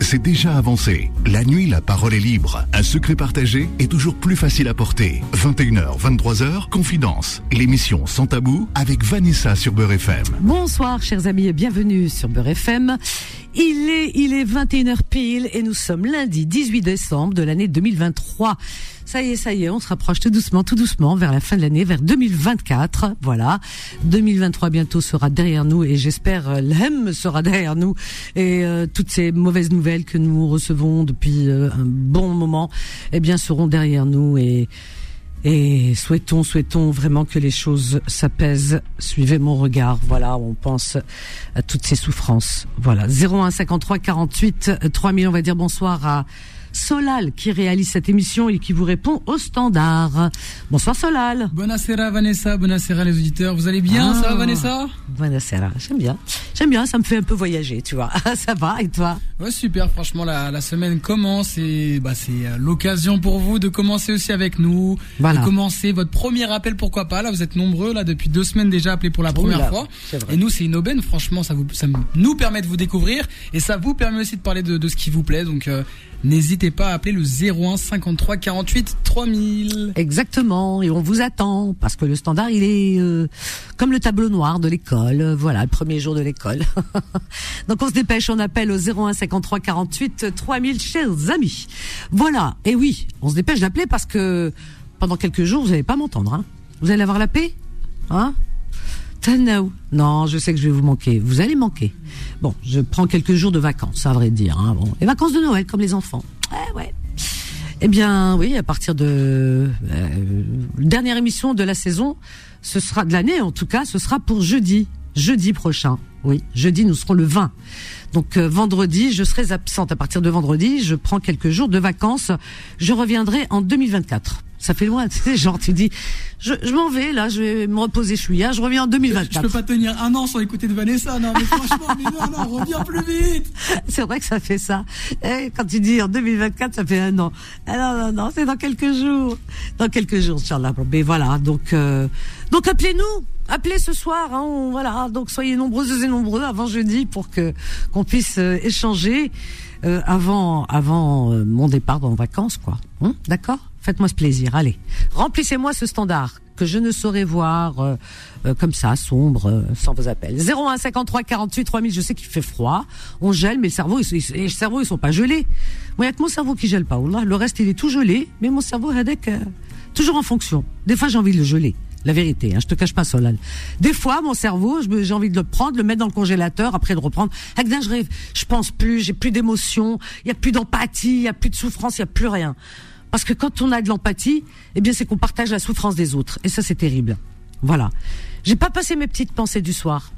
c'est déjà avancé. La nuit, la parole est libre. Un secret partagé est toujours plus facile à porter. 21h, 23h, Confidence. L'émission Sans Tabou avec Vanessa sur Beurre FM. Bonsoir, chers amis, et bienvenue sur Beurre FM. Il est, il est 21h pile et nous sommes lundi 18 décembre de l'année 2023. Ça y est, ça y est, on se rapproche tout doucement, tout doucement vers la fin de l'année, vers 2024. Voilà. 2023 bientôt sera derrière nous et j'espère euh, l'EM sera derrière nous et euh, toutes ces mauvaises nouvelles que nous recevons depuis euh, un bon moment, eh bien, seront derrière nous et et souhaitons, souhaitons vraiment que les choses s'apaisent. Suivez mon regard. Voilà, on pense à toutes ces souffrances. Voilà. 01 53 48 3000. On va dire bonsoir à Solal qui réalise cette émission et qui vous répond au standard. Bonsoir Solal. Buonasera Vanessa, buonasera les auditeurs. Vous allez bien, ça va Ah. Vanessa? Buonasera. J'aime bien. J'aime bien, ça me fait un peu voyager, tu vois. ça va et toi? Ouais, super, franchement, la, la semaine commence et bah, c'est euh, l'occasion pour vous de commencer aussi avec nous, Voilà. de commencer votre premier appel, pourquoi pas. Là, vous êtes nombreux, là, depuis deux semaines déjà appelés pour la première Oula, fois. Et nous, c'est une aubaine, franchement, ça, vous, ça nous permet de vous découvrir et ça vous permet aussi de parler de, de ce qui vous plaît. Donc, euh, n'hésitez pas à appeler le 01 53 48 3000. Exactement, et on vous attend parce que le standard il est euh, comme le tableau noir de l'école, euh, voilà, le premier jour de l'école. Donc on se dépêche, on appelle au 01 53 48 3000 chers amis. Voilà, et oui, on se dépêche d'appeler parce que pendant quelques jours vous n'allez pas m'entendre hein. Vous allez avoir la paix Hein Tanaou. Non, je sais que je vais vous manquer. Vous allez manquer. Bon, je prends quelques jours de vacances, à vrai dire. Hein. Bon, les vacances de Noël, comme les enfants. Ouais, ouais. Eh bien, oui, à partir de euh, dernière émission de la saison, ce sera de l'année en tout cas, ce sera pour jeudi, jeudi prochain. Oui, jeudi nous serons le 20. Donc euh, vendredi, je serai absente à partir de vendredi, je prends quelques jours de vacances, je reviendrai en 2024. Ça fait loin, tu sais, genre tu dis je, je m'en vais là, je vais me reposer chouïa, je reviens en Je 2024. peux pas tenir un an sans écouter de Vanessa, non, mais franchement, mais non, non, reviens plus vite. C'est vrai que ça fait ça. Eh, quand tu dis en 2024, ça fait un an. Ah non, non, non, c'est dans quelques jours. Dans quelques jours, Inch'Allah. Mais voilà, donc, euh, donc appelez-nous. Appelez ce soir, hein, on- voilà. Donc soyez nombreuses et nombreux avant jeudi pour que qu'on puisse euh, échanger euh, avant avant euh, mon départ en vacances, quoi. Hein, D'accord? Faites-moi ce plaisir. Allez, remplissez-moi ce standard que je ne saurais voir euh, euh, comme ça, sombre, euh, sans vos appels. 01 53 48 3000, je sais qu'il fait froid, on gèle, mais le cerveau, ils, les cerveaux, ils sont pas gelés. Moi, il y a que mon cerveau qui gèle pas. Wallah. Le reste, il est tout gelé, mais mon cerveau, Hadek, toujours en fonction. Des fois, j'ai envie de le geler. La vérité, hein, je te cache pas, Solal. Des fois, mon cerveau, j'ai envie de le prendre, le mettre dans le congélateur, après de reprendre. Je rêve, je pense plus, j'ai plus d'émotion, il y a plus d'empathie, il y a plus de souffrance, il y a plus rien. Parce que quand on a de l'empathie, eh bien, c'est qu'on partage la souffrance des autres. Et ça, c'est terrible. Voilà. J'ai pas passé mes petites pensées du soir.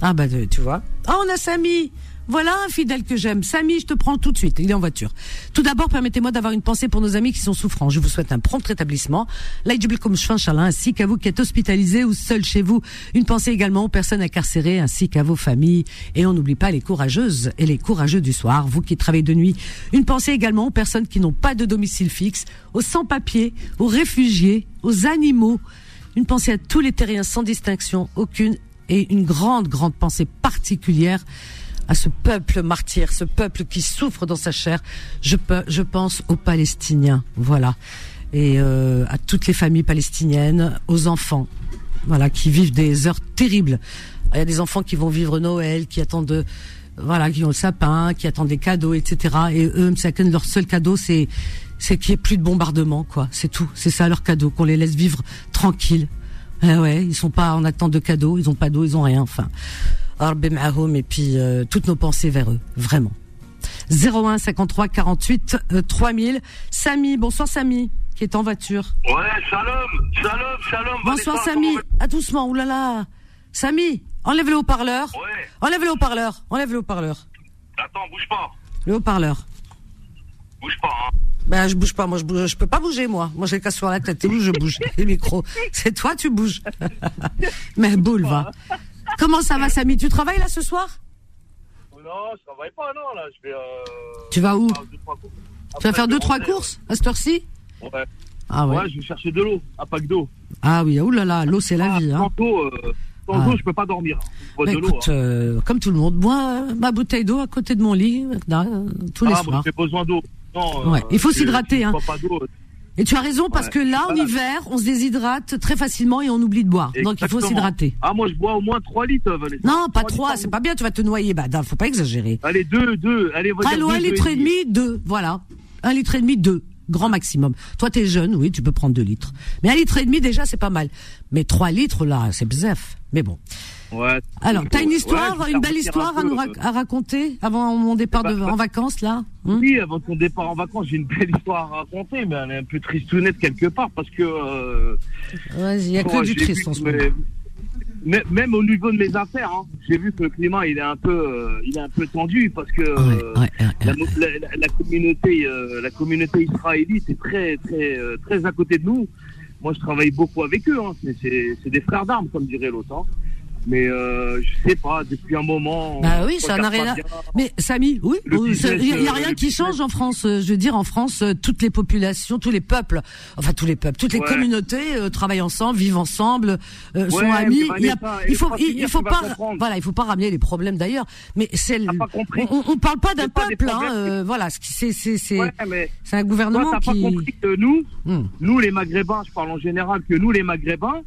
Ah bah tu vois. Ah on a Samy. Voilà un fidèle que j'aime. Samy, je te prends tout de suite. Il est en voiture. Tout d'abord, permettez-moi d'avoir une pensée pour nos amis qui sont souffrants. Je vous souhaite un prompt rétablissement. Inchallah, ainsi qu'à vous qui êtes hospitalisés ou seuls chez vous. Une pensée également aux personnes incarcérées ainsi qu'à vos familles. Et on n'oublie pas les courageuses et les courageux du soir, vous qui travaillez de nuit. Une pensée également aux personnes qui n'ont pas de domicile fixe, aux sans-papiers, aux réfugiés, aux animaux. Une pensée à tous les terriens sans distinction, aucune, et une grande, grande pensée particulière à ce peuple martyr, ce peuple qui souffre dans sa chair. Je, pe- je pense aux Palestiniens, voilà, et euh, à toutes les familles palestiniennes, aux enfants, voilà, qui vivent des heures terribles. Il y a des enfants qui vont vivre Noël, qui attendent de, voilà, qui ont le sapin, qui attendent des cadeaux, etc. Et eux, leur seul cadeau, c'est c'est qu'il n'y ait plus de bombardement, quoi. C'est tout. C'est ça leur cadeau, qu'on les laisse vivre tranquilles. Eh ouais, ils sont pas en attente de cadeaux, ils ont pas d'eau, ils ont rien. Enfin, Rabbi Ma'ahoum, et puis euh, toutes nos pensées vers eux, vraiment. 01 53 48 euh, 3000. Samy, bonsoir Samy, qui est en voiture. Ouais, shalom, shalom, shalom. Bonsoir Samy. À doucement, oulala. Samy, enlève le haut-parleur. Ouais. Enlève le haut-parleur. Enlève le haut-parleur. Attends, bouge pas. Le haut-parleur. Bouge pas, hein. Ben, je bouge pas. Moi, je bouge, je peux pas bouger, moi. Moi, j'ai le cas sur la tête. Et où je bouge? Les micros. C'est toi, tu bouges. Mais boule, va. Comment ça va, Samy? Tu travailles là ce soir? Non, je travaille pas, non, là. Je vais. Euh... Tu vas où? faire deux, trois courses. Tu vas faire deux, trois courses à cette heure-ci? Ouais. Ah Ouais. ouais. je vais chercher de l'eau, un pack d'eau. Ah oui, oulala, l'eau c'est la Ah, vie. Hein. Tantôt, euh, sans Ah. je peux pas dormir. Bah, de écoute, hein. euh, comme tout le monde, bois euh, ma bouteille d'eau à côté de mon lit tous les Ah, soirs. j'ai besoin d'eau. Non, Ouais, euh, il faut s'hydrater, hein. Et tu as raison parce Ouais. que là, en Voilà. hiver, on se déshydrate très facilement et on oublie de boire. Donc il faut Exactement. s'hydrater. Ah, moi, je bois au moins 3 litres, Vanessa. Non, pas Trois trois, litres c'est par pas bien, tu vas te noyer. Bah, non, faut pas exagérer. Allez, 2, 2. Allez, va Allô, deux, un deux litre et demi, deux, voilà. Un litre et demi, deux. Grand maximum. Toi, t'es jeune, oui, tu peux prendre deux litres. Mais un litre et demi, déjà, c'est pas mal. Mais trois litres, là, c'est bzef. Mais bon. Ouais. Alors, t'as une histoire, une belle un histoire à nous rac- à raconter avant mon départ de, bah, en vacances, là Hum Oui, avant ton départ en vacances, j'ai une belle histoire à raconter, mais elle est un peu tristounette quelque part parce que. Euh, Vas-y, il y a que du triste en ce moment. mais- Même au niveau de mes affaires, hein, j'ai vu que le climat il est un peu, euh, il est un peu tendu parce que euh, ouais, la, communauté, euh, la communauté israélite est très, très, euh, très à côté de nous. Moi, je travaille beaucoup avec eux. Hein. C'est- des frères d'armes, comme dirait l'autre. Mais euh, je sais pas, depuis un moment. Bah oui, ça n'a rien pas à... Mais Samy, oui, il n'y a, euh, rien qui change en France. Euh, Je veux dire, en France, euh, toutes les populations, tous les peuples, enfin tous les peuples, toutes les Ouais. communautés euh, travaillent ensemble, vivent ensemble, euh, sont amis. Il, a- il faut, il, faut pas, comprendre. voilà, il faut pas ramener les problèmes d'ailleurs. Mais c'est, pas on, on parle pas d'un pas peuple, hein, euh, voilà, c'est, c'est, c'est, Ouais, mais c'est un toi, gouvernement pas qui. compris que nous, Hum. nous les Maghrébins, je parle en général, que nous les Maghrébins,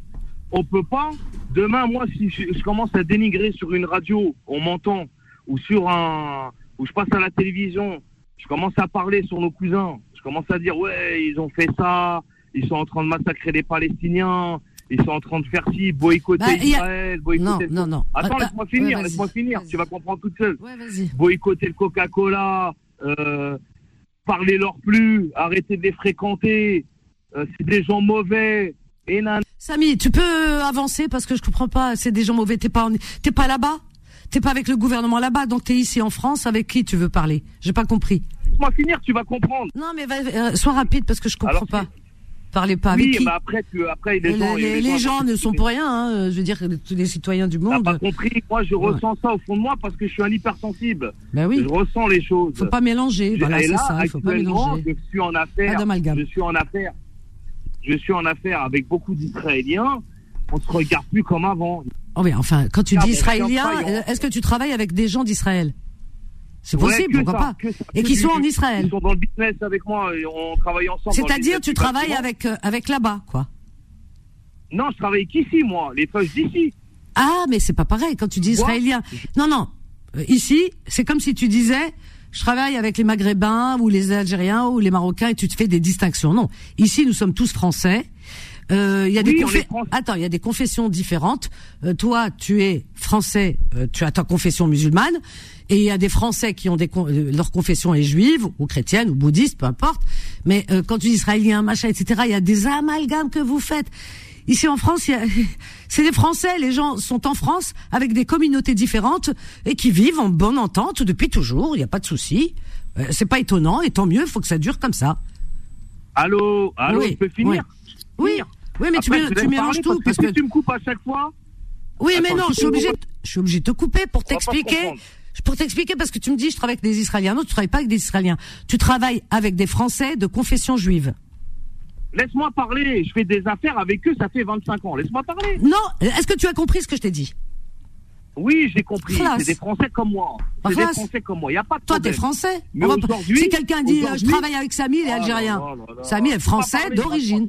on peut pas. Demain, moi, si je, je commence à dénigrer sur une radio, on m'entend, ou sur un, ou je passe à la télévision, je commence à parler sur nos cousins, je commence à dire ouais, ils ont fait ça, ils sont en train de massacrer les Palestiniens, ils sont en train de faire ci, boycotter Bah, a- Israël, boycotter. Non, non, non. Attends, Ah, laisse-moi finir, ouais, laisse-moi finir, tu vas comprendre toute seule Ouais, boycotter le Coca-Cola, euh, parler leur plus, arrêter de les fréquenter, euh, c'est des gens mauvais, et nan- Samy, tu peux avancer parce que je comprends pas. C'est des gens mauvais. T'es pas, en- t'es pas là-bas. T'es pas avec le gouvernement là-bas. Donc t'es ici en France. Avec qui tu veux parler? J'ai pas compris. Laisse-moi finir, tu vas comprendre. Non, mais va, euh, sois rapide parce que je comprends Alors, pas. Parlez pas avec oui, qui? mais après, tu, après les Les, gens, les- les gens ne sont pour rien. Hein. Je veux dire, tous les citoyens du T'as monde. pas compris, moi je Ouais. ressens ça au fond de moi parce que je suis un hypersensible. Ben oui. Je ressens les choses. Faut pas mélanger. Voilà, c'est ça. Il faut pas mélanger. je suis en affaire. Je suis en affaire. Je suis en affaire avec beaucoup d'Israéliens. On se regarde plus comme avant. Oh, mais enfin, quand tu Ah, dis bon, israélien, euh, est-ce que tu travailles avec des gens d'Israël? C'est possible, pourquoi ça, pas ça, Et qui sont en Israël. Ils sont dans le business avec moi et on travaille ensemble. C'est-à-dire, tu travailles avec euh, avec là-bas, quoi. Non, je travaille qu'ici, moi, les feuilles d'ici. Ah, mais c'est pas pareil quand tu dis israélien. Non, non. Euh, Ici, c'est comme si tu disais, je travaille avec les Maghrébins ou les Algériens ou les Marocains et tu te fais des distinctions. Non. Ici, nous sommes tous français. Euh, Il y a des Oui, français. Attends, il y a des confessions différentes. Euh, toi, tu es français, euh, tu as ta confession musulmane, et il y a des Français qui ont des con- euh, leur confession est juive ou chrétienne ou bouddhiste, peu importe. Mais euh, quand tu dis israélien, machin, etc., il y a des amalgames que vous faites. Ici en France, c'est des Français. Les gens sont en France avec des communautés différentes et qui vivent en bonne entente depuis toujours. Il n'y a pas de souci. Euh, c'est pas étonnant et tant mieux. Il faut que ça dure comme ça. Allô, allô, Oui, je peux finir? Oui, Finir. oui, mais tu, Après, mélanges tout parce que tu me coupes à chaque fois. oui, mais non, je je suis obligé, je suis obligé de te couper pour t'expliquer. Pour t'expliquer parce que tu me dis je travaille avec des Israéliens. Non, tu travailles pas avec des Israéliens. Tu travailles avec des Français de confession juive. Laisse-moi parler. Je fais des affaires avec eux, ça fait 25 ans. Laisse-moi parler. Non, est-ce que tu as compris ce que je t'ai dit? Oui, j'ai compris. C'est des Français comme moi. C'est des. Français comme moi. Il n'y a pas de Toi, t'es français. Mais Si quelqu'un dit euh, je travaille avec Samy, il est Oh algérien. Samy est français d'origine.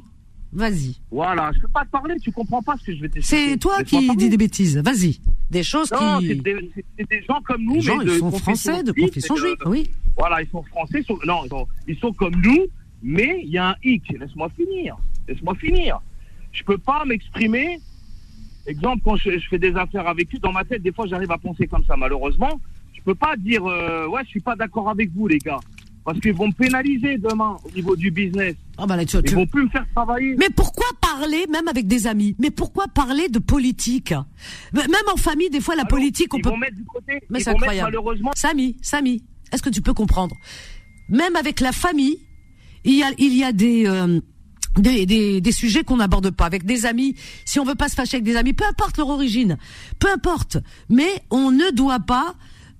Vas-y. Voilà, je peux pas te parler, tu comprends pas ce que je vais t'expliquer. C'est toi qui dis des bêtises. Vas-y. Des choses Non, qui. c'est des, c'est- c'est des gens comme nous, Les gens, mais de ils sont français de confession juive. Oui. Voilà, ils sont français. sont- non, ils sont, ils sont comme nous, mais il y a un hic. Laisse-moi finir. Laisse-moi finir. Je peux pas m'exprimer. Exemple, quand je, je fais des affaires avec eux, dans ma tête, des fois, j'arrive à penser comme ça. Malheureusement, je peux pas dire, euh, ouais, je suis pas d'accord avec vous, les gars, parce qu'ils vont me pénaliser demain au niveau du business. Ah bah là, tu, Ils tu- vont plus me faire travailler. Mais pourquoi parler, même avec des amis? Mais pourquoi parler de politique? Même en famille, des fois, la Alors, politique, on ils peut. vont mettre du côté. Mais c'est mettre, incroyable. malheureusement. Samy, Samy, est-ce que tu peux comprendre? Même avec la famille, il y a, il y a des, euh, des, des, des sujets qu'on n'aborde pas. Avec des amis, si on veut pas se fâcher avec des amis, peu importe leur origine, peu importe. Mais on ne doit pas,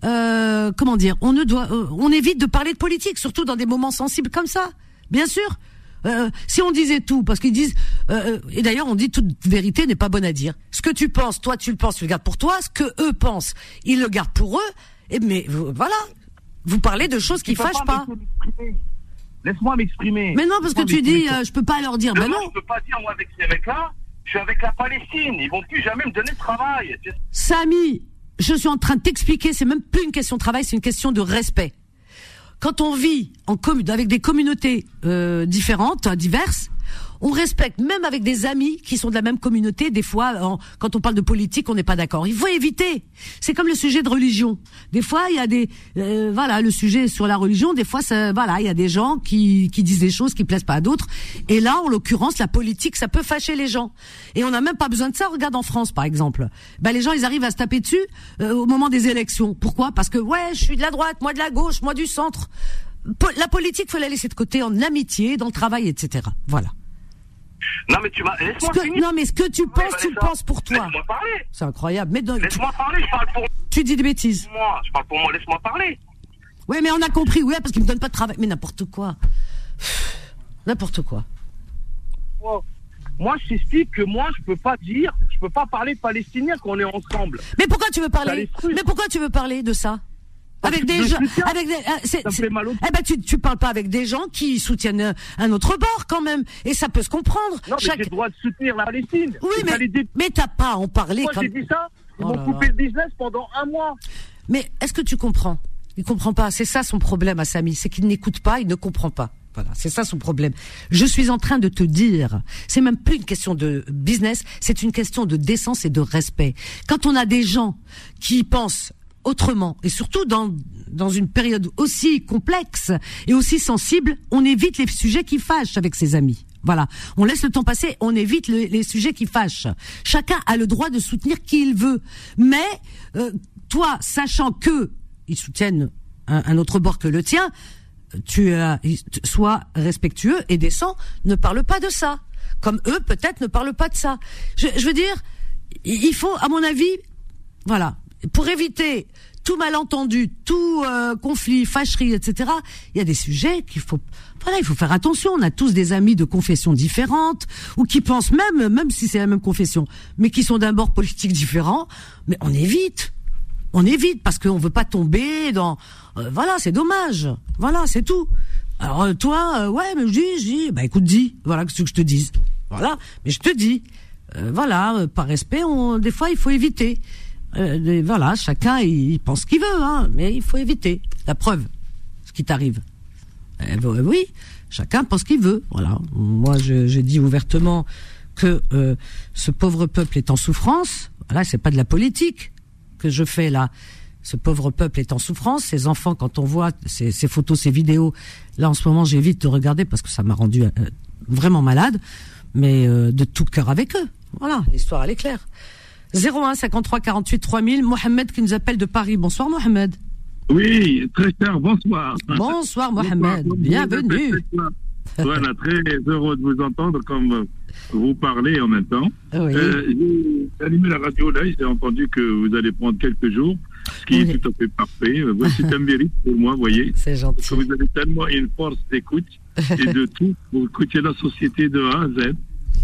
euh, comment dire, on ne doit, euh, on évite de parler de politique, surtout dans des moments sensibles comme ça. Bien sûr. Euh, si on disait tout, parce qu'ils disent, euh, et d'ailleurs on dit toute vérité n'est pas bonne à dire. Ce que tu penses, toi tu le penses, tu le gardes pour toi. Ce que eux pensent, ils le gardent pour eux. Et mais voilà, vous parlez de choses qui fâchent pas. Laisse-moi m'exprimer. Mais non, parce que tu dis, je peux pas leur dire. Ben non. Je peux pas dire moi avec ces mecs-là. Je suis avec la Palestine. Ils vont plus jamais me donner de travail. Samy, je suis en train de t'expliquer. C'est même plus une question de travail, c'est une question de respect quand on vit en avec des communautés euh, différentes, diverses, on respecte, même avec des amis qui sont de la même communauté, des fois, quand on parle de politique, on n'est pas d'accord. Il faut éviter. C'est comme le sujet de religion. Des fois, il y a des, euh, voilà, le sujet sur la religion. Des fois, ça, voilà, il y a des gens qui, qui disent des choses qui plaisent pas à d'autres. Et là, en l'occurrence, la politique, ça peut fâcher les gens. Et on n'a même pas besoin de ça. Regarde en France, par exemple. Ben, les gens, ils arrivent à se taper dessus euh, au moment des élections. Pourquoi? Parce que ouais, je suis de la droite, moi de la gauche, moi du centre. la politique, faut la laisser de côté en amitié, dans le travail, etc. Voilà. Non, mais tu vas. Laisse-moi. Non, mais ce que tu penses, tu le penses pour toi. Laisse-moi parler. C'est incroyable. Mais Laisse-moi parler, je parle pour Tu dis des bêtises. Moi, je parle pour moi, laisse-moi parler. Oui, mais on a compris, oui, parce qu'il me donne pas de travail. Mais n'importe quoi. N'importe quoi. Moi, je t'explique que moi, je peux pas dire, je peux pas parler palestinien quand on est ensemble. Mais pourquoi tu veux parler Mais pourquoi tu veux parler de ça? Avec des gens, avec des, au Eh ben tu tu parles pas avec des gens qui soutiennent un autre bord quand même, et ça peut se comprendre. Non, mais j'ai le droit de soutenir la Palestine. Oui, mais mais t'as pas à en parler. Moi j'ai dit ça. Ils oh m'ont coupé le business pendant un mois. Mais est-ce que tu comprends? Il comprend pas. C'est ça son problème à Samy, c'est qu'il n'écoute pas, il ne comprend pas. Voilà, c'est ça son problème. Je suis en train de te dire, c'est même plus une question de business, c'est une question de décence et de respect. Quand on a des gens qui pensent autrement. Et surtout dans, dans une période aussi complexe et aussi sensible, on évite les sujets qui fâchent avec ses amis. Voilà, on laisse le temps passer, on évite les sujets qui fâchent. Chacun a le droit de soutenir qui il veut, mais euh, toi, sachant que ils soutiennent un, autre bord que le tien, tu as, sois respectueux et décent. Ne parle pas de ça, comme eux peut-être ne parlent pas de ça. Je, je veux dire, il faut, à mon avis, voilà, pour éviter tout malentendu, tout euh, conflit, fâcherie, etc. Il y a des sujets qu'il faut, voilà, il faut faire attention. On a tous des amis de confessions différentes ou qui pensent même, même si c'est la même confession, mais qui sont d'un bord politique différent. Mais on évite, on évite parce qu'on veut pas tomber dans, euh, voilà, c'est dommage. Voilà, c'est tout. Alors euh, toi, ouais, mais je dis, je dis, bah écoute, dis, voilà, ce que je te dise. Voilà, mais je te dis, voilà, par respect, on, des fois il faut éviter. Euh, voilà, chacun il pense qu'il veut, hein, mais il faut éviter. La preuve, ce qui t'arrive. Eh ben, oui, chacun pense qu'il veut. Voilà. Moi, j'ai dit ouvertement que euh, ce pauvre peuple est en souffrance. Là, c'est pas de la politique que je fais là. Ce pauvre peuple est en souffrance. Ces enfants, quand on voit ces, photos, ces vidéos, là en ce moment, j'évite de regarder parce que ça m'a rendu euh, vraiment malade, mais de tout cœur avec eux. Voilà, l'histoire elle est claire. 01 53 48 3000. Mohamed qui nous appelle de Paris. Bonsoir Mohamed. Oui, très cher, bonsoir. Bonsoir Mohamed, bienvenue. Voilà, très heureux de vous entendre comme vous parlez en même temps. Oui. Euh, j'ai allumé la radio là, j'ai entendu que vous allez prendre quelques jours, ce qui est tout à fait parfait. Euh, c'est un mérite pour moi, vous voyez. C'est gentil. Parce que vous avez tellement une force d'écoute et de tout pour écouter la société de A à Z.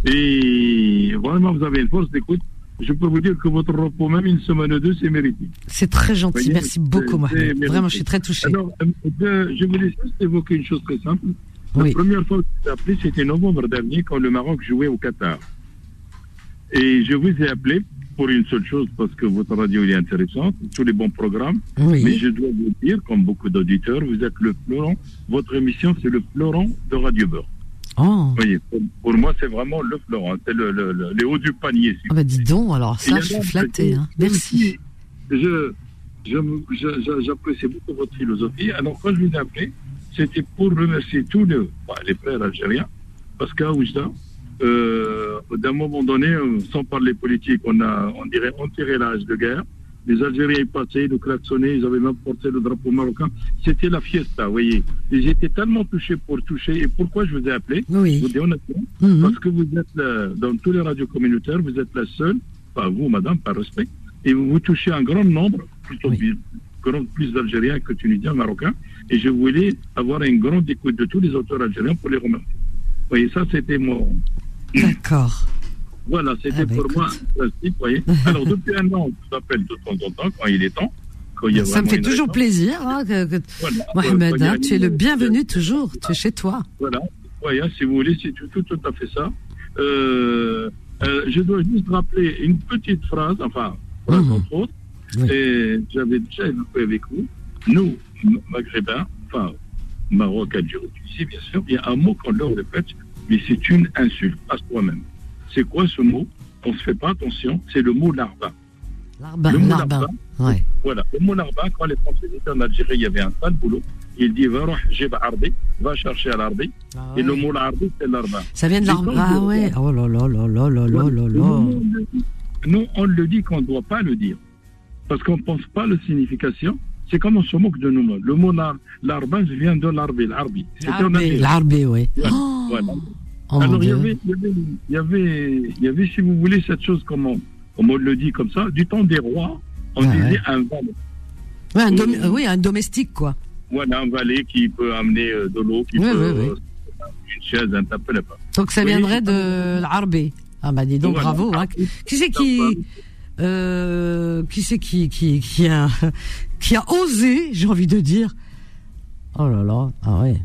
Et vraiment, vous avez une force d'écoute je peux vous dire que votre repos, même une semaine ou deux, c'est mérité. C'est très gentil. Merci beaucoup, Mohamed. Vraiment, je suis très touché. Alors, euh, je voulais juste évoquer une chose très simple. La première fois que je vous ai appelé, c'était novembre dernier, quand le Maroc jouait au Qatar. Et je vous ai appelé pour une seule chose, parce que votre radio est intéressante, tous les bons programmes. Mais je dois vous dire, comme beaucoup d'auditeurs, vous êtes le fleuron. Votre émission, c'est le fleuron de Radio Beurre. Oh. Voyez, pour, moi, c'est vraiment le fleuron, c'est le, le, haut du panier. ah bah dis donc, alors ça, je suis flatté. Hein. Merci. Je, j'apprécie beaucoup votre philosophie. Alors, quand je vous ai appelé, c'était pour remercier tous les, bah, les frères algériens, parce qu'à Oujda, euh, d'un moment donné, euh, sans parler politique, on a, on dirait, enterré l'âge de guerre. Les Algériens y passaient, ils klaxonnaient, ils avaient même porté le drapeau marocain. C'était la fiesta, vous voyez. Et j'étais tellement touché pour toucher. Et pourquoi je vous ai appelé? Oui. Je vous dis honnêtement. Mhm. Parce que vous êtes dans tous les radios communautaires, vous êtes la seule, pas vous, madame, par respect, et vous, vous touchez un grand nombre, plutôt plus d'Algériens que Tunisiens, Marocains. Et je voulais avoir une grande écoute de tous les auteurs algériens pour les remercier. voyez, ça, c'était mon. D'accord. Voilà, c'était Ah, bah, pour écoute. moi classique, vous voyez. Alors, depuis un an, je vous appelle de temps en temps, quand il est temps. Quand il y a Ça me fait toujours raison. plaisir, hein, que, que- Voilà. Mohamed, Euh, a hein, tu es le bienvenu toujours. Tu es chez toi. Voilà, voyez, si vous voulez, c'est tout, tout, tout à fait ça. Euh, euh, je dois juste rappeler une petite phrase, enfin, phrase Mhm. entre autres, Oui. et j'avais déjà évoqué avec vous. Nous, maghrébins, enfin, Maroc, Algérie, Tunisie, bien sûr, il y a un mot qu'on leur répète, mais c'est une insulte à soi-même. C'est quoi ce mot On ne se fait pas attention, c'est le mot larbin. Larbin, Le mot Ouais. Voilà, le mot larbin, quand les Français étaient en Algérie, il y avait un sale boulot. Il dit, va va chercher à l'arbi. Et le mot l'arbi, c'est larbin. Ça vient de quand Ah ouais. Oh là là là là là là là là. Nous, on le dit- qu'on ne doit pas le dire. Parce qu'on ne pense pas la signification. C'est comme on se moque de nous. Le mot lar- larbin vient de l'arbi, l'arbi. Oui. Voilà, Oh, voilà. Oh Alors, il y, avait, il, y avait, il, y avait, il y avait, si vous voulez, cette chose, comme on, comme on le dit comme ça, du temps des rois, on Ah disait ouais. un valet. Ouais, un dom- euh, oui, un domestique, quoi. Voilà, un valet qui peut amener euh, de l'eau, qui Oui, peut. oui, oui. euh, une chaise, un pas. Donc ça viendrait de l'arbi. Ah bah dis donc, Voilà. bravo. Hein. Qui c'est qui, euh, qui c'est qui, qui, qui a, qui a osé, j'ai envie de dire. Oh là là, ah ouais.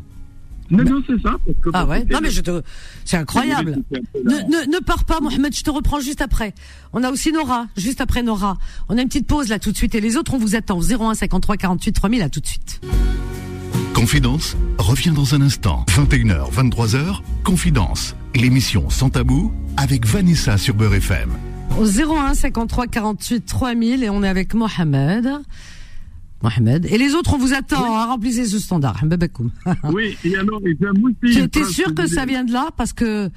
Non, non, c'est ça. Parce que Ah ouais. Non mais je te, c'est incroyable. Ne, ne, ne pars pas, Mohamed, je te reprends juste après. On a aussi Nora, juste après Nora. On a une petite pause là tout de suite et les autres, on vous attend. 01 53 48 3000, à tout de suite. Confidence revient dans un instant. 21h, 23h, Confidence. L'émission sans tabou avec Vanessa sur Beurre FM. Au 01 53 48 3000 et on est avec Mohamed. Mohamed. Et les autres, on vous attend. hein, remplissez ce standard. Oui, et alors, et aussi. Une es phrase sûr que ça vient de là? Parce que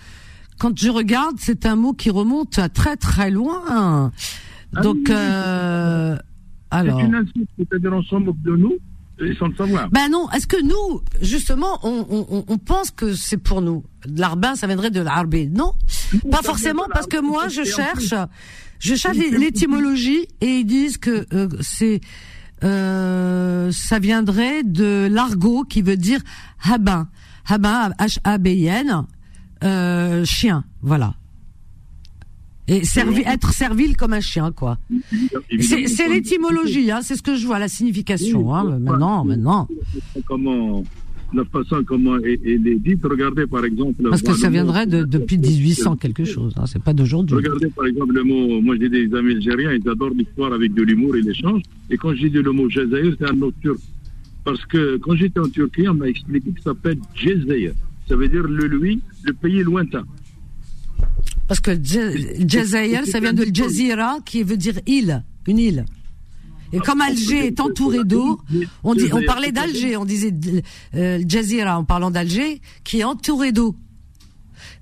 quand je regarde, c'est un mot qui remonte à très très loin. Donc, oui, oui, euh, alors. C'est une insulte, c'est-à-dire on s'en moque de nous, et sans le savoir. Ben non, est-ce que nous, justement, on, on, on- pense que c'est pour nous? De L'arbin, ça viendrait de l'arbé. Non, pas ça forcément, parce que moi, je cherche, je cherche l'étymologie et ils disent que euh, c'est, euh, ça viendrait de l'argot qui veut dire habin, habin, H-A-B-I-N, euh, chien, voilà. Et servi, être servile comme un chien, quoi. C'est c'est l'étymologie, hein, c'est ce que je vois, la signification. Hein, maintenant, maintenant. Comment, la façon comment elle est dite, regardez par exemple. Parce que ça viendrait de, depuis 1800 quelque chose, hein, c'est pas d'aujourd'hui. Regardez par exemple le mot, moi j'ai des amis algériens, ils adorent l'histoire avec de l'humour et l'échange. Et quand j'ai dit le mot Jazair, c'est un autre turc. Parce que quand j'étais en Turquie, on m'a expliqué que ça s'appelle Jazair. Ça veut dire le lui, le pays lointain. Parce que Jazair, ça vient de Jazira, qui veut dire île, une île. Et comme Alger est entouré d'eau, on, on parlait d'Alger, on disait euh, Jazeera en parlant d'Alger, qui est entouré d'eau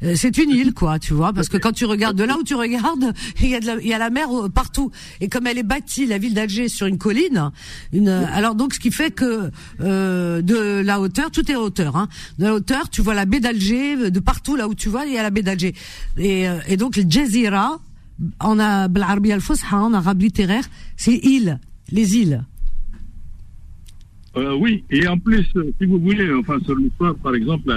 euh, c'est une île, quoi, tu vois, parce que quand tu regardes de là où tu regardes, il y a, de la, il y a la mer euh, partout. Et comme elle est bâtie, la ville d'Alger sur une colline, une, euh, alors donc ce qui fait que euh, de la hauteur, tout est hauteur, hein, de la hauteur, tu vois la baie d'Alger, de partout là où tu vois, il y a la baie d'Alger. Et, et donc le Jazeera, en Arabie al-Fusha, en arabe littéraire, c'est île les îles. Euh, oui, et en plus, euh, si vous voulez, enfin sur l'histoire, par exemple,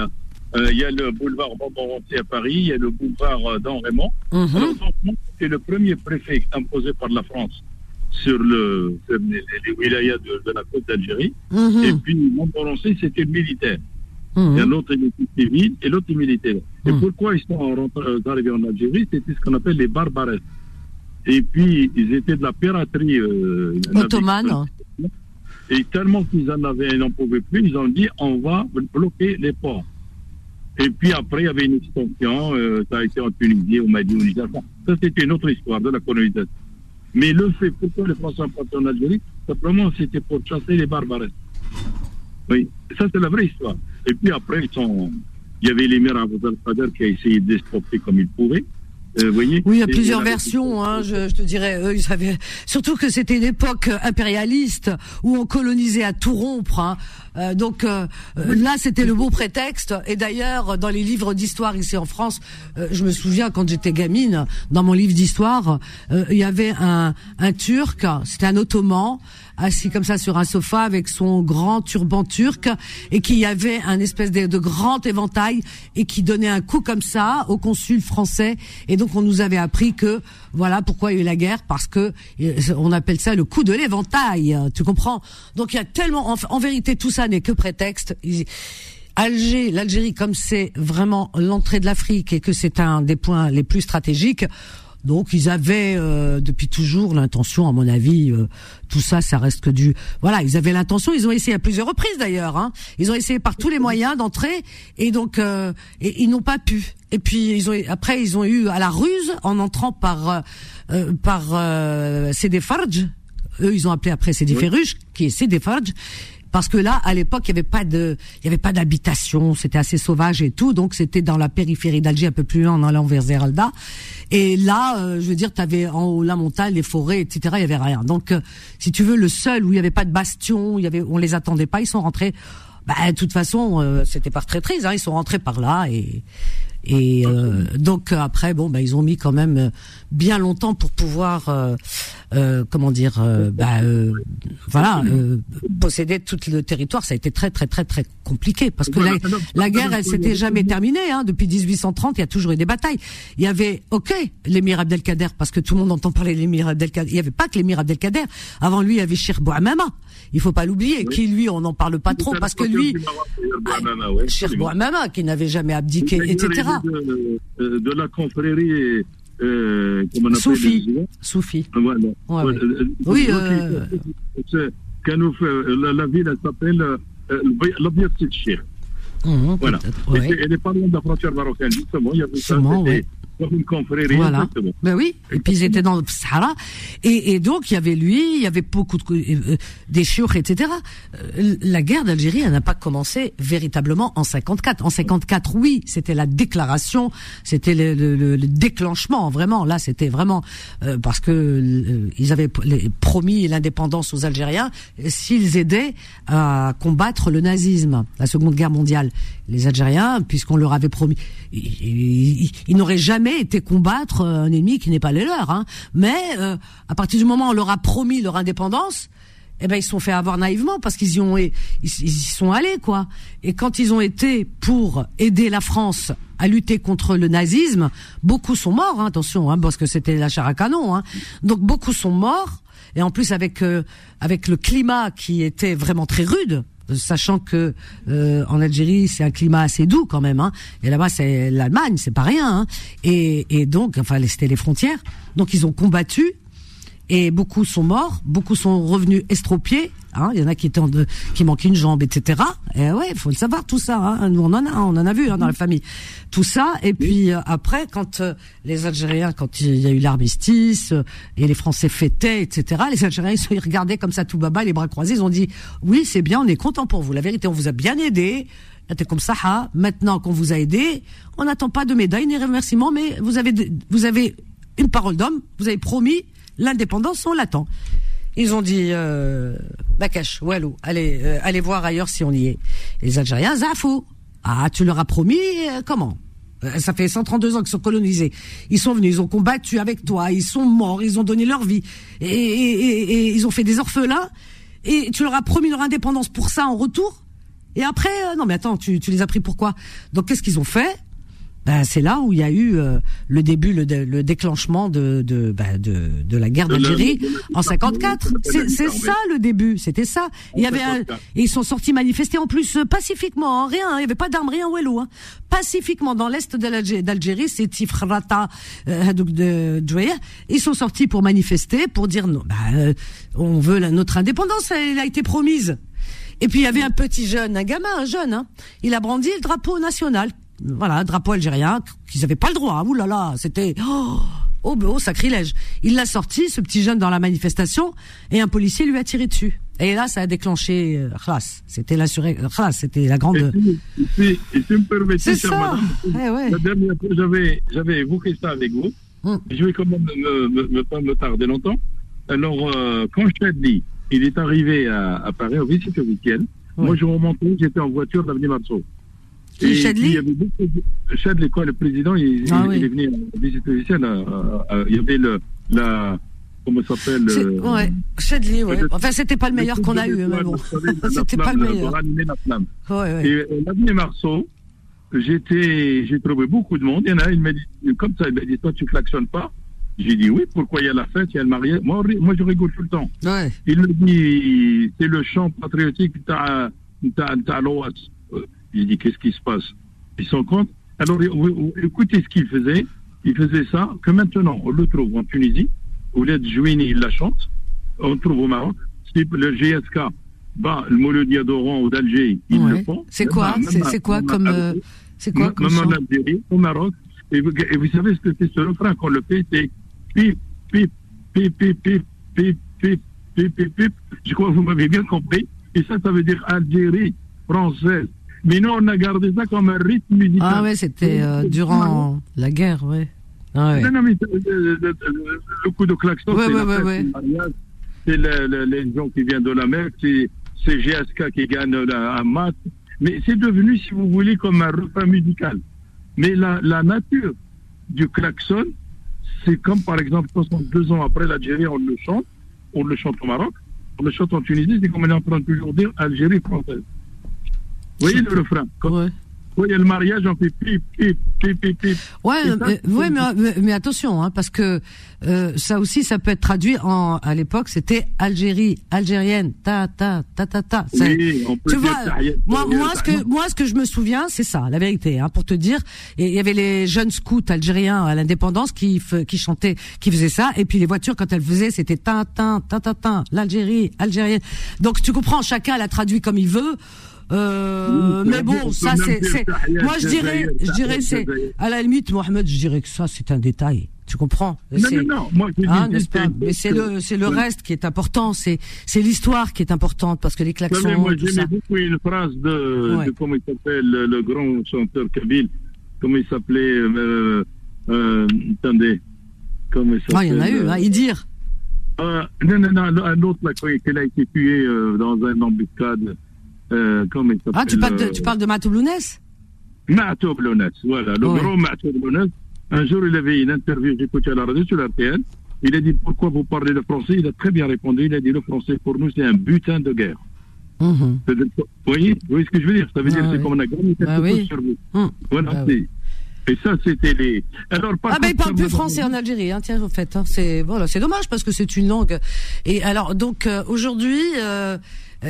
euh, il y a le boulevard Montmorency à Paris, il y a le boulevard. Mhm. Alors, donc, c'est le premier préfet imposé par la France sur, le, sur les, les wilayas de, de la côte d'Algérie. Mhm. Et puis, Montmorency, c'était le militaire. Il y a l'autre il était civil et l'autre est militaire. Et Mhm. pourquoi ils sont arrivés en Algérie? C'était ce qu'on appelle les barbares. Et puis, ils étaient de la piraterie euh, Ottomane. et tellement qu'ils en avaient, ils n'en pouvaient plus, ils ont dit on va bloquer les ports. Et puis après, il y avait une extension, euh, ça a été en Tunisie, au Mali, au Niger. Ça, c'était une autre histoire de la colonisation. Mais le fait, pourquoi les Français sont partis en Algérie? Simplement, c'était pour chasser les barbares. Oui, ça, c'est la vraie histoire. Et puis après, ils sont... il y avait l'émir Abou al-Qader qui a essayé de les stopper comme il pouvait. Euh, voyez Oui, il y a plusieurs et versions. Hein, je, je te dirais, eux, ils. Surtout que c'était une époque impérialiste où on colonisait à tout rompre. hein. Euh, donc euh, là, c'était le beau prétexte. Et d'ailleurs, dans les livres d'histoire ici en France, euh, je me souviens quand j'étais gamine, dans mon livre d'histoire, euh, il y avait un, un Turc, c'était un Ottoman, assis comme ça sur un sofa avec son grand turban turc et qui avait un espèce de, grand éventail et qui donnait un coup comme ça au consul français. Et donc on nous avait appris que voilà pourquoi il y a eu la guerre parce que euh, on appelle ça le coup de l'éventail. Tu comprends? Donc il y a tellement en, en vérité tout ça n'est que prétexte. Alger, l'Algérie, comme c'est vraiment l'entrée de l'Afrique et que c'est un des points les plus stratégiques, donc ils avaient euh, depuis toujours l'intention, à mon avis, euh, tout ça, ça reste que du. Voilà, ils avaient l'intention. Ils ont essayé à plusieurs reprises d'ailleurs. Hein. Ils ont essayé par tous les moyens d'entrer et donc euh, et ils n'ont pas pu. Et puis ils ont après ils ont eu à la ruse en entrant par par euh. Eux, ils ont appelé après Sidi Ferruj, qui est Sidi Farj parce que là, à l'époque, il y avait pas de, il y avait pas d'habitation, c'était assez sauvage et tout, donc c'était dans la périphérie d'Alger, un peu plus loin, en allant vers Zeralda. Et là, euh, je veux dire, tu avais en haut la montagne, les forêts, etc. Il y avait rien. Donc, euh, si tu veux, le seul où il y avait pas de bastion, il y avait, on les attendait pas, ils sont rentrés. Bah, de toute façon, euh, c'était par traîtrise, hein, ils sont rentrés par là et et euh, donc après, bon, bah, ils ont mis quand même euh, bien longtemps pour pouvoir, euh, euh, comment dire, euh, bah, euh, voilà, euh, posséder tout le territoire. Ça a été très, très, très, très compliqué parce que la, la guerre, elle s'était jamais terminée. Hein, depuis 1830, il y a toujours eu des batailles. Il y avait, ok, l'émir Abdelkader, parce que tout le monde entend parler de l'émir Abdelkader. Il y avait pas que l'émir Abdelkader. Avant lui, il y avait Cheikh Bouhamama. Il faut pas l'oublier. Qui lui, on n'en parle pas trop parce que lui, Cheikh Bouhamama, qui n'avait jamais abdiqué, etc. De, euh, de la confrérie, euh, comment on appelle Soufi. les- Soufi. Voilà. Ouais, ouais. Euh, Oui, euh, c'est- quand nous fait- la, la ville, elle s'appelle euh, Cheikh. Mhm, Voilà. ouais. Elle est pas loin de la frontière marocaine, justement. Il y avait ça, Une confrérie. Voilà. exactement. Ben oui. Et puis ils étaient dans le Sahara. Et, et donc il y avait lui, il y avait beaucoup de euh, des chiours, etc. Euh, La guerre d'Algérie, elle n'a pas commencé véritablement en 54. En 54, oui, c'était la déclaration, c'était le, le- le- le déclenchement. Vraiment, là, c'était vraiment euh, parce que euh, ils avaient promis l'indépendance aux Algériens euh, s'ils aidaient à combattre le nazisme, la Seconde Guerre mondiale. Les Algériens, puisqu'on leur avait promis, ils, ils- ils n'auraient jamais été combattre un ennemi qui n'est pas les leurs. Hein. Mais euh, à partir du moment où on leur a promis leur indépendance, eh ben ils se sont fait avoir naïvement parce qu'ils y ont ils y sont allés quoi. Et quand ils ont été pour aider la France à lutter contre le nazisme, beaucoup sont morts. Hein, attention, hein, parce que c'était la chair à canon. Hein. Donc beaucoup sont morts. Et en plus avec euh, avec le climat qui était vraiment très rude, sachant que euh, en Algérie c'est un climat assez doux quand même, hein, et là-bas c'est l'Allemagne, c'est pas rien, hein, et, et donc enfin c'était les frontières, donc ils ont combattu et beaucoup sont morts, beaucoup sont revenus estropiés. Hein, il y en a qui étaient en de- qui manquaient une jambe, etc. Et ouais, il faut le savoir tout ça. Hein. Nous on en a, on en a vu hein, dans la famille, tout ça. Et puis euh, après, quand euh, les Algériens, quand il y a eu l'armistice euh, et les Français fêtaient, etc. Les Algériens ils, se- ils regardaient comme ça tout baba, les bras croisés, ils ont dit oui c'est bien, on est content pour vous. La vérité, on vous a bien aidé. C'était comme ça. hein. Maintenant qu'on vous a aidé, on n'attend pas de médailles ni remerciements, mais vous avez vous avez une parole d'homme, vous avez promis l'indépendance, on l'attend. Ils ont dit, euh, Bakash, Walou, allez, euh, allez voir ailleurs si on y est. Et les Algériens, Zafou. Ah, tu leur as promis, euh, comment? Euh, Ça fait 132 ans qu'ils sont colonisés. Ils sont venus, ils ont combattu avec toi, ils sont morts, ils ont donné leur vie. Et, et- et- et ils ont fait des orphelins. Et tu leur as promis leur indépendance pour ça en retour? Et après, euh, non mais attends, tu, tu les as pris pourquoi? Donc qu'est-ce qu'ils ont fait? Ben, c'est là où il y a eu euh, le début, le, dé- le déclenchement de de, ben, de de la guerre d'Algérie en 54. de la- C'est ça le début, c'était ça. Il y avait un, 54. et ils sont sortis manifester en plus euh, pacifiquement, hein, rien, il y avait pas d'armes, rien Wello, hein. pacifiquement dans l'est d'Algérie, c'est Tifrata euh, Hadouk de ils sont sortis pour manifester, pour dire non, euh, on veut la- notre indépendance, elle a été promise. Et puis il y avait un petit jeune, un gamin, un jeune, hein, il a brandi le drapeau national, voilà, drapeau algérien qu'ils n'avaient pas le droit. Ouh là là, c'était oh, oh, oh, sacrilège. Il l'a sorti, ce petit jeune, dans la manifestation, et un policier lui a tiré dessus. Et là, ça a déclenché euh. C'était l'assuré, khlas, c'était la grande. si, et si- et si vous me permettez, C'est chère ça. madame, Eh ouais. la dernière fois, j'avais, j'avais évoqué ça avec vous. Hum. Je vais quand même me, me, me- pas me tarder longtemps. Alors, euh, quand Chadli, il est arrivé à, à Paris en visite officielle, Ouais. moi je remontais, j'étais en voiture d'avenue Marceau. Qui, Chadli il y avait beaucoup de- Chadli, quoi, le président, il, Ah il, oui. il est venu en visite officielle. euh, euh, il y avait le, la, comment ça s'appelle euh, Ouais, Chadli, ouais. Enfin, c'était pas le meilleur qu'on a eu, mais bon. C'était pas le meilleur. Pour animer la flamme. Ouais, ouais. Et euh, l'avenue Marceau, j'étais, j'ai trouvé beaucoup de monde. Il y en a il m'a dit, comme ça, il m'a dit, toi, tu klaxonnes pas. J'ai dit oui, pourquoi il y a la fête, il y a le mariage. Moi, moi je rigole tout le temps. Ouais. Il me dit, c'est le chant patriotique t'as, t'as, t'as l'OAS. Euh, J'ai dit, qu'est-ce qui se passe? Ils sont contre Alors, écoutez ce qu'il faisait. Il faisait ça, que maintenant, on le trouve en Tunisie, où l'aide Jouini, il la chante. On le trouve au Maroc. C'est le GSK, bah, le Mouloudia d'Oran ou d'Alger, ils Ouais. le font. C'est quoi? Même C'est quoi comme euh, c'est quoi comme même en Algérie, au Maroc. Et vous, et vous savez ce que c'est ce refrain qu'on le fait, c'est pip, pip, pip, pip, pip, pip, pip, pip, pip, pip. Je crois que vous m'avez bien compris. Et ça, ça veut dire Algérie française. Mais nous, on a gardé ça comme un rythme musical. Ah ouais, c'était euh, durant la guerre, ouais. Ah ouais. Non, non, mais euh, euh, le coup de klaxon, Ouais, c'est le le- les gens qui viennent de la mer, c'est GSK qui gagne la- un match. Mais c'est devenu, si vous voulez, comme un refrain musical. Mais la, la nature du klaxon, c'est comme par exemple 62 ans après l'Algérie, on le chante, on le chante au Maroc, on le chante en Tunisie, c'est comme on est en train de toujours dire Algérie française. Vous voyez le refrain il y a le mariage, on fait pip, pip, pip, pip, pip. Ouais, ça, mais, ouais, mais, mais- attention, hein, parce que euh, ça aussi, ça peut être traduit en. À l'époque, c'était Algérie, algérienne, ta ta ta ta ta. Oui, on peut tu vois, moi, moi, ce que moi, ce que je me souviens, c'est ça, la vérité, hein, pour te dire. Il y avait les jeunes scouts algériens à l'indépendance qui qui chantaient, qui faisaient ça, et puis les voitures quand elles faisaient, c'était tin tin tin tin tin, l'Algérie, algérienne. Donc tu comprends, chacun l'a traduit comme il veut. Euh, mais on bon, ça c'est, moi je dirais, je dirais c'est, à la limite, Mohamed, je dirais que ça c'est un détail. Tu comprends? Non, non, non, moi je dis Hein, pas? Mais c'est le, c'est le reste qui est important. C'est, c'est l'histoire qui est importante parce que les klaxons, moi tout ça. j'aimais beaucoup une phrase de, Ouais. de comment il s'appelle, le, le grand chanteur kabyle, comment il s'appelait, euh, euh, attendez, comment il s'appelle Ah, il y en a eu, euh, hein, Idir. euh, non, non, non, un autre là, qui qui a été tué euh, dans un embuscade, euh, comment il s'appelle Ah, tu parles de, euh, tu parles de Matoulounès Ma'toub Lounès, voilà, le Ouais. grand Ma'toub Lounès. Un jour, il avait une interview, j'écoutais à la radio sur RTL. Il a dit pourquoi vous parlez le français? Il a très bien répondu. Il a dit le français pour nous c'est un butin de guerre. Mhm. Que- Vous voyez, vous voyez ce que je veux dire? Ça veut Ah dire c'est oui. comme on a gagné quelque Bah chose oui. sur nous. Hum. Voilà. Bah Et ça, c'était les. Alors, par Ah ben il contre, parle ça plus français en Algérie, hein, tiens, au fait. Hein, c'est voilà, c'est dommage parce que c'est une langue. Et alors donc euh, aujourd'hui, euh,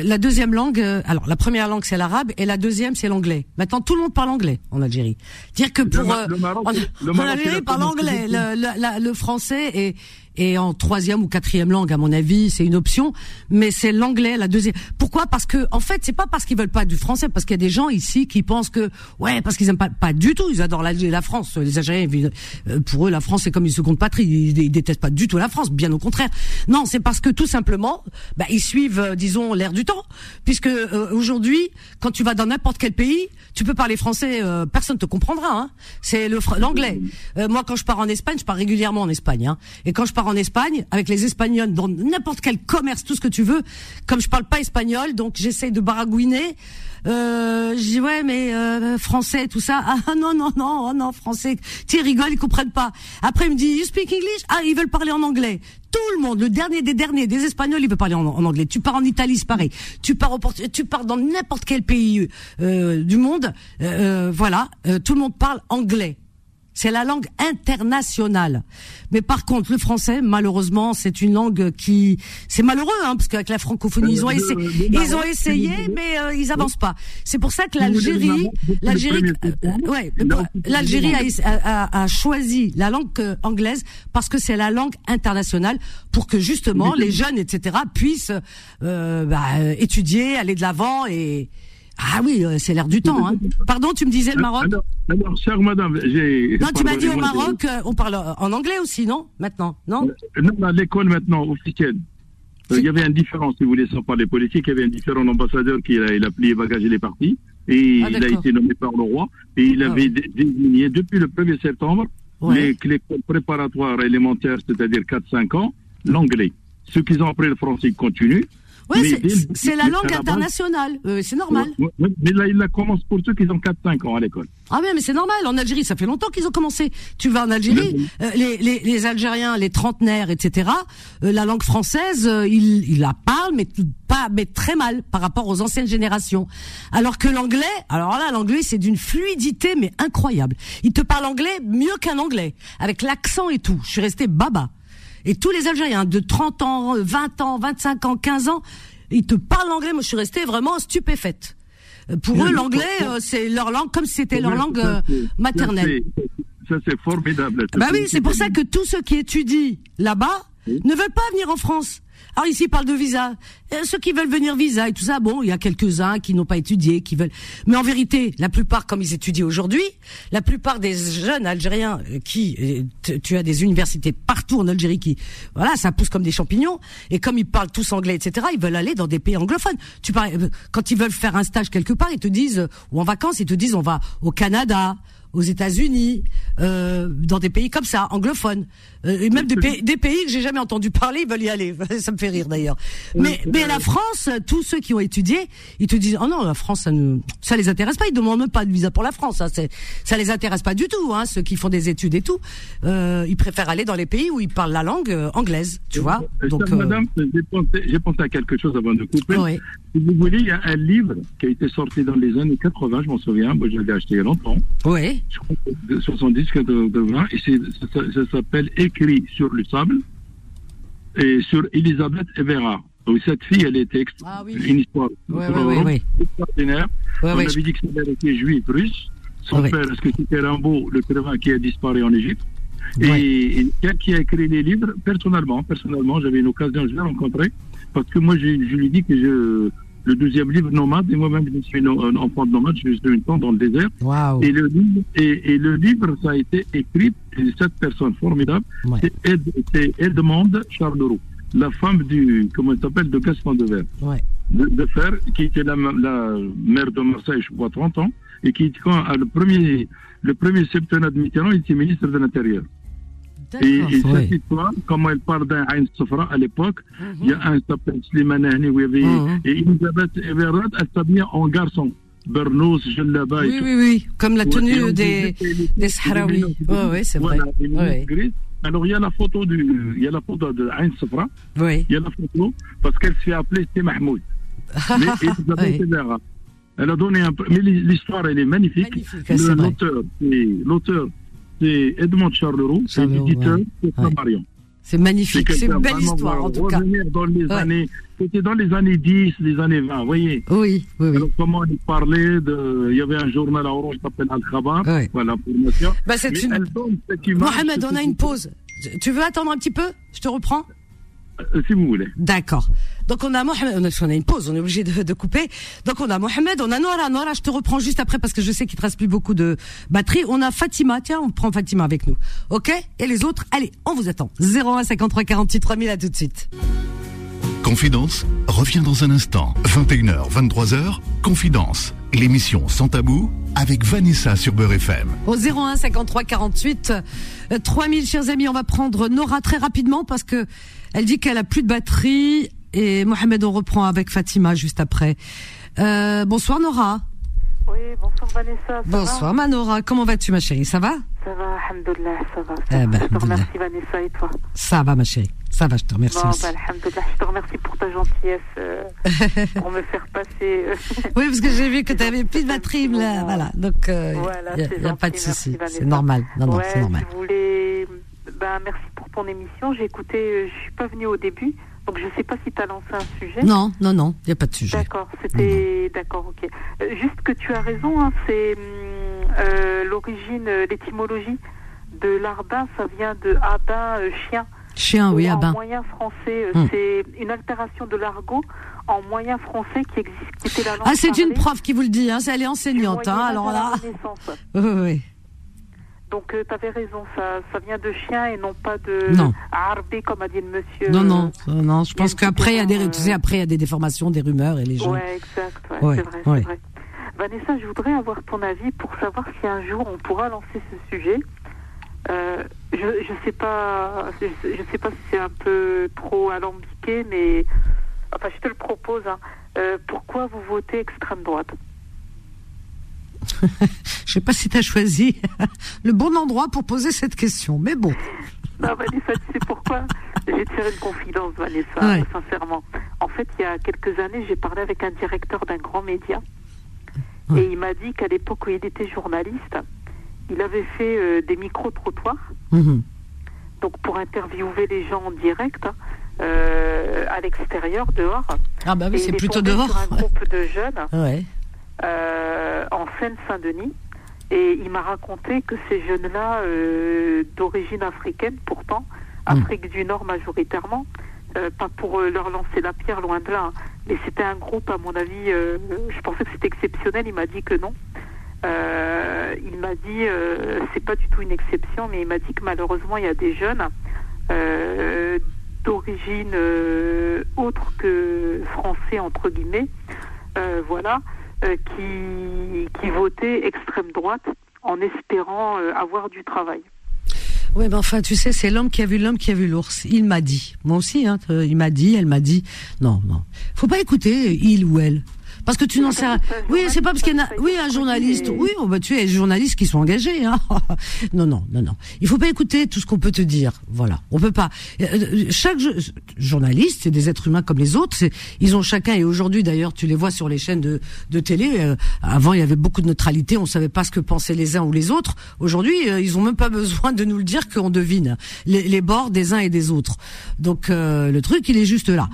la deuxième langue, euh, alors la première langue c'est l'arabe et la deuxième c'est l'anglais. Maintenant tout le monde parle anglais en Algérie. Dire que pour euh, le Maroc- en, le Maroc, Algérie commencé anglais, le, le, la- le français est est en troisième ou quatrième langue à mon avis, c'est une option, mais c'est l'anglais la deuxième. Pourquoi? Parce que en fait c'est pas parce qu'ils veulent pas du français, parce qu'il y a des gens ici qui pensent que ouais parce qu'ils aiment pas pas du tout, ils adorent la, France, les Algériens euh, pour eux la France c'est comme une seconde patrie, ils, ils détestent pas du tout la France, bien au contraire. Non, c'est parce que tout simplement bah, ils suivent euh, disons l'air du temps, puisque euh, aujourd'hui quand tu vas dans n'importe quel pays, tu peux parler français, euh, personne te comprendra. Hein. C'est l'anglais. Euh, moi quand je pars en Espagne, je pars régulièrement en Espagne, hein. et quand je pars en Espagne avec les Espagnols dans n'importe quel commerce, tout ce que tu veux, comme je parle pas espagnol, donc j'essaye de baragouiner. Euh, je dis ouais mais euh, français tout ça. Ah non non non oh non français. Tu sais, ils comprennent pas. Après il me dit you speak English? Ah ils veulent parler en anglais. Tout le monde le dernier des derniers des espagnols il veut parler en, anglais. Tu pars en Italie c'est pareil. Tu pars tu pars dans n'importe quel pays euh, du monde euh, voilà euh, tout le monde parle anglais c'est la langue internationale. Mais par contre, le français, malheureusement, c'est une langue qui, c'est malheureux, hein, parce qu'avec la francophonie, ils ont Euh, essayé, le ils Maroc, ont essayé, mais euh, ils avancent pas. C'est pour ça que l'Algérie, l'Algérie, euh, ouais, l'Algérie a, a, choisi la langue euh, anglaise parce que c'est la langue internationale pour que justement les jeunes, etc., puissent euh, bah, euh, étudier, aller de l'avant et ah oui, euh, c'est l'air du temps. Hein. Pardon, tu me disais le Maroc Alors, chère madame, j'ai. non, tu m'as dit au Maroc, euh, on parle en anglais aussi, non Maintenant, non Non, à l'école maintenant, officielle. Euh, Il y avait un différent, si vous voulez, sans parler politique, il y avait un différent ambassadeur qui a, il a plié bagages et il est parti. Et Ah, il a été nommé par le roi. Et il Ah avait désigné, depuis le 1er septembre, Ouais. les, l'école préparatoire élémentaire, c'est-à-dire 4-5 ans, l'anglais. Ceux qui ont appris le français continuent. Ouais, c'est- la langue internationale. Euh, c'est normal. Ouais, ouais, mais là, il la commence pour ceux qui ont 4-5 ans à l'école. Ah ouais, mais c'est normal. En Algérie, ça fait longtemps qu'ils ont commencé. Tu vas en Algérie, euh, les, les, les Algériens, les trentenaires, etc. euh, la langue française, euh, ils, ils la parlent, mais tout- pas, mais très mal par rapport aux anciennes générations. Alors que l'anglais, alors là, l'anglais, c'est d'une fluidité mais incroyable. Ils te parlent anglais mieux qu'un anglais, avec l'accent et tout. Je suis restée baba. Et tous les Algériens de 30 ans, 20 ans, 25 ans, 15 ans, ils te parlent anglais. Moi, je suis restée vraiment stupéfaite. Euh, Pour eux, l'anglais, euh, c'est leur langue comme si c'était leur langue ça, euh, maternelle. Ça, c'est- ça, c'est formidable. Bah oui, c'est pour ça que tous ceux qui étudient là-bas Oui. ne veulent pas venir en France. Alors ici, ils parlent de visa. Euh, ceux qui veulent venir visa et tout ça, bon, il y a quelques-uns qui n'ont pas étudié, qui veulent. Mais en vérité, la plupart, comme ils étudient aujourd'hui, la plupart des jeunes Algériens euh, qui, euh, tu as des universités partout en Algérie qui, voilà, ça pousse comme des champignons. Et comme ils parlent tous anglais, etc., ils veulent aller dans des pays anglophones. Tu parles, quand ils veulent faire un stage quelque part, ils te disent, ou en vacances, ils te disent, on va au Canada aux États-Unis, euh, dans des pays comme ça, anglophones, euh, et même des pays, des pays que j'ai jamais entendu parler, ils veulent y aller. ça me fait rire d'ailleurs. Mais, mais la France, tous ceux qui ont étudié, ils te disent oh non, la France, ça ne, ça les intéresse pas. Ils demandent même pas de visa pour la France. Hein, c'est, ça les intéresse pas du tout. Hein, ceux qui font des études et tout, euh, ils préfèrent aller dans les pays où ils parlent la langue euh, anglaise, tu vois. Euh, Donc, euh, Madame, j'ai pensé, pensé à quelque chose avant de couper. ouais. Si vous voulez, il y a un livre qui a été sorti dans les années 80, je m'en souviens, moi je l'ai acheté il y a longtemps, ouais, je crois de 70, 80, et ça, s'appelle Écrit sur le sable, et sur Elisabeth Evera. Donc, cette fille, elle était Ah oui. une histoire ouais, ouais. extraordinaire. On avait dit que sa mère était juive russe. Son père, est-ce que c'était Rimbaud, le écrivain qui a disparu en Égypte? Et, et quelqu'un qui a écrit les livres, personnellement, personnellement, j'avais une occasion, je l'ai rencontré, parce que moi, je, je lui dis que je, le deuxième livre, Nomade, et moi-même, je suis un enfant de nomade, je suis une temps dans le désert, et le livre, et, et le livre, ça a été écrit de cette personne formidable, Ouais. c'est Ed- c'est Edmond Charleroux, la femme du, comment elle s'appelle, de Gaston de Verre Ouais. de, de faire, qui était la, la maire de Marseille, je crois, 30 ans, et qui, quand, à le premier, le premier septennat de Mitterrand, il était ministre de l'Intérieur. Et, cette Ouais. histoire, comment elle parle d'un Ain Sofra à l'époque, Mhm. il y a un s'appelle Slimane avait, Mhm. et Elisabeth Everard, elle s'habillait en garçon. Bernos, Jellaba et Oui, tout. oui, oui, comme la Ouais, tenue on des, des Sahraouis. Ouais, ouais, c'est vrai. Voilà, Ouais. gris. Alors, il y a la photo du, il y a la photo de Ain Sofra, Oui. il y a la photo, parce qu'elle se fait appeler Sté Mahmoud. Mais Elisabeth Ouais. Evera, elle a donné un mais l'histoire, elle est magnifique. L'auteur, l'auteur, c'est Edmond Charleroux, Charleroux, l'éditeur, ouais. c'est Ouais. Marion. C'est magnifique, c'est une belle histoire en tout cas. dans les Ouais. années, c'était dans les années 10, les années 20, vous voyez. Oui, oui, oui. Alors, comment il parlait de, il y avait un journal à Orange qui s'appelle Al-Khabar, Ouais. voilà, information. Bah, c'est une... Mohamed, on a une pause. Tu veux attendre un petit peu? Je te reprends Si vous voulez. D'accord. Donc on a Mohamed, on a, une pause, on est obligé de, de couper. Donc on a Mohamed, on a Nora. Nora, je te reprends juste après parce que je sais qu'il te reste plus beaucoup de batterie. On a Fatima, tiens, on prend Fatima avec nous. Ok? Et les autres, allez, on vous attend. 01 53 48 3000, à tout de suite. Confidence revient dans un instant. 21h, 23h, Confidence. L'émission sans tabou avec Vanessa sur Beurre FM. Au 01 53 48 euh, 3000, chers amis, on va prendre Nora très rapidement parce que elle dit qu'elle a plus de batterie et Mohamed, on reprend avec Fatima juste après. Euh, bonsoir Nora. Oui, bonsoir Vanessa. Bonsoir ma Nora. Comment vas-tu ma chérie? Ça va? Ça va, alhamdoulilah, ça va. Eh Ça ben, va. je te alhamdoulilah. remercie Vanessa et toi? Ça va ma chérie. Ça va, je te remercie Bon, bah, je te remercie pour ta gentillesse euh, pour me faire passer. euh, Oui, parce que j'ai vu que tu avais plus de batterie là, voilà. Donc euh, Voilà, il c'est n'y a, pas de souci, c'est normal. Non non, ouais, c'est normal. Je voulais. Ben, merci pour ton émission. J'ai écouté, euh, je suis pas venue au début, donc je sais pas si tu as lancé un sujet. Non, non non, il n'y a pas de sujet. D'accord, c'était d'accord, ok. Euh, juste que tu as raison, hein, c'est hum, euh, l'origine, l'étymologie de l'arbin, ça vient de abin, euh, chien. Chien, oui, Ou ah en moyen français, Hmm. c'est une altération de l'argot en moyen français qui existe, qui était la langue Ah, c'est une prof qui vous le dit, hein, elle est enseignante, hein, alors là. Oui, oui, Donc tu avais raison, ça, ça vient de chien et non pas de Non. arbé comme a dit le monsieur. Non, non, euh, non, je y a pense qu'après, il y a des, tu sais, après, il y a des déformations, des rumeurs et les gens. Ouais, exact, ouais, Ouais, c'est vrai, ouais. c'est vrai. Vanessa, je voudrais avoir ton avis pour savoir si un jour on pourra lancer ce sujet. Euh, je je sais pas, je, je sais pas si c'est un peu trop alambiqué, mais enfin je te le propose, hein. Euh, pourquoi vous votez extrême droite? Je sais pas si tu as choisi le bon endroit pour poser cette question, mais bon. Non, Vanessa, tu sais pourquoi? Te faire une confidence, Vanessa, sincèrement. En fait, il y a quelques années, j'ai parlé avec un directeur d'un grand média. Et il m'a dit qu'à l'époque où il était journaliste, il avait fait euh, des micro-trottoirs. Mhm. Donc, pour interviewer les gens en direct, hein, euh, à l'extérieur, dehors. Ah bah oui, c'est plutôt dehors. Sur un groupe de jeunes Ouais. Euh, en Seine-Saint-Denis. Et il m'a raconté que ces jeunes-là, euh, d'origine africaine pourtant, Afrique du Nord majoritairement, euh, pas pour leur lancer la pierre, loin de là, hein, mais c'était un groupe, à mon avis, euh, je pensais que c'était exceptionnel, il m'a dit que non. Euh, il m'a dit, euh, c'est pas du tout une exception, mais il m'a dit que malheureusement, il y a des jeunes d'origine autre que français, entre guillemets, voilà, qui, qui votaient extrême droite en espérant euh, avoir du travail. Oui, mais enfin, tu sais, c'est l'homme qui a vu l'homme qui a vu l'ours. Il m'a dit. Moi aussi, hein, euh, il m'a dit, elle m'a dit. Non, non. Faut pas écouter il ou elle. Parce que tu n'en sais rien. Oui, c'est pas parce qu'il y en a. Oui, un journaliste. Oui, oh, bah, tu es des journalistes qui sont engagés. Hein. non, non, non, non. Il faut pas écouter tout ce qu'on peut te dire. Voilà. On peut pas. Euh, euh, Chaque jo- journaliste, c'est des êtres humains comme les autres. Ils ont chacun. Et aujourd'hui, d'ailleurs, tu les vois sur les chaînes de, télé. euh, avant, il y avait beaucoup de neutralité. On savait pas ce que pensaient les uns ou les autres. Aujourd'hui, ils ont même pas besoin de nous le dire qu'on devine les, les bords des uns et des autres. Donc le truc, il est juste là.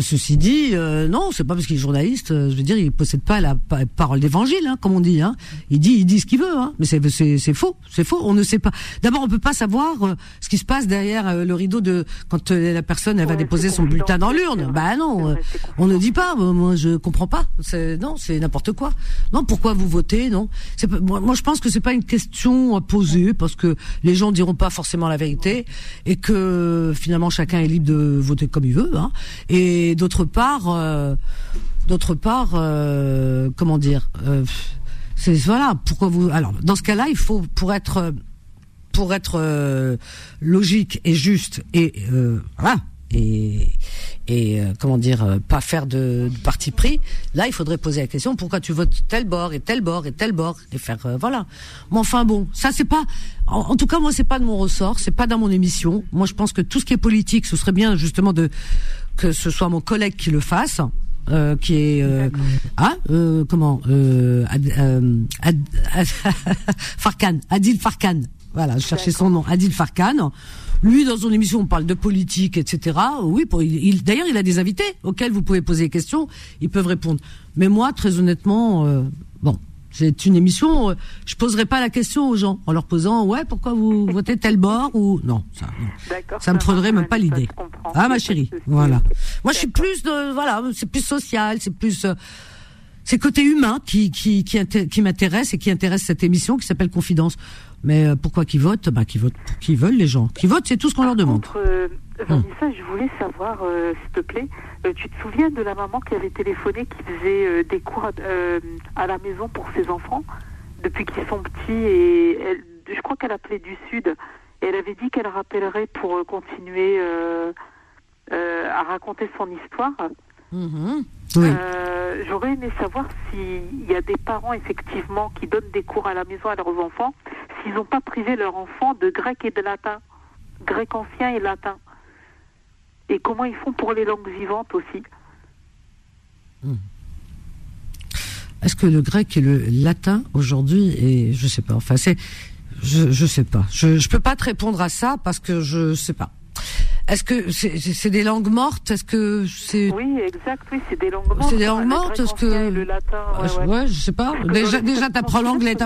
Ceci dit, non, c'est pas parce qu'il est journaliste. Dire, il possède pas la pa- parole d'évangile, hein, comme on dit. Hein. Il dit, il dit ce qu'il veut, hein. mais c'est faux, c'est faux. On ne sait pas. D'abord, on peut pas savoir euh, ce qui se passe derrière euh, le rideau de quand euh, la personne elle va Ouais, déposer son bulletin dans l'urne. Bah non, on ne dit pas. Moi, je comprends pas. Non, c'est n'importe quoi. Non, pourquoi vous votez Non, pas- moi, moi, je pense que c'est pas une question à poser parce que les gens diront pas forcément la vérité et que finalement chacun est libre de voter comme il veut. Hein. Et d'autre part, d'autre part, euh, comment dire euh, C'est voilà. Pourquoi vous Alors, dans ce cas-là, il faut pour être pour être euh, logique et juste et euh, voilà et et euh, comment dire euh, pas faire de, de parti pris là il faudrait poser la question pourquoi tu votes tel bord et tel bord et tel bord et faire voilà mais enfin bon ça c'est pas en, en tout cas moi c'est pas de mon ressort c'est pas dans mon émission moi je pense que tout ce qui est politique ce serait bien justement de que ce soit mon collègue qui le fasse euh, qui est euh, ah euh, comment Ad- Adil Farkan. Voilà je cherchais son nom Adil Farkan. Lui dans son émission on parle de politique etc oui d'ailleurs il a des invités auxquels vous pouvez poser des questions. Ils peuvent répondre. Mais moi très honnêtement bon c'est une émission, euh, je poserai pas la question aux gens en leur posant ouais pourquoi vous votez tel bord ou non ça non. Ça me marche, même pas l'idée. Ah ma chérie, voilà. Moi je suis plus de voilà, c'est plus social, c'est plus euh, c'est côté humain qui qui qui, inté- qui m'intéresse et qui intéresse cette émission qui s'appelle Confidence. Mais euh, pourquoi qu'ils votent? Bah qu'ils votent pour qui veulent les gens. Qui votent, c'est tout ce qu'on leur demande. Contre, euh, Vanessa, je voulais savoir, euh, s'il te plaît, euh, tu te souviens de la maman qui avait téléphoné, qui faisait euh, des cours à, euh, à la maison pour ses enfants depuis qu'ils sont petits et elle, je crois qu'elle appelait du Sud. Et elle avait dit qu'elle rappellerait pour continuer euh, euh, à raconter son histoire. Mhm. Oui. Euh, J'aurais aimé savoir s'il y a des parents effectivement qui donnent des cours à la maison à leurs enfants, s'ils n'ont pas privé leur enfant de grec et de latin, grec ancien et latin. Et comment ils font pour les langues vivantes aussi. Est-ce que le grec et le latin aujourd'hui et je sais pas. Enfin c'est je je sais pas. Je je peux pas te répondre à ça parce que je sais pas. Est-ce que c'est des langues mortes? Est-ce que c'est Oui, exact, oui, c'est des langues mortes. C'est des langues mortes, est-ce que- le latin, ouais, Ouais, ouais. ouais, je sais pas. Déjà, déjà, t'apprends l'anglais.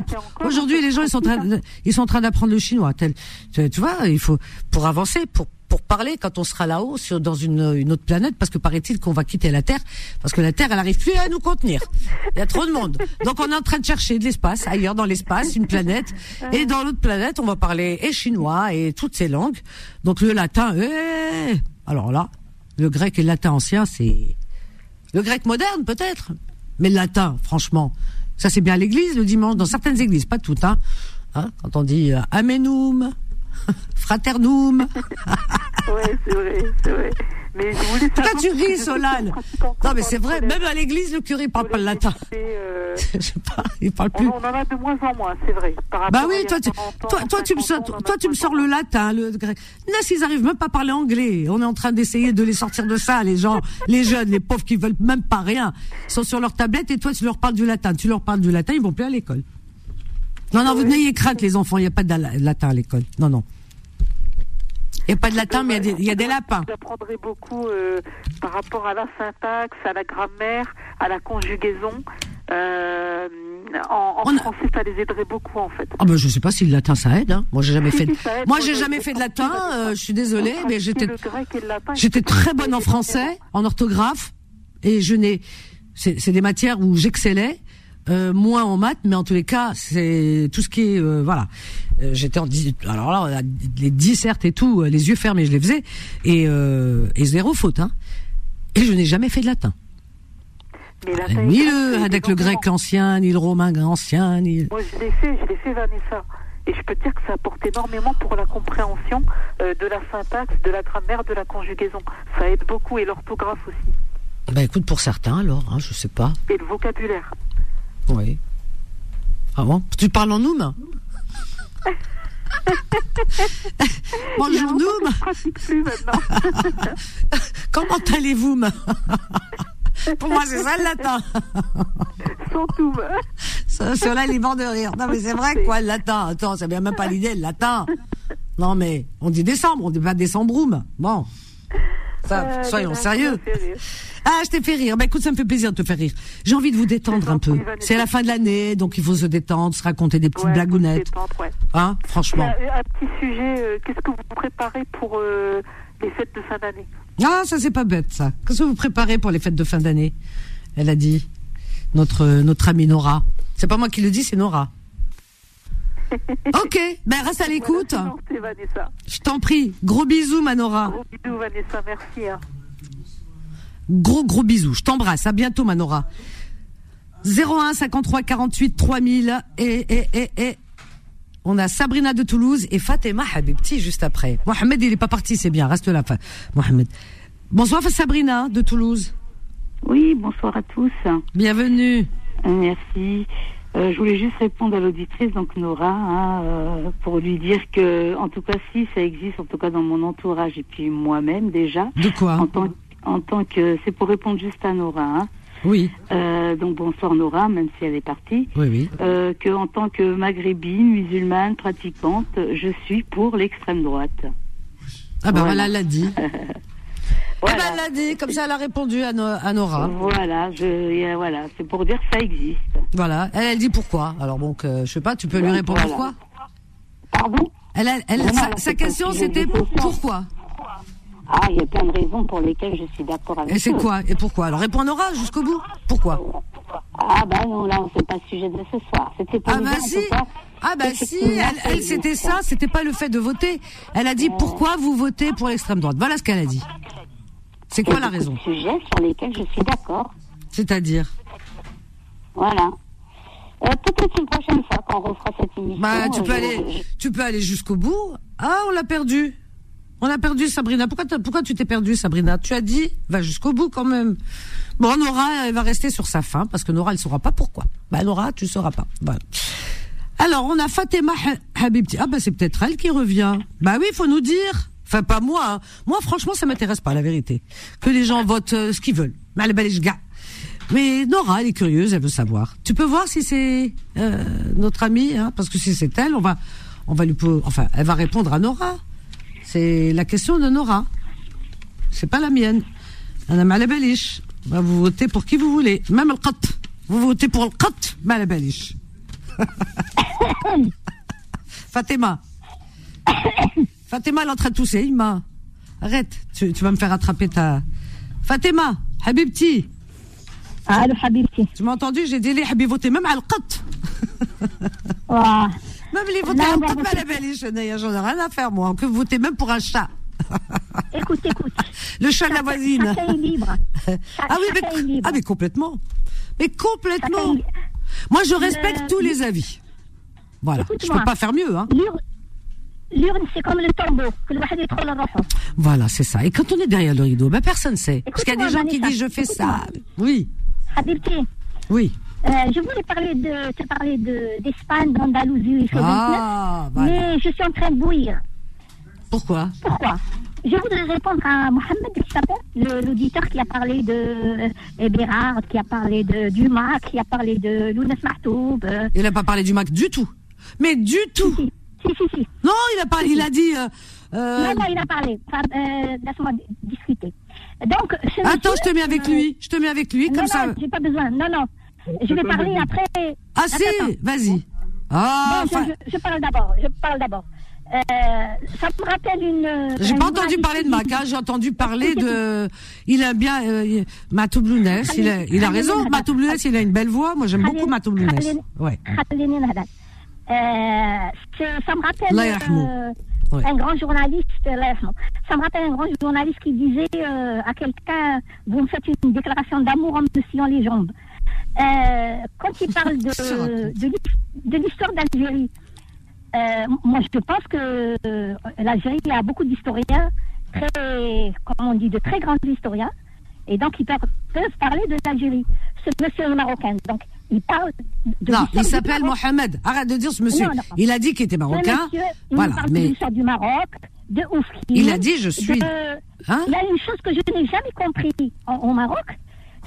Aujourd'hui, les gens, ils sont en train, ils sont en train d'apprendre le chinois. Tel, tu vois, il faut pour avancer, pour pour parler quand on sera là-haut sur dans une une autre planète, parce que paraît-il qu'on va quitter la Terre, parce que la Terre, elle arrive plus à nous contenir. Il y a trop de monde. Donc, on est en train de chercher de l'espace ailleurs dans l'espace, une planète, et dans l'autre planète, on va parler et chinois et toutes ces langues. Donc, le latin, eh alors là, le grec et le latin ancien, c'est le grec moderne, peut-être. Mais le latin, franchement, ça c'est bien l'église le dimanche, dans certaines églises, pas toutes, hein. Hein, quand on dit euh, Amenum, Fraternum. Ouais, c'est vrai, c'est vrai. Mais je voulais savoir tu ris, Solal Non, mais c'est vrai, même à l'église, le curé parle au pas le latin. euh, Je sais pas, il parle plus. on en a de moins en moins, c'est vrai. Par Bah oui, toi, tu, 40 ans, toi, toi, tu me 50 sors, toi, tu me sors le latin, le grec. Là, s'ils arrivent même pas à parler anglais, on est en train d'essayer de les sortir de ça, les gens, les jeunes, les pauvres qui veulent même pas rien, sont sur leur tablette et toi, tu leur parles du latin. Tu leur parles du latin, ils vont plus à l'école. Non, non, vous n'ayez crainte, les enfants, il n'y a pas de la- latin à l'école. Non, non. Il n'y a pas de latin, mais il y a des- il y, a des lapins. J'apprendrai beaucoup euh, par rapport à la syntaxe, à la grammaire, à la conjugaison. Euh, en en a- français, ça les aiderait beaucoup en fait. Ah ben je sais pas si le latin ça aide. Hein. Moi j'ai jamais Si, fait. De... si, aide. Moi j'ai jamais fait de latin. euh, je suis désolée, mais j'étais j'étais très bonne en français, en orthographe, et je n'ai. C'est c'est des matières où j'excellais. Euh, moins en maths, mais en tous les cas, c'est tout ce qui est euh, voilà. Euh, J'étais en alors là, les dissertes et tout, les yeux fermés, je les faisais et, et zéro faute. Hein. Et je n'ai jamais fait de latin. Mais latin Ni et grec, le avec le grec ancien, ni le romain ancien, ni. Moi, je l'ai fait, je l'ai fait, Vanessa. Et je peux te dire que ça apporte énormément pour la compréhension de la syntaxe, de la grammaire, de la conjugaison. Ça aide beaucoup et l'orthographe aussi. Bah écoute, pour certains alors, hein, je sais pas. Et le vocabulaire. Oui. Ah bon? Tu parles en noum Bonjour Noum plus maintenant. Comment allez-vous Pour moi c'est ça le latin Sans tout. Cela il est mort de rire. Non mais c'est vrai quoi le latin? Attends, ça vient même pas l'idée le latin Non mais on dit décembre, on dit pas décembroum. Bon. Euh, soyons sérieux. Ah, je t'ai fait rire. Bah écoute, ça me fait plaisir de te faire rire. J'ai envie de vous détendre un peu. C'est la fin de l'année, donc il faut se détendre, se raconter des petites Ouais, blagounettes. ouais. Hein, franchement. Un petit sujet, euh, qu'est-ce que vous préparez pour euh, les fêtes de fin d'année? Ah, ça c'est pas bête ça. Qu'est-ce que vous préparez pour les fêtes de fin d'année? Elle a dit notre notre amie Nora. C'est pas moi qui le dis, c'est Nora. Ok, ben reste à l'écoute. Voilà. Je t'en prie. Gros bisous, ma Nora. Gros bisous, Vanessa, merci. hein. Gros gros bisous. Je t'embrasse. À bientôt, ma Nora. 01 53 48 3000 et et et et on a Sabrina de Toulouse et Fatima Habibti juste après. Mohamed, il est pas parti, c'est bien. Reste là, Mohamed. Bonsoir Sabrina de Toulouse. Oui, bonsoir à tous. Bienvenue. Euh, Merci. Euh, je voulais juste répondre à l'auditrice, donc Nora, hein, euh, pour lui dire que, en tout cas, si ça existe, en tout cas dans mon entourage et puis moi-même déjà, De quoi en tant, en tant que, c'est pour répondre juste à Nora. Hein, Oui, Euh, donc bonsoir Nora, même si elle est partie. oui, oui. Que en tant que maghrébine, musulmane, pratiquante, je suis pour l'extrême droite. Ah ben voilà, Voilà. elle l'a dit. Voilà. Eh ben elle l'a dit, comme ça elle a répondu à, No- à Nora. Voilà, je, euh, voilà, c'est pour dire que ça existe. Voilà, elle, elle dit pourquoi. Alors donc, euh, je sais pas, tu peux lui répondre voilà. pourquoi? Pardon? Elle, elle, elle- Non, non, sa, pas question c'était pourquoi? Ah, il y a plein de raisons pour lesquelles je suis d'accord avec Et c'est quoi? Et pourquoi? Alors réponds à Nora jusqu'au bout. Pourquoi? Ah bah non, là, c'est pas le sujet de ce soir. C'était pour Ah bah si Ah bah si, elle, c'était ça, c'était pas le fait de voter. Elle a dit pourquoi vous votez pour l'extrême droite? Voilà ce qu'elle a dit. C'est quoi la raison sujets sur lesquels je suis d'accord. C'est-à-dire Voilà. Euh, Peut-être une prochaine fois quand on refera cette émission. Bah tu euh, peux aller, je- tu peux aller jusqu'au bout. Ah on l'a perdu. On a perdu Sabrina. Pourquoi, pourquoi tu t'es perdu Sabrina? Tu as dit va jusqu'au bout quand même. Bon Nora elle va rester sur sa fin parce que Nora elle saura pas pourquoi. Bah Nora tu sauras pas. Voilà. Alors on a Fatima Ha- Habibti. Ah bah c'est peut-être elle qui revient. Bah oui il faut nous dire. Enfin pas moi. hein. Moi franchement ça m'intéresse pas la vérité. Que les gens votent euh, ce qu'ils veulent. Gars. Mais Nora, elle est curieuse, elle veut savoir. Tu peux voir si c'est euh, notre amie, hein, parce que si c'est elle, on va, on va lui, enfin, elle va répondre à Nora. C'est la question de Nora. C'est pas la mienne. Madame Malabelish. Bah, vous votez pour qui vous voulez. Même le qat. Vous votez pour le qat, Malabelish. Fatima. Fatima, est en train de tousser, Ima. Arrête, tu, vas me faire attraper ta. Fatima, Habibti. Ah, allô, Habibti. Tu m'as entendu? J'ai dit les Habiboté, même Al-Qat. Même les voter Al-Qat, mais la belle, j'en ai rien à faire, moi. Que voter même pour un chat. écoute, écoute. Le chat de la voisine. Est libre. Ah oui, mais. Ah, mais complètement. Mais complètement. Moi, je respecte tous les avis. Voilà. Je ne peux pas faire mieux. Hein. L'ur- l'urne, c'est comme le tombeau. Que le wahad yadkhul ar-ruh. Voilà, c'est ça. Et quand on est derrière le rideau, ben personne sait. Parce qu'il y a des gens qui disent je fais ça. Oui, Habibti, oui. euh, je voulais parler de, te parler de, d'Espagne, d'Andalousie, chose Ah, voilà. mais je suis en train de bouillir. Pourquoi? Pourquoi? Je voudrais répondre à Mohamed le- l'auditeur qui a parlé de euh, Bérard, qui a parlé de Dumas, qui a parlé de Lounès Mahtoub. euh, Il n'a pas parlé du Mac du tout. Mais du tout. si, si, si, si. Non, il a pas. Il a dit. euh, euh, Non, non, il a parlé. Par- euh, Laisse-moi discuter. Donc, ce Attends, monsieur, je te mets avec euh, lui. Je te mets avec lui, Non, comme ça. non, j'ai pas besoin. Non, non. Je vais parler après. Ah si, Attends, vas-y. Ah, Bon, je- parle d'abord. Je parle d'abord. Euh, ça me rappelle une. j'ai pas entendu parler de qui Mac, dit- hein, j'ai entendu parler de. Il a bien. Euh, Matou Blounès, il a, il a raison. Matou Blounès, il a une belle voix. Moi, j'aime beaucoup Matou Blounès. Ouais. Euh, ça me rappelle. Euh, un grand journaliste, euh, ça me rappelle un grand journaliste qui disait à quelqu'un, vous me faites une déclaration d'amour en me sciant les jambes. Quand il parle de, l'histoire d'Algérie, moi je pense que l'Algérie a beaucoup d'historiens, comme on dit, de très grands historiens, et donc ils peuvent, parler de l'Algérie. Ce monsieur marocain, donc il parle de Non, il s'appelle. Mohamed. Arrête de dire ce monsieur. Non, non. Il a dit qu'il était marocain. monsieur, il Voilà, nous parle de mais l'histoire du Maroc, de Oufki. il a dit je suis. de- Hein Il y a une chose que je n'ai jamais compris en- au Maroc,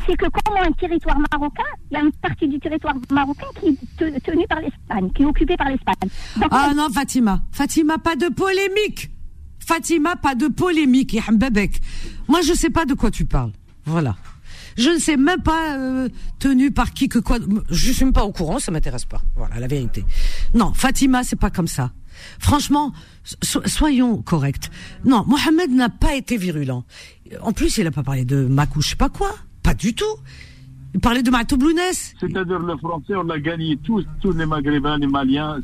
c'est que comme un territoire marocain, il y a une partie du territoire marocain qui est te- tenue par l'Espagne, qui est occupée par l'Espagne. Ah non, Fatima. Fatima, pas de polémique. Fatima, pas de polémique. Moi, je sais pas de quoi tu parles. Voilà. Je ne sais même pas euh, tenu par qui que quoi. Je suis même pas au courant, ça m'intéresse pas. Voilà, la vérité. Non, Fatima, c'est pas comme ça. Franchement, so- soyons corrects. Non, Mohamed n'a pas été virulent. En plus, il a pas parlé de Makou, je sais pas quoi. Pas du tout. Il parlait de Matou Blounès. C'est-à-dire le français, on l'a gagné tous, tous les Maghrébins, les Maliens.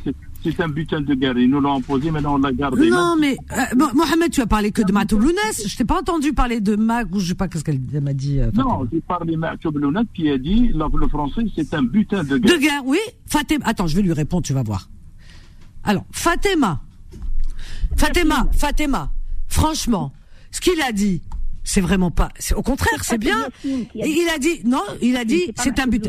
C'est, un butin de guerre. Ils nous l'ont imposé, maintenant on l'a gardé. Non, mais euh, Mo- Mohamed, tu as parlé que de Matou Blounès. Je t'ai pas entendu parler de Mac ou je sais pas qu'est-ce qu'elle m'a dit. euh, Non, j'ai parlé Matou Blounet qui a dit la- le français, c'est un butin de guerre. De guerre, oui. Fatima. Attends, je vais lui répondre, tu vas voir. Alors, Fatima. Fatima, Fatima. Franchement, ce qu'il a dit, c'est vraiment pas. C'est au contraire, c'est bien. A. Il a dit non, il a dit c'est un but.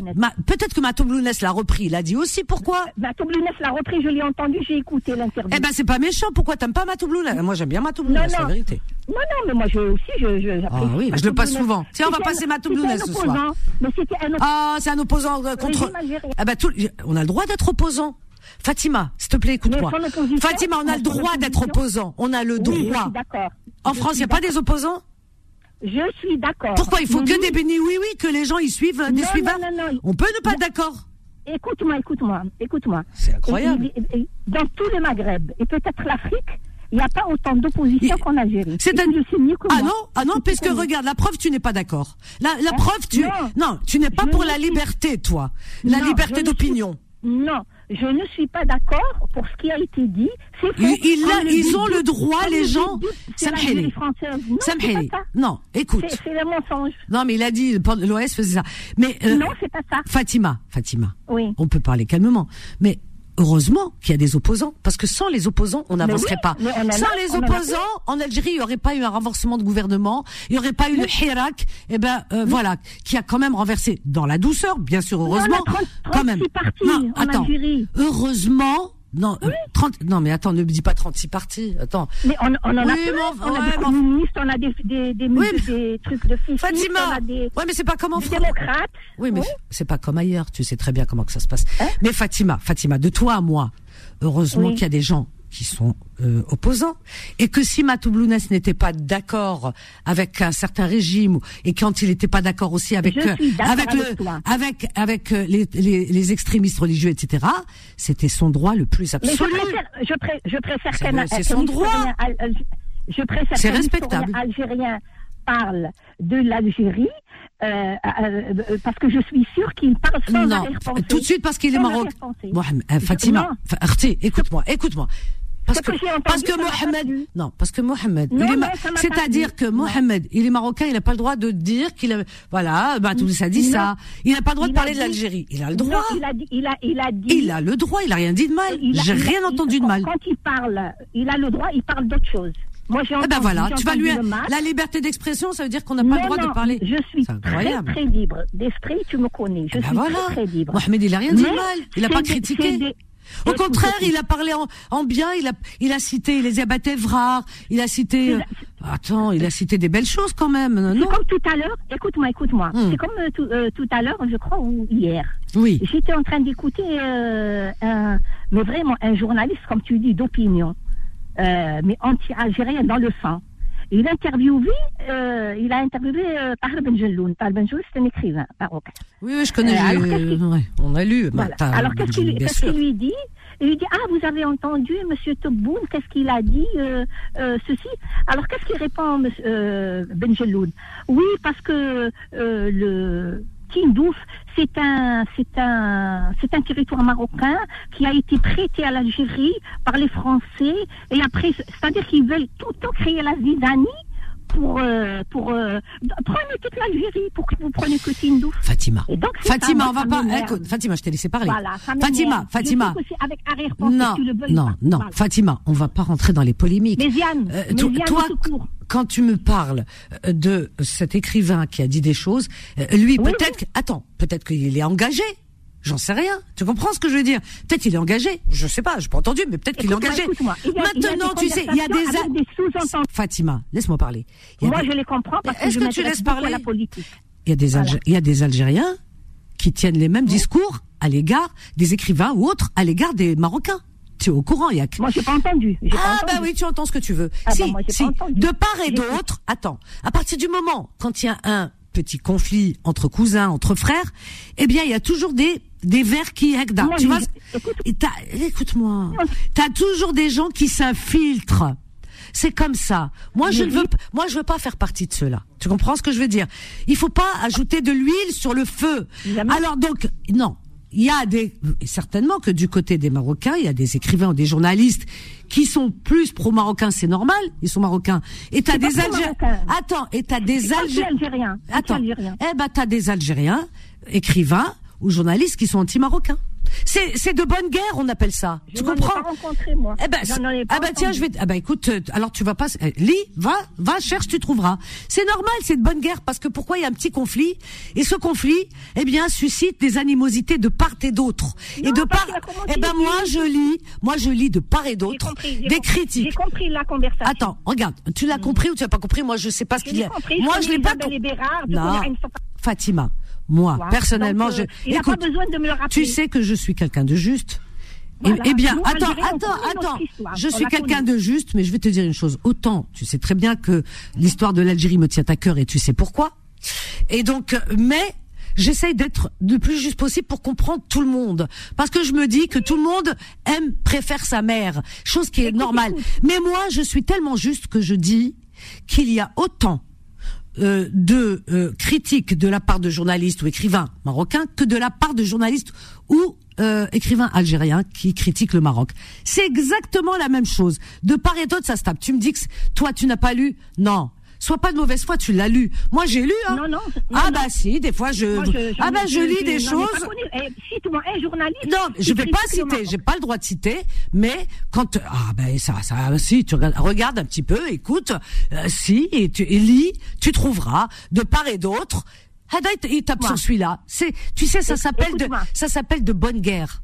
Peut-être que Matou Blounès l'a repris. Il a dit aussi pourquoi? Matou Blounès l'a repris, je l'ai entendu, j'ai écouté l'interview. Eh ben c'est pas méchant. Pourquoi t'aimes pas Matou Blounès Moi j'aime bien Matou Blounès, la vérité. Non, non, mais moi je, aussi, je, je, Ah oui, je le passe souvent. Tiens, on va passer Matou Blounès ce soir. Ah, c'est un opposant euh, contre. Ah ben tout, on a le droit d'être opposant. Fatima, s'il te plaît, écoute-moi. Fatima, on a le droit d'être opposant. On a le droit. En France, il n'y a pas des opposants? Je suis d'accord. Pourquoi il faut que des bénis? Oui oui que les gens y suivent des Non, suivants non, non. On peut ne pas être d'accord. Écoute-moi, écoute-moi, écoute-moi. C'est incroyable. Et- et- et- Dans tout le Maghreb, et peut-être l'Afrique, il n'y a pas autant d'opposition qu'en Algérie. C'est un- Ah non, ah non, parce que regarde, la preuve, tu n'es pas d'accord. La, la Hein preuve, tu, Non. non, tu n'es pas Je pour la suis- liberté, toi. La Non, liberté d'opinion. suis- Non, je ne suis pas d'accord pour ce qui a été dit. C'est ils- Comme le ils dit ont le droit, les gens. Samhili. Samhili. Non, écoute. C'est c'est le mensonge. Non, mais il a dit, l'OS faisait ça. Mais, euh, Non, c'est pas ça. Fatima, Fatima. Oui. On peut parler calmement. Mais heureusement qu'il y a des opposants, parce que sans les opposants, on n'avancerait oui, pas. a- Sans les en a opposants, en Algérie, il n'y aurait pas eu un renversement de gouvernement, il n'y aurait pas eu le Hirak, et ben euh, voilà, qui a quand même renversé dans la douceur, bien sûr, heureusement, on a 30 quand même. 36 partis non, en attends, Algérie. heureusement. Non, euh, 30, non, mais attends, ne me dis pas 36 partis. Attends. Mais on, on en a Oui, on a des communistes, on a des, des, des, Oui, des trucs de fiscistes, Fatima. on a des, Ouais, mais c'est pas comme en France. démocrates. Oui, mais c'est pas comme ailleurs. Tu sais très bien comment que ça se passe. Hein mais Fatima, Fatima, de toi à moi, heureusement qu'il y a des gens qui sont euh, opposants et que si Matou Blounès n'était pas d'accord avec un certain régime et quand il n'était pas d'accord aussi avec euh, avec avec le avec avec euh, les, les, les extrémistes religieux etc. C'était son droit le plus Mais je absolu. préfère, je, pré- je préfère C'est c'est son droit. je préfère C'est qu'un respectable. algérien parle de l'Algérie euh, euh, euh, parce que je suis sûre qu'il parle sans non, tout de suite parce qu'il est marocain. Mohamed, Fatima, écoute-moi, écoute-moi. parce Ce que, parce que Mohamed, non, parce que Mohamed, c'est-à-dire que. Mohamed, il est marocain, il n'a pas le droit de dire qu'il a, voilà, bah, tout ça dit Non. ça. Il n'a pas le droit de Il parler de l'Algérie. Il a le Non, droit. il a dit, il a, il a dit. Il a le droit, il a rien dit de mal. J'ai rien entendu de mal. Quand il parle, il a le droit, il parle d'autre chose. Moi, j'ai Eh ben voilà, tu vas lui, la liberté d'expression, ça veut dire qu'on n'a pas le droit non, de parler. Je suis C'est très, libre d'esprit, tu me connais. Je Eh ben suis voilà. très, très libre. Mohamed, il a rien dit de Mais mal. Il n'a c'est pas critiqué. c'est des- Au contraire, il a parlé en, en bien, il a, il a cité les Evrard, il a cité, euh, attends, il a cité des belles choses quand même, C'est non? comme tout à l'heure, écoute-moi, écoute-moi. Hmm. C'est comme euh, tout, euh, tout à l'heure, je crois, ou hier. Oui. J'étais en train d'écouter, euh, un, mais vraiment un journaliste, comme tu dis, d'opinion, euh, mais anti-algérien dans le sang. Il a interviewé, euh, il a interviewé euh, Tahar Ben Jelloun. Tahar Ben Jelloun, c'est un écrivain marocain. Oui, oui, je connais, Euh, alors, ouais, on a lu. bah, Voilà. Alors qu'est-ce qu'il lui dit? Il lui dit ah vous avez entendu Monsieur Tebboune qu'est-ce qu'il a dit euh, euh, ceci? Alors qu'est-ce qu'il répond euh, Ben Jelloun? Oui parce que le Tindouf c'est un c'est un c'est un territoire marocain qui a été prêté à l'Algérie par les Français et après c'est-à-dire qu'ils veulent tout le temps créer la zizanie pour euh, pour euh, prenez toute l'Algérie pour que vous preniez que Tindouf. Fatima. Et donc, c'est ça, Fatima, on va pas, écoute, Fatima, je t'ai laissé parler. Voilà. Fatima, Fatima. avec Non, non, non. Fatima, on va pas rentrer dans les polémiques. Mais Yann, Euh, mais to- Yann, toi. Quand tu me parles euh, de cet écrivain qui a dit des choses, euh, lui, Oui, peut-être, attends, peut-être qu'il est engagé. J'en sais rien. Tu comprends ce que je veux dire? Peut-être qu'il est engagé. Je sais pas, j'ai pas entendu, mais peut-être qu'il est engagé. Il a- il Maintenant, tu sais, il y a des, sous-entendus. Fatima, laisse-moi parler. Il Moi, des- je les comprends parce que je que tu laisses parler à la politique. il y a des, Voilà. Il y a des Algériens qui tiennent les mêmes discours à l'égard des écrivains ou autres à l'égard des Marocains. Tu es au courant, Yak Moi, j'ai pas entendu. Pas Ah entendu. bah oui, tu entends ce que tu veux. Ah si, bah moi, si. pas entendu. De part et d'autre, attends. À partir du moment quand il y a un petit conflit entre cousins, entre frères, eh bien il y a toujours des des vers qui. Moi, Tu vois écoute- Et t'as- Écoute-moi. T'as toujours des gens qui s'infiltrent. C'est comme ça. Moi, je ne veux, moi, je veux pas faire partie de ceux-là. Tu comprends ce que je veux dire? Il faut pas ajouter de l'huile sur le feu. Alors donc, non. Il y a des, certainement que du côté des Marocains, il y a des écrivains ou des journalistes qui sont plus pro-marocains, c'est normal, ils sont marocains. Et t'as des Algériens. Attends, et t'as des Algériens. Attends. Eh ben, t'as des Algériens, écrivains ou journalistes qui sont anti-marocains. C'est, c'est de bonne guerre, on appelle ça. Je tu n'en ai comprends? pas rencontré, moi. Eh ben, ai pas ah ben tiens, je vais. Ah ben écoute, euh, alors tu vas pas. eh, Lis, va, va, cherche, tu trouveras. C'est normal, c'est de bonne guerre parce que pourquoi il y a un petit conflit et ce conflit, eh bien, suscite des animosités de part et d'autre. Et de part. Eh ben moi je lis, moi je lis de part et d'autre compris, des compris. critiques. J'ai compris la conversation. Attends, regarde, tu l'as compris ou tu l'as pas compris? Moi, je sais pas ce qu'il y a. compris. Moi, je l'ai pas. Isabelle com- et Bérard, je Non, connais une fois- Fatima, moi Voilà. personnellement, Donc, euh, je. il pas Écoute, besoin de me le rappeler. tu sais que je suis quelqu'un de juste. Eh- Voilà. Eh bien, Nous, attends, attends, attends. Je suis quelqu'un de juste, mais je vais te dire une chose. Autant, tu sais très bien que l'histoire de l'Algérie me tient à cœur et tu sais pourquoi. Et donc, euh, mais j'essaye d'être le plus juste possible pour comprendre tout le monde, parce que je me dis que tout le monde aime, préfère sa mère, chose qui est normale. Mais moi, je suis tellement juste que je dis qu'il y a autant euh, de euh, critiques de la part de journalistes ou écrivains marocains que de la part de journalistes ou euh, écrivains algériens qui critiquent le Maroc. C'est exactement la même chose. De part et d'autre, ça se tape. Tu me dis que toi, tu n'as pas lu? Non. Sois pas de mauvaise foi, tu l'as lu. Moi, j'ai lu. Hein. Non, non. ah bah si, des fois je. Moi, je- ah bah je, je- lis des choses. Eh, Cite-moi un journaliste. Non, je vais pas citer, j'ai pas le droit de citer, mais quand ah ben ça ça si tu regardes, regarde un petit peu, écoute, euh, si et tu et lis, tu trouveras de part et d'autre. Hada il tape sur celui-là. C'est tu sais ça s'appelle de ça s'appelle de bonne guerre.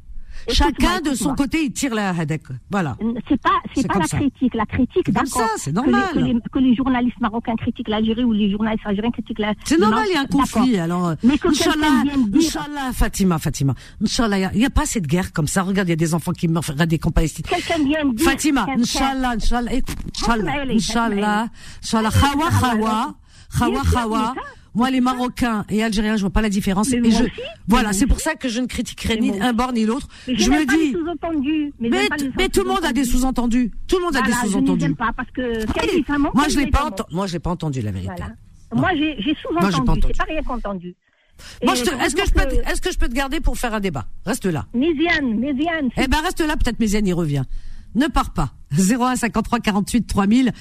Chacun de son côté il tire la Hadak. Voilà. C'est pas, c'est pas la ça. critique. La critique, d'accord. c'est que les- normal. Que les, que les journalistes marocains critiquent l'Algérie ou les journalistes algériens critiquent la. C'est normal, il y a un conflit. Alors, euh, Mais que Inch'Allah, vienne dire- Inch'Allah, Fatima, Fatima, Inch'Allah, il y a- pas de guerre comme ça. Regarde, il y a des enfants qui meurent, regarde des camps palestiniens. Quelqu'un vient dire. Fatima, Inch'Allah, Inch'Allah, écoute, Inch'Allah, Inch'Allah, Inch'Allah, Khawa, Khawa, Khawa, Khawa. Moi, les Marocains et Algériens, je vois pas la différence. Mais Et moi je, aussi, voilà, c'est pour ça que je ne critiquerai ni un bord ni l'autre. Je me dis. Mais, tout le monde a des sous-entendus. Tout le monde a des sous-entendus. Moi, je l'ai pas entendu. Moi, je l'ai pas entendu, la vérité. Voilà. Moi, j'ai pas sous-entendu. entendu. Pas rien qu'entendu. Moi, Et je te- est-ce que je peux, te- est-ce que je peux te garder pour faire un débat? Reste là. Méziane, Méziane. Eh ben, reste là, peut-être Méziane y revient. ne pars pas. 01 53 48 3000.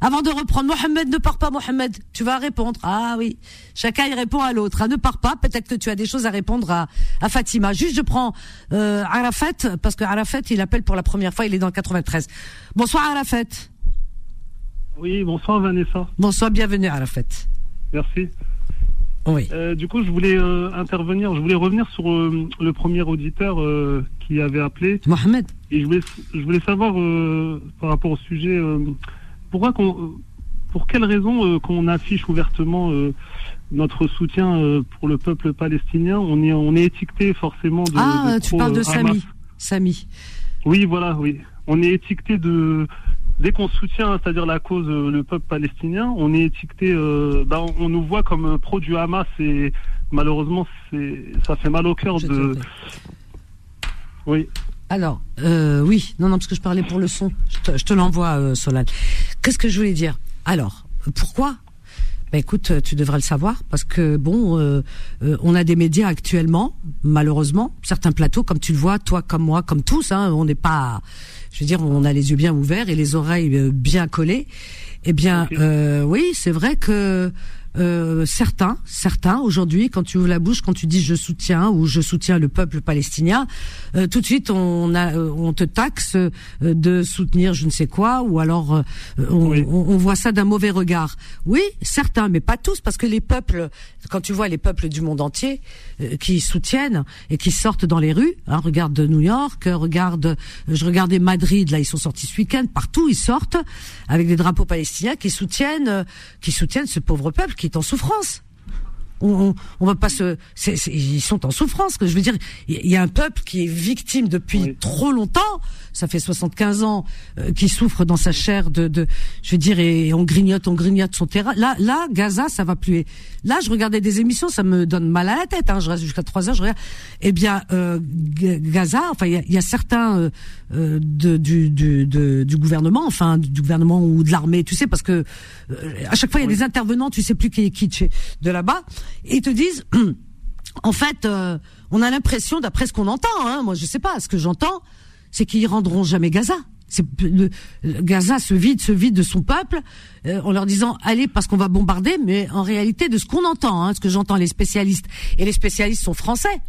Avant de reprendre, Mohamed, ne pars pas, Mohamed. Tu vas répondre. Ah oui. Chacun il répond à l'autre. Ah, ne pars pas. Peut-être que tu as des choses à répondre à, à Fatima. Juste, je prends euh, Arafat, parce que Arafat, il appelle pour la première fois, il est dans le 93. Bonsoir Arafat. Oui, bonsoir Vanessa. Bonsoir, bienvenue Arafat. Merci. Oui. Euh, du coup, je voulais euh, intervenir, je voulais revenir sur euh, le premier auditeur qui avait appelé. Mohamed. Et je voulais, je voulais savoir par rapport au sujet, pourquoi qu'on, pour quelle raison euh, qu'on affiche ouvertement euh, notre soutien euh, pour le peuple palestinien, on est, on est étiqueté forcément de. Ah, de tu pro, parles de euh, Samy. Hamas. Samy. Oui, voilà, oui. On est étiqueté de. Dès qu'on soutient, c'est-à-dire la cause, euh, le peuple palestinien, on est étiqueté. euh, bah, on, on nous voit comme euh, pro du Hamas et malheureusement, c'est, ça fait mal au cœur Je de. Oui. Alors, euh, oui, non, non, parce que je parlais pour le son. Je te, je te l'envoie, euh, Solal. Qu'est-ce que je voulais dire? Alors, pourquoi? Ben écoute, euh, tu devrais le savoir parce que bon, euh, euh, on a des médias actuellement, malheureusement, certains plateaux, comme tu le vois, toi comme moi, comme tous, hein, on n'est pas, je veux dire, on a les yeux bien ouverts et les oreilles bien collées. Eh bien, euh, oui, c'est vrai que euh, certains, certains aujourd'hui, quand tu ouvres la bouche, quand tu dis je soutiens ou je soutiens le peuple palestinien, euh, tout de suite on a, euh, on te taxe euh, de soutenir je ne sais quoi, ou alors on, on- on voit ça d'un mauvais regard. Oui, certains, mais pas tous, parce que les peuples, quand tu vois les peuples du monde entier qui soutiennent et qui sortent dans les rues, hein, regarde New York, regarde, je regardais Madrid, là ils sont sortis ce week-end, partout ils sortent avec des drapeaux palestiniens qui soutiennent, qui soutiennent ce pauvre peuple qui est en souffrance. On, on, on va pas se, ils sont en souffrance. Je veux dire, il y a un peuple qui est victime depuis trop longtemps. Ça fait 75 ans euh, qui souffre dans sa chair de, de, je veux dire, et on grignote, on grignote son terrain. Là, là, Gaza, ça va plus. Là, je regardais des émissions, ça me donne mal à la tête. Hein, je reste jusqu'à 3 heures, je regarde. Eh bien, euh, Gaza, enfin, il y a, il y a certains euh, euh, de, du, du, de- du gouvernement, enfin, du gouvernement ou de l'armée, tu sais, parce que euh, à chaque fois il y a des intervenants, tu sais plus qui est qui de là-bas, et ils te disent. En fait, euh, on a l'impression, d'après ce qu'on entend, hein, moi je sais pas, ce que j'entends, c'est qu'ils rendront jamais Gaza. Gaza se vide, se vide de son peuple, euh, en leur disant allez parce qu'on va bombarder, mais en réalité de ce qu'on entend, hein, ce que j'entends les spécialistes et les spécialistes sont français.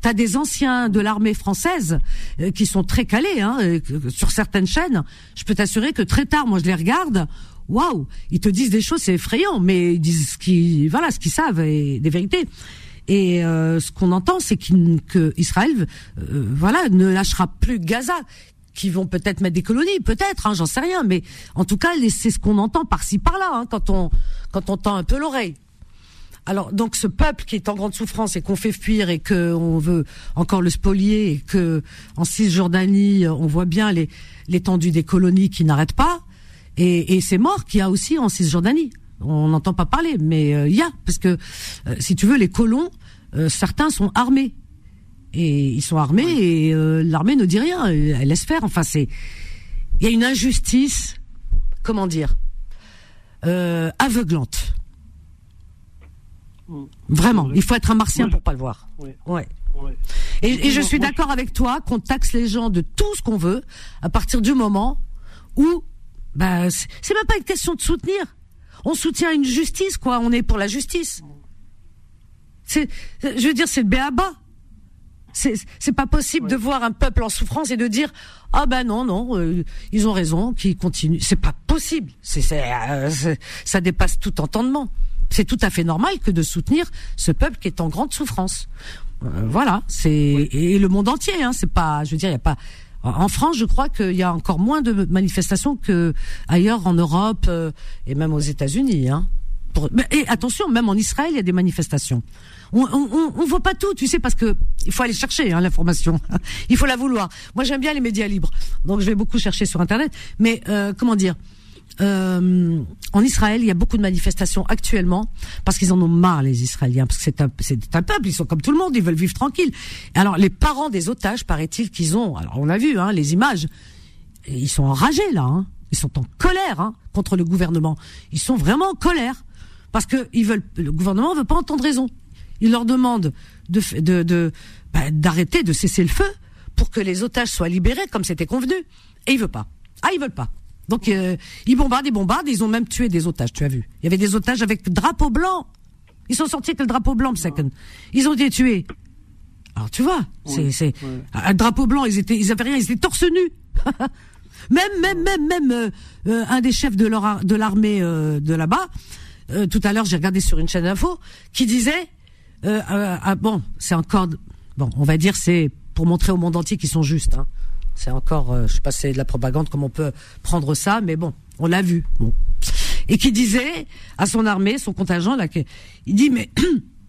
T'as des anciens de l'armée française euh, qui sont très calés hein, euh, sur certaines chaînes. Je peux t'assurer que très tard, moi je les regarde. Waouh, ils te disent des choses, c'est effrayant, mais ils disent ce qu'ils, voilà, ce qu'ils savent et des vérités. Et euh, ce qu'on entend, c'est qu'il- que Israël, euh, voilà, ne lâchera plus Gaza, qui vont peut-être mettre des colonies, peut-être, hein, j'en sais rien, mais en tout cas, c'est ce qu'on entend par-ci par-là, hein, quand on quand on tend un peu l'oreille. Alors donc ce peuple qui est en grande souffrance et qu'on fait fuir et que on veut encore le spolier et que en Cisjordanie on voit bien l'étendue des colonies qui n'arrêtent pas et, et c'est mort qu'il y a aussi en Cisjordanie. On n'entend pas parler, mais euh, il y a parce que euh, si tu veux les colons, euh, certains sont armés et ils sont armés et euh, l'armée ne dit rien, elle laisse faire. Enfin c'est il y a une injustice, comment dire, euh, aveuglante. Vraiment, il faut être un martien pour pas le voir. Oui. Ouais. Ouais. Et, et je suis d'accord avec toi qu'on taxe les gens de tout ce qu'on veut à partir du moment où bah c'est même pas une question de soutenir. On soutient une justice quoi, on est pour la justice. C'est je veux dire c'est le béaba. C'est c'est pas possible de voir un peuple en souffrance et de dire ah ben non non euh, ils ont raison qu'ils continuent. C'est pas possible. C'est c'est, euh, c'est- ça dépasse tout entendement. C'est tout à fait normal que de soutenir ce peuple qui est en grande souffrance. Euh, voilà, c'est et le monde entier. Hein, c'est pas, je veux dire, il y a pas. En France, je crois qu'il y a encore moins de manifestations que ailleurs en Europe euh, et même aux États-Unis. Hein. Et attention, même en Israël, il y a des manifestations. On, on, on, on voit pas tout, tu sais, parce que il faut aller chercher hein, l'information. il faut la vouloir. Moi, j'aime bien les médias libres, donc je vais beaucoup chercher sur Internet. Mais euh, comment dire? Euh, en Israël, il y a beaucoup de manifestations actuellement parce qu'ils en ont marre les Israéliens parce que c'est un peuple, ils sont comme tout le monde, ils veulent vivre tranquille. Alors les parents des otages, paraît-il qu'ils ont, alors on a vu hein, les images, ils sont enragés là, hein. ils sont en colère hein, contre le gouvernement. Ils sont vraiment en colère parce que ils veulent, le gouvernement veut pas entendre raison. Il leur demande de bah, d'arrêter, de cesser le feu pour que les otages soient libérés comme c'était convenu. Et il veut pas. Ah, ils veulent pas. Donc euh, ils bombardent, ils bombardent, ils ont même tué des otages, tu as vu. Il y avait des otages avec drapeau blanc. Ils sont sortis avec le drapeau blanc, second. Ils ont été tués. Alors tu vois, c'est c'est un drapeau blanc, ils étaient ils avaient rien, ils étaient torse nus. même même même même euh, euh, un des chefs de leur de l'armée euh, de là-bas euh, tout à l'heure, j'ai regardé sur une chaîne d'info qui disait euh, ah, bon, c'est encore bon, on va dire c'est pour montrer au monde entier qu'ils sont justes. Hein. C'est encore, euh, je sais pas, c'est de la propagande, comme on peut prendre ça, mais bon, on l'a vu. Et qui disait à son armée, son contingent, là, il dit mais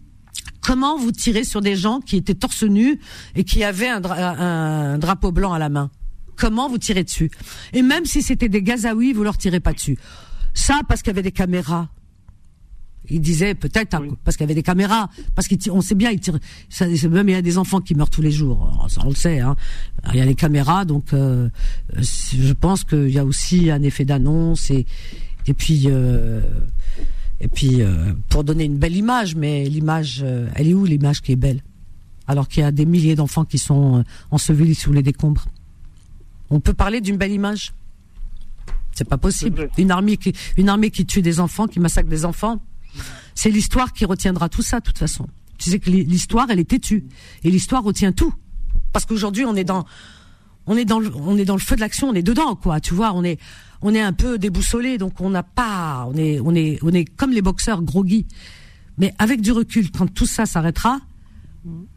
comment vous tirez sur des gens qui étaient torse nus et qui avaient un drapeau blanc à la main? Comment vous tirez dessus? Et même si c'était des Gazaouis, vous leur tirez pas dessus. Ça parce qu'il y avait des caméras. Il disait peut-être hein, parce qu'il y avait des caméras, parce qu'on sait bien, il tire, ça, même il y a des enfants qui meurent tous les jours, ça on le sait. Hein. Il y a des caméras, donc euh, je pense qu'il y a aussi un effet d'annonce et et puis euh, et puis euh, pour donner une belle image, mais l'image, elle est où l'image qui est belle? Alors qu'il y a des milliers d'enfants qui sont ensevelis sous les décombres. On peut parler d'une belle image? C'est pas possible. Une armée qui une armée qui tue des enfants, qui massacre des enfants? C'est l'histoire qui retiendra tout ça, de toute façon. Tu sais que l'histoire, elle est têtue. Et l'histoire retient tout. Parce qu'aujourd'hui, on est dans, on est dans le, on est dans le feu de l'action, on est dedans, quoi. Tu vois, on est, on est un peu déboussolé, donc on n'a pas, on est, on est, on est comme les boxeurs groggy. Mais avec du recul, quand tout ça s'arrêtera,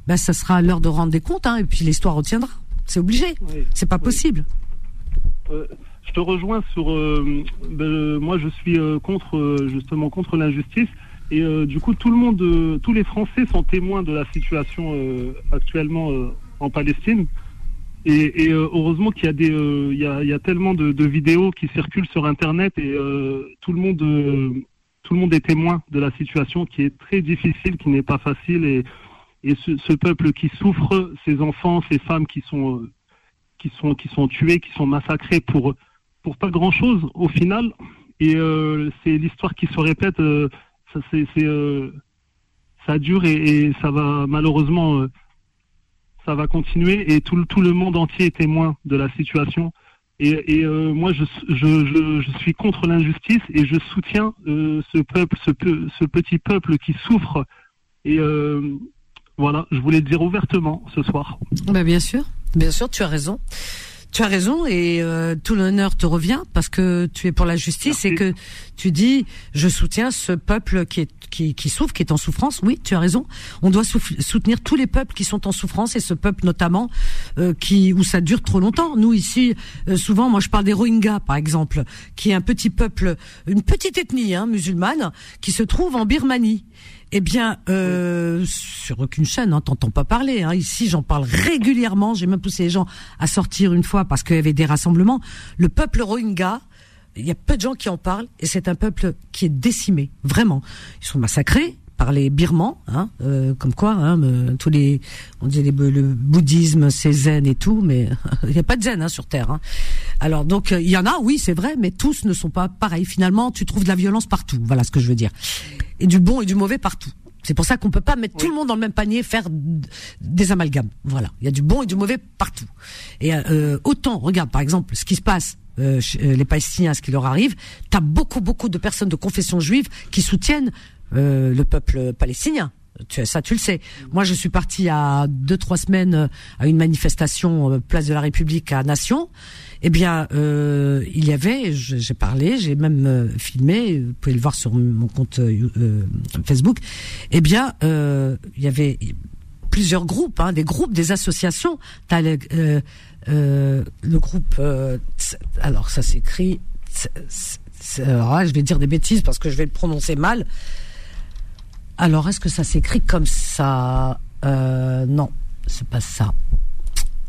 ben, ça sera l'heure de rendre des comptes, hein, et puis l'histoire retiendra. C'est obligé. Oui. C'est pas Oui. possible. Euh, je te rejoins sur. euh, ben, moi, je suis euh, contre euh, justement contre l'injustice. Et euh, du coup, tout le monde, euh, tous les Français sont témoins de la situation euh, actuellement euh, en Palestine. Et, euh, heureusement qu'il y a des, euh, il y, a, tellement de, vidéos qui circulent sur Internet et euh, tout le monde, euh, tout le monde est témoin de la situation qui est très difficile, qui n'est pas facile. Et, et ce, ce peuple qui souffre, ces enfants, ces femmes qui sont euh, qui sont qui sont tués, qui sont massacrés pour pour pas grand chose au final. Et euh, c'est l'histoire qui se répète. euh, ça c'est euh, ça dure et, ça va malheureusement ça va continuer et tout tout le monde entier est témoin de la situation. Et, moi je, je, suis contre l'injustice et je soutiens ce peuple, ce, ce petit peuple qui souffre. Et voilà, je voulais le dire ouvertement ce soir. Ben bien sûr, bien sûr, tu as raison. Tu as raison et euh, tout l'honneur te revient parce que tu es pour la justice et que tu dis je soutiens ce peuple qui est qui, qui souffre, qui est en souffrance. Oui, tu as raison. On doit soutenir tous les peuples qui sont en souffrance et ce peuple notamment euh, qui où ça dure trop longtemps. Nous ici, euh, souvent, moi je parle des Rohingyas par exemple, qui est un petit peuple, une petite ethnie hein, musulmane qui se trouve en Birmanie. Eh bien, euh, sur aucune chaîne, hein, t'entends pas parler. Hein. Ici, j'en parle régulièrement. J'ai même poussé les gens à sortir une fois parce qu'il y avait des rassemblements. Le peuple Rohingya, il y a peu de gens qui en parlent, et c'est un peuple qui est décimé, vraiment. Ils sont massacrés par les Birmans, hein, euh, comme quoi, hein, tous les, on disait les, le bouddhisme, c'est zen et tout, mais il n'y a pas de zen hein, sur Terre. Alors donc, euh, il y en a, oui, c'est vrai, mais tous ne sont pas pareils. Finalement, tu trouves de la violence partout. Voilà ce que je veux dire, et du bon et du mauvais partout. C'est pour ça qu'on peut pas mettre tout le monde dans le même panier, faire des amalgames. Voilà, il y a du bon et du mauvais partout. Et euh, autant, regarde par exemple ce qui se passe. chez, euh, les Palestiniens, ce qui leur arrive, t'as beaucoup beaucoup de personnes de confession juive qui soutiennent euh, le peuple palestinien. Ça, tu le sais. Moi, je suis parti à deux trois semaines euh, à une manifestation euh, place de la République à Nation. Eh bien, il y avait, j'ai parlé, j'ai même filmé. Vous pouvez le voir sur mon compte Facebook. Eh bien, il y avait plusieurs groupes, hein, des groupes, des associations. T'as le, le groupe. alors, ça s'écrit. Là, je vais dire des bêtises parce que je vais le prononcer mal. Alors, est-ce que ça s'écrit comme ça? Euh, Non, c'est pas ça.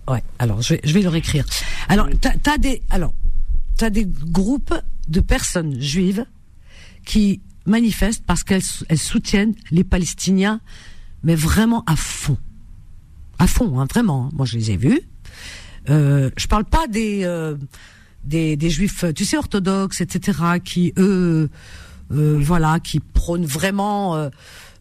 Ouais. Alors, je vais, je vais le réécrire. Alors, t'as as des, alors, t'as des groupes de personnes juives qui manifestent parce qu'elles elles soutiennent les Palestiniens, mais vraiment à fond, à fond, hein, vraiment. Moi, je les ai vus. Euh, je parle pas des, euh, des des juifs, tu sais, orthodoxes, etc., qui eux euh, voilà, qui prônent vraiment euh,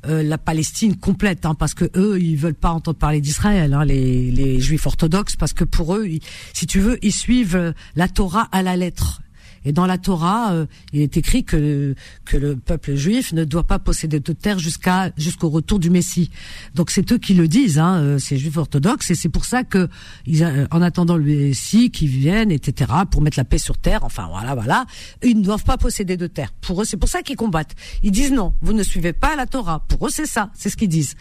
euh, la Palestine complète, hein, parce que eux, ils veulent pas entendre parler d'Israël, hein, les, les Juifs orthodoxes, parce que pour eux, si tu veux, ils suivent la Torah à la lettre. Et dans la Torah, euh, il est écrit que que le peuple juif ne doit pas posséder de terre jusqu'à jusqu'au retour du Messie. Donc c'est eux qui le disent, hein, euh, ces juifs orthodoxes, et c'est pour ça que ils, euh, en attendant le Messie qui vienne, etc., pour mettre la paix sur terre, enfin voilà, voilà, ils ne doivent pas posséder de terre. Pour eux, c'est pour ça qu'ils combattent. Ils disent non, vous ne suivez pas la Torah. Pour eux, c'est ça, c'est ce qu'ils disent.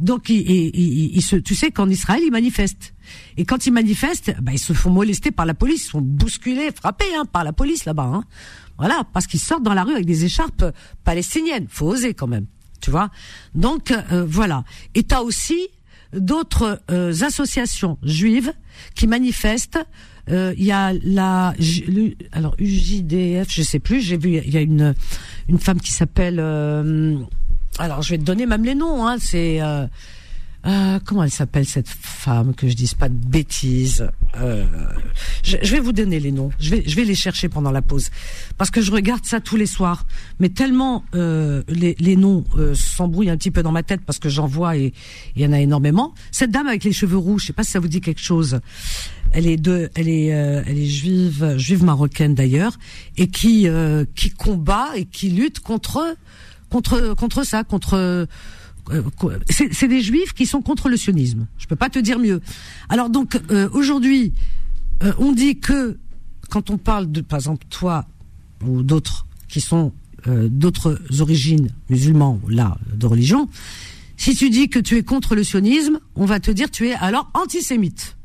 Donc, ils se, tu sais qu'en Israël, ils manifestent. Et quand ils manifestent, bah, ils se font molester par la police, ils sont bousculés, frappés hein, par la police là-bas. Hein. Voilà, parce qu'ils sortent dans la rue avec des écharpes palestiniennes. Faut oser quand même, tu vois? Donc euh, voilà. Et t'as aussi d'autres euh, associations juives qui manifestent. Euh, Il y a la, le- alors UJDF, je sais plus. J'ai vu, il y a une une femme qui s'appelle. Alors je vais te donner même les noms. Hein, c'est euh, euh, comment elle s'appelle cette femme que je dise pas de bêtises. Euh, je, je vais vous donner les noms. Je vais je vais les chercher pendant la pause parce que je regarde ça tous les soirs. Mais tellement euh, les, les noms euh, s'embrouillent un petit peu dans ma tête parce que j'en vois et il y en a énormément. Cette dame avec les cheveux rouges, je sais pas si ça vous dit quelque chose. Elle est de, elle est, euh, elle est juive, juive marocaine d'ailleurs, et qui qui combat et qui lutte contre contre contre ça, contre euh, c'est des juifs qui sont contre le sionisme. Je peux pas te dire mieux. Alors donc euh, aujourd'hui, euh, on dit que quand on parle de, par exemple, toi ou d'autres qui sont euh, d'autres origines musulmans là de religion, si tu dis que tu es contre le sionisme, on va te dire tu es alors antisémite.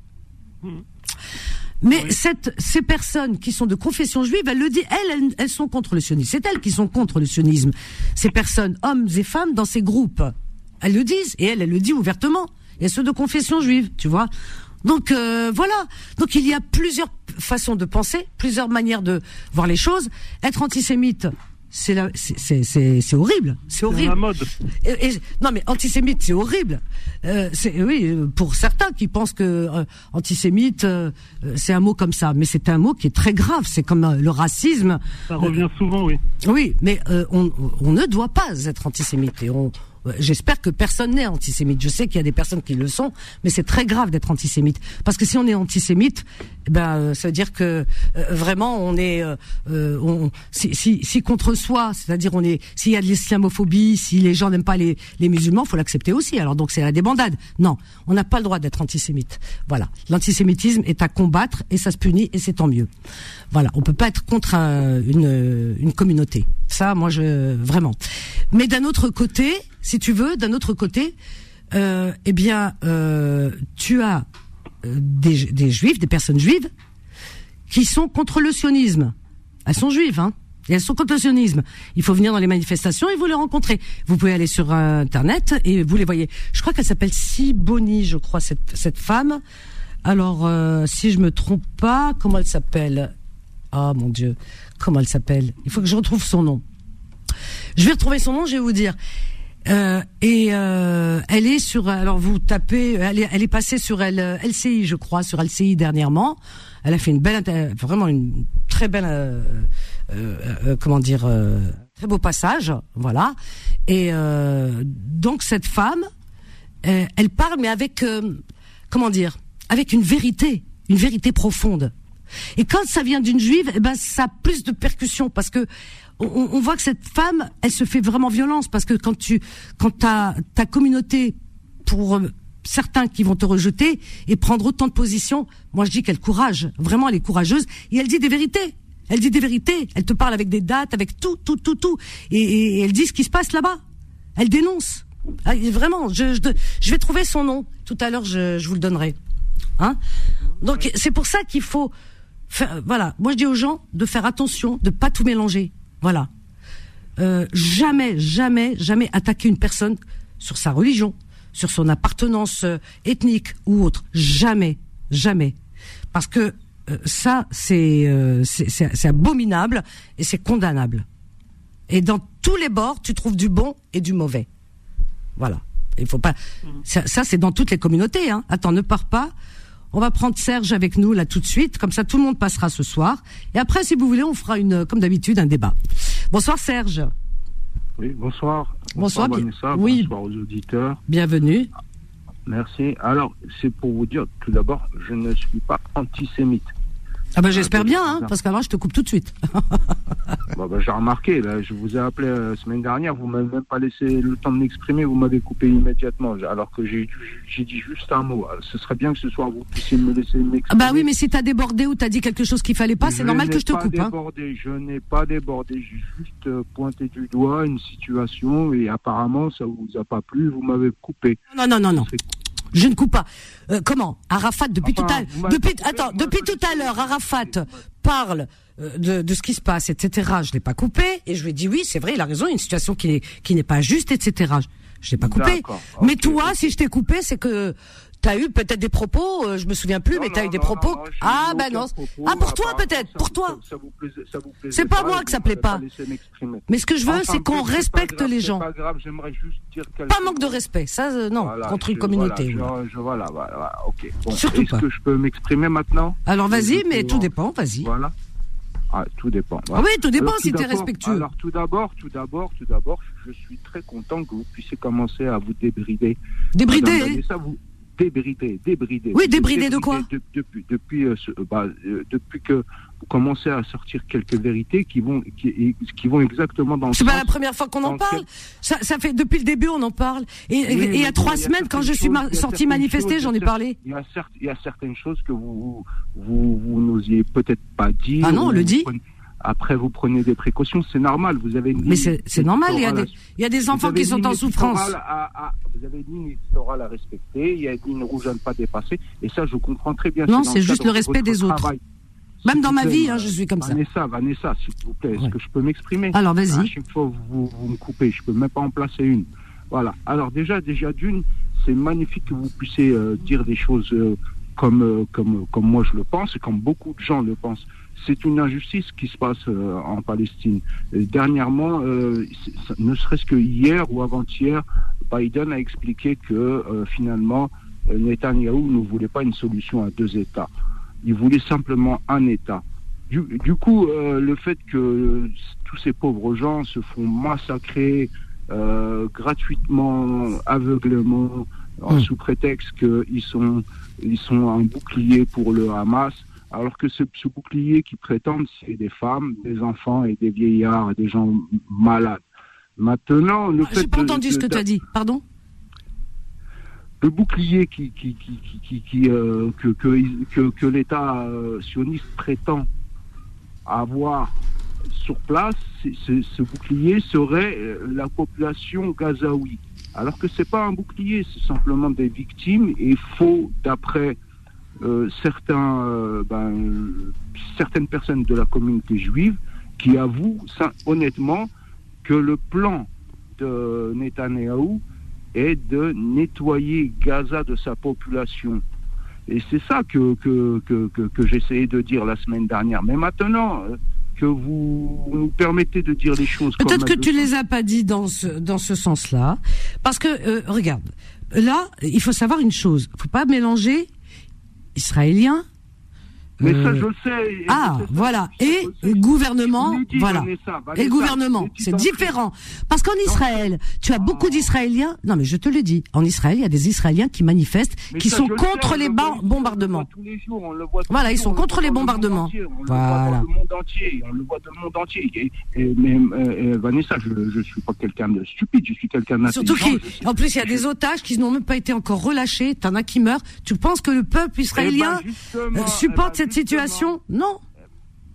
Mais cette, ces personnes qui sont de confession juive, elles le disent, elles, elles, elles sont contre le sionisme. C'est elles qui sont contre le sionisme. Ces personnes, hommes et femmes, dans ces groupes, elles le disent et elles, elles le disent ouvertement. Il y a ceux de confession juive, tu vois. Donc euh, voilà. Donc il y a plusieurs façons de penser, plusieurs manières de voir les choses. Être antisémite, c'est la- c'est c'est c'est c'est horrible, c'est horrible. la mode. Et- et- non mais antisémite, c'est horrible. Euh, c'est oui pour certains qui pensent que euh, antisémite, euh, euh, c'est un mot comme ça, mais c'est un mot qui est très grave. C'est comme euh, le racisme. Ça revient souvent, oui. Oui, mais euh, on, on ne doit pas être antisémite et on. J'espère que personne n'est antisémite. Je sais qu'il y a des personnes qui le sont, mais c'est très grave d'être antisémite. Parce que si on est antisémite, ben euh, ça veut dire que euh, vraiment on est, euh, euh, on, si, si, si contre soi, c'est-à-dire on est, s'il y a de l'islamophobie, si les gens n'aiment pas les, les musulmans, faut l'accepter aussi. Alors donc c'est la débandade. Non, on n'a pas le droit d'être antisémite. Voilà, l'antisémitisme est à combattre et ça se punit et c'est tant mieux. Voilà, on peut pas être contre une, une communauté. Ça, moi, je vraiment. Mais d'un autre côté, si tu veux, d'un autre côté, euh, eh bien, euh, tu as euh, des, juifs, des personnes juives, qui sont contre le sionisme. Elles sont juives, hein. Et elles sont contre le sionisme. Il faut venir dans les manifestations et vous les rencontrer. Vous pouvez aller sur internet et vous les voyez. Je crois qu'elle s'appelle Siboni, je crois cette cette femme. Alors euh, si je me trompe pas, comment elle s'appelle? Ah mon Dieu, comment elle s'appelle? Il faut que je retrouve son nom. Je vais retrouver son nom, je vais vous dire. Euh, et euh, elle est sur. Alors vous tapez. Elle est, elle est passée sur LCI, je crois, sur LCI dernièrement. Elle a fait une belle, vraiment une très belle, euh, euh, euh, comment dire, euh, très beau passage, voilà. Et euh, donc cette femme, euh, elle parle, mais avec, euh, comment dire, avec une vérité, une vérité profonde. Et quand ça vient d'une juive, eh ben ça a plus de percussions parce que on, voit que cette femme, elle se fait vraiment violence parce que quand tu, quand ta ta communauté pour euh, certains qui vont te rejeter et prendre autant de positions, moi je dis qu'elle courage, vraiment elle est courageuse et elle dit des vérités. Elle dit des vérités, elle te parle avec des dates, avec tout, tout, tout, tout, et, elle dit ce qui se passe là-bas. Elle dénonce. Ah, vraiment, je, vais trouver son nom tout à l'heure, je, je vous le donnerai. Hein? Donc c'est pour ça qu'il faut faire. Voilà, moi je dis aux gens de faire attention, de pas tout mélanger. Voilà. Euh, jamais, jamais, jamais attaquer une personne sur sa religion, sur son appartenance euh, ethnique ou autre. Jamais, jamais, parce que euh, ça c'est abominable et c'est condamnable. Et dans tous les bords, tu trouves du bon et du mauvais. Voilà. Il faut pas. Ça, ça, c'est dans toutes les communautés. Hein. Attends, ne pars pas. On va prendre Serge avec nous là tout de suite. Comme ça, tout le monde passera ce soir. Et après, si vous voulez, on fera une, comme d'habitude, un débat. Bonsoir Serge. Oui, bonsoir. Bonsoir, Vanessa, oui. bonsoir aux auditeurs. Bienvenue. Merci. Alors, c'est pour vous dire, tout d'abord, je ne suis pas antisémite. Ah ben j'espère Ah, bien, hein, parce qu'avant je te coupe tout de suite. Bon, bah, j'ai remarqué, là, je vous ai appelé la euh, semaine dernière, vous m'avez même pas laissé le temps de m'exprimer, vous m'avez coupé immédiatement, alors que j'ai dit juste un mot. Alors, ce serait bien que ce soir vous puissiez me laisser m'exprimer. Ah bah oui, mais si t'as débordé ou t'as dit quelque chose qu'il fallait pas, c'est normal que je te n'ai pas coupe. Hein. Débordé, Je n'ai pas débordé, j'ai juste euh, pointé du doigt une situation et apparemment ça vous a pas plu, vous m'avez coupé. Non, non, non, non. Je ne coupe pas. Euh, comment? Arafat, depuis Enfin, tout à depuis, attends, depuis tout à l'heure, Arafat parle euh, de, de ce qui se passe, etc. Je l'ai pas coupé et je lui ai dit oui, c'est vrai, il a raison, il y a une situation qui n'est qui n'est pas juste, etc. Je l'ai pas coupé. Mais toi, si je t'ai coupé, c'est que t'as eu peut-être des propos, euh, je me souviens plus, mais t'as eu des propos. non, j'ai ah ben non. propos, Ah pour toi peut-être, ça pour toi. ça- ça ça C'est pas pas, moi que ça plaît pas. Mais ce que je veux, Enfin, c'est qu'on respecte grave, les gens. Pas grave, j'aimerais juste dire quelque Pas manque de respect, ça euh, non, Voilà, contre une communauté. Voilà, je, voilà, ok. Bon, Surtout Est-ce pas. que je peux m'exprimer maintenant? Alors vas-y, mais tout dépend, vas-y. Voilà. Ah, tout dépend. Ah oui, tout dépend Alors, si t'es d'abord- respectueux. Alors tout d'abord, tout d'abord, tout d'abord, je suis très content que vous puissiez commencer à vous débrider. Débrider Vanessa, vous débrider, débrider. Oui, Vous débrider de quoi de- depuis, depuis, euh, bah, euh, depuis que vous commencez à sortir quelques vérités qui vont, qui, qui vont exactement dans C'est pas la première fois qu'on en parle. Ça, ça fait depuis le début on en parle. Et, et- Oui, et il y a trois semaines, quand je suis choses- certaines manifester, j'en ai parlé. Il y a, certes, il y a certaines choses que vous vous, vous n'osiez peut-être pas dire. Ah non, on le vous dit. prenez- Après, vous prenez des précautions, c'est normal. Vous avez une Mais c'est normal. Il y a des, éditoriale à- il y a des vous enfants qui sont en souffrance. éditoriale à- à- vous avez une ligne éditoriale à respecter. Il y a une ligne rouge à ne pas dépasser. Et ça, je comprends très bien. Non, c'est juste le respect des autres. travail. Même dans ma plaît, vie, hein, je suis comme ça. Vanessa, Vanessa, s'il vous plaît, est-ce Ouais. que je peux m'exprimer Alors, vas-y. À chaque fois, vous, vous me coupez, je peux même pas en placer une. Voilà. Alors déjà, déjà d'une, c'est magnifique que vous puissiez euh, dire des choses euh, comme, euh, comme, comme moi je le pense et comme beaucoup de gens le pensent. C'est une injustice qui se passe euh, en Palestine. Et dernièrement, euh, ne serait-ce que hier ou avant-hier, Biden a expliqué que euh, finalement, Netanyahou ne voulait pas une solution à deux États. Il voulait simplement un État. Du, du coup, le fait que tous ces pauvres gens se font massacrer gratuitement, aveuglément, en- Mm. sous prétexte qu'ils sont, ils sont un bouclier pour le Hamas, alors que ce, ce bouclier qui prétendent, c'est des femmes, des enfants et des vieillards et des gens malades. Maintenant, le fait J'ai pas entendu de- ce que tu as dit. Pardon? Le bouclier qui, qui, qui, qui, qui- qui, euh, que, que, que, que l'État euh, sioniste prétend avoir sur place, ce bouclier serait euh, la population gazaoui. Alors que c'est pas un bouclier, c'est simplement des victimes et il faut, d'après euh, certains, euh, ben, certaines personnes de la communauté juive, qui avouent ça, honnêtement que le plan de Netanyahou est de nettoyer Gaza de sa population. Et c'est ça que, que, que, que, que j'essayais de dire la semaine dernière. Mais maintenant euh, que vous nous permettez de dire les choses Peut-être que tu le les as pas dit dans ce dans ce sens-là, parce que euh, regarde, là, il faut savoir une chose. Faut pas mélanger israéliens. Mais ça, euh, je le sais. Et Ah, ça, voilà. Et gouvernement, voilà. Vanessa, Vanessa, Et gouvernement, c'est différent. Parce qu'en Israël, tu as beaucoup d'Israéliens. Non, mais je te le dis. En Israël, il y a des Israéliens qui manifestent, Mais qui ça, sont sais, contre on les le voit bombardements. tous les jours, on le voit Voilà, ils sont contre les bombardements. entier, On le Voilà. le monde entier, on le voit dans le monde entier. Et, et- mais euh, euh, Vanessa, je ne suis pas quelqu'un de stupide, je suis quelqu'un d'intelligent. Surtout qu'en plus, il y a des otages qui n'ont même pas été encore relâchés. T'en as qui meurent. Tu penses que le peuple israélien Eh ben, euh, supporte eh ben, cette situation Non.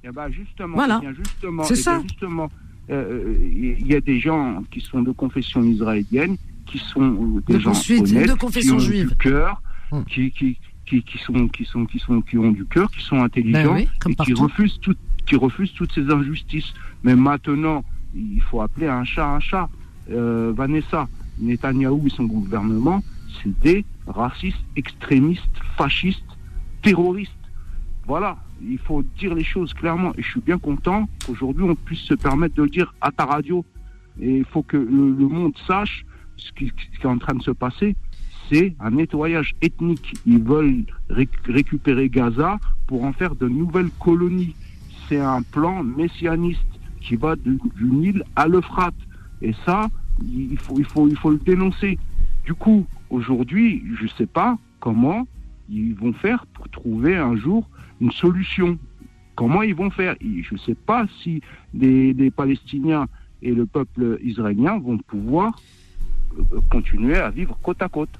Eh ben justement, Voilà. eh justement, C'est eh ça. justement, euh, il y a des gens qui sont de confession israélienne, qui sont euh, des De gens honnêtes, de confession qui ont juive. du cœur, Hum. qui, qui, qui, qui sont, qui sont, qui sont, qui ont du cœur, qui sont intelligents Ben oui, comme et qui refusent tout, qui refusent toutes ces injustices. Mais maintenant, il faut appeler un chat un chat. Euh, Vanessa, Netanyahou et son gouvernement, c'est des racistes, extrémistes, fascistes, terroristes. Voilà, il faut dire les choses clairement. Et je suis bien content qu'aujourd'hui on puisse se permettre de le dire à ta radio. Et il faut que le, monde sache ce qui, est en train de se passer. C'est un nettoyage ethnique. Ils veulent réc- récupérer Gaza pour en faire de nouvelles colonies. C'est un plan messianiste. qui va du, du Nil à l'Euphrate. Et ça, il faut, il, faut, il faut le dénoncer. Du coup, aujourd'hui, je ne sais pas comment ils vont faire pour trouver un jour une solution. Comment ils vont faire? Je ne sais pas si les, les Palestiniens et le peuple israélien vont pouvoir euh, continuer à vivre côte à côte.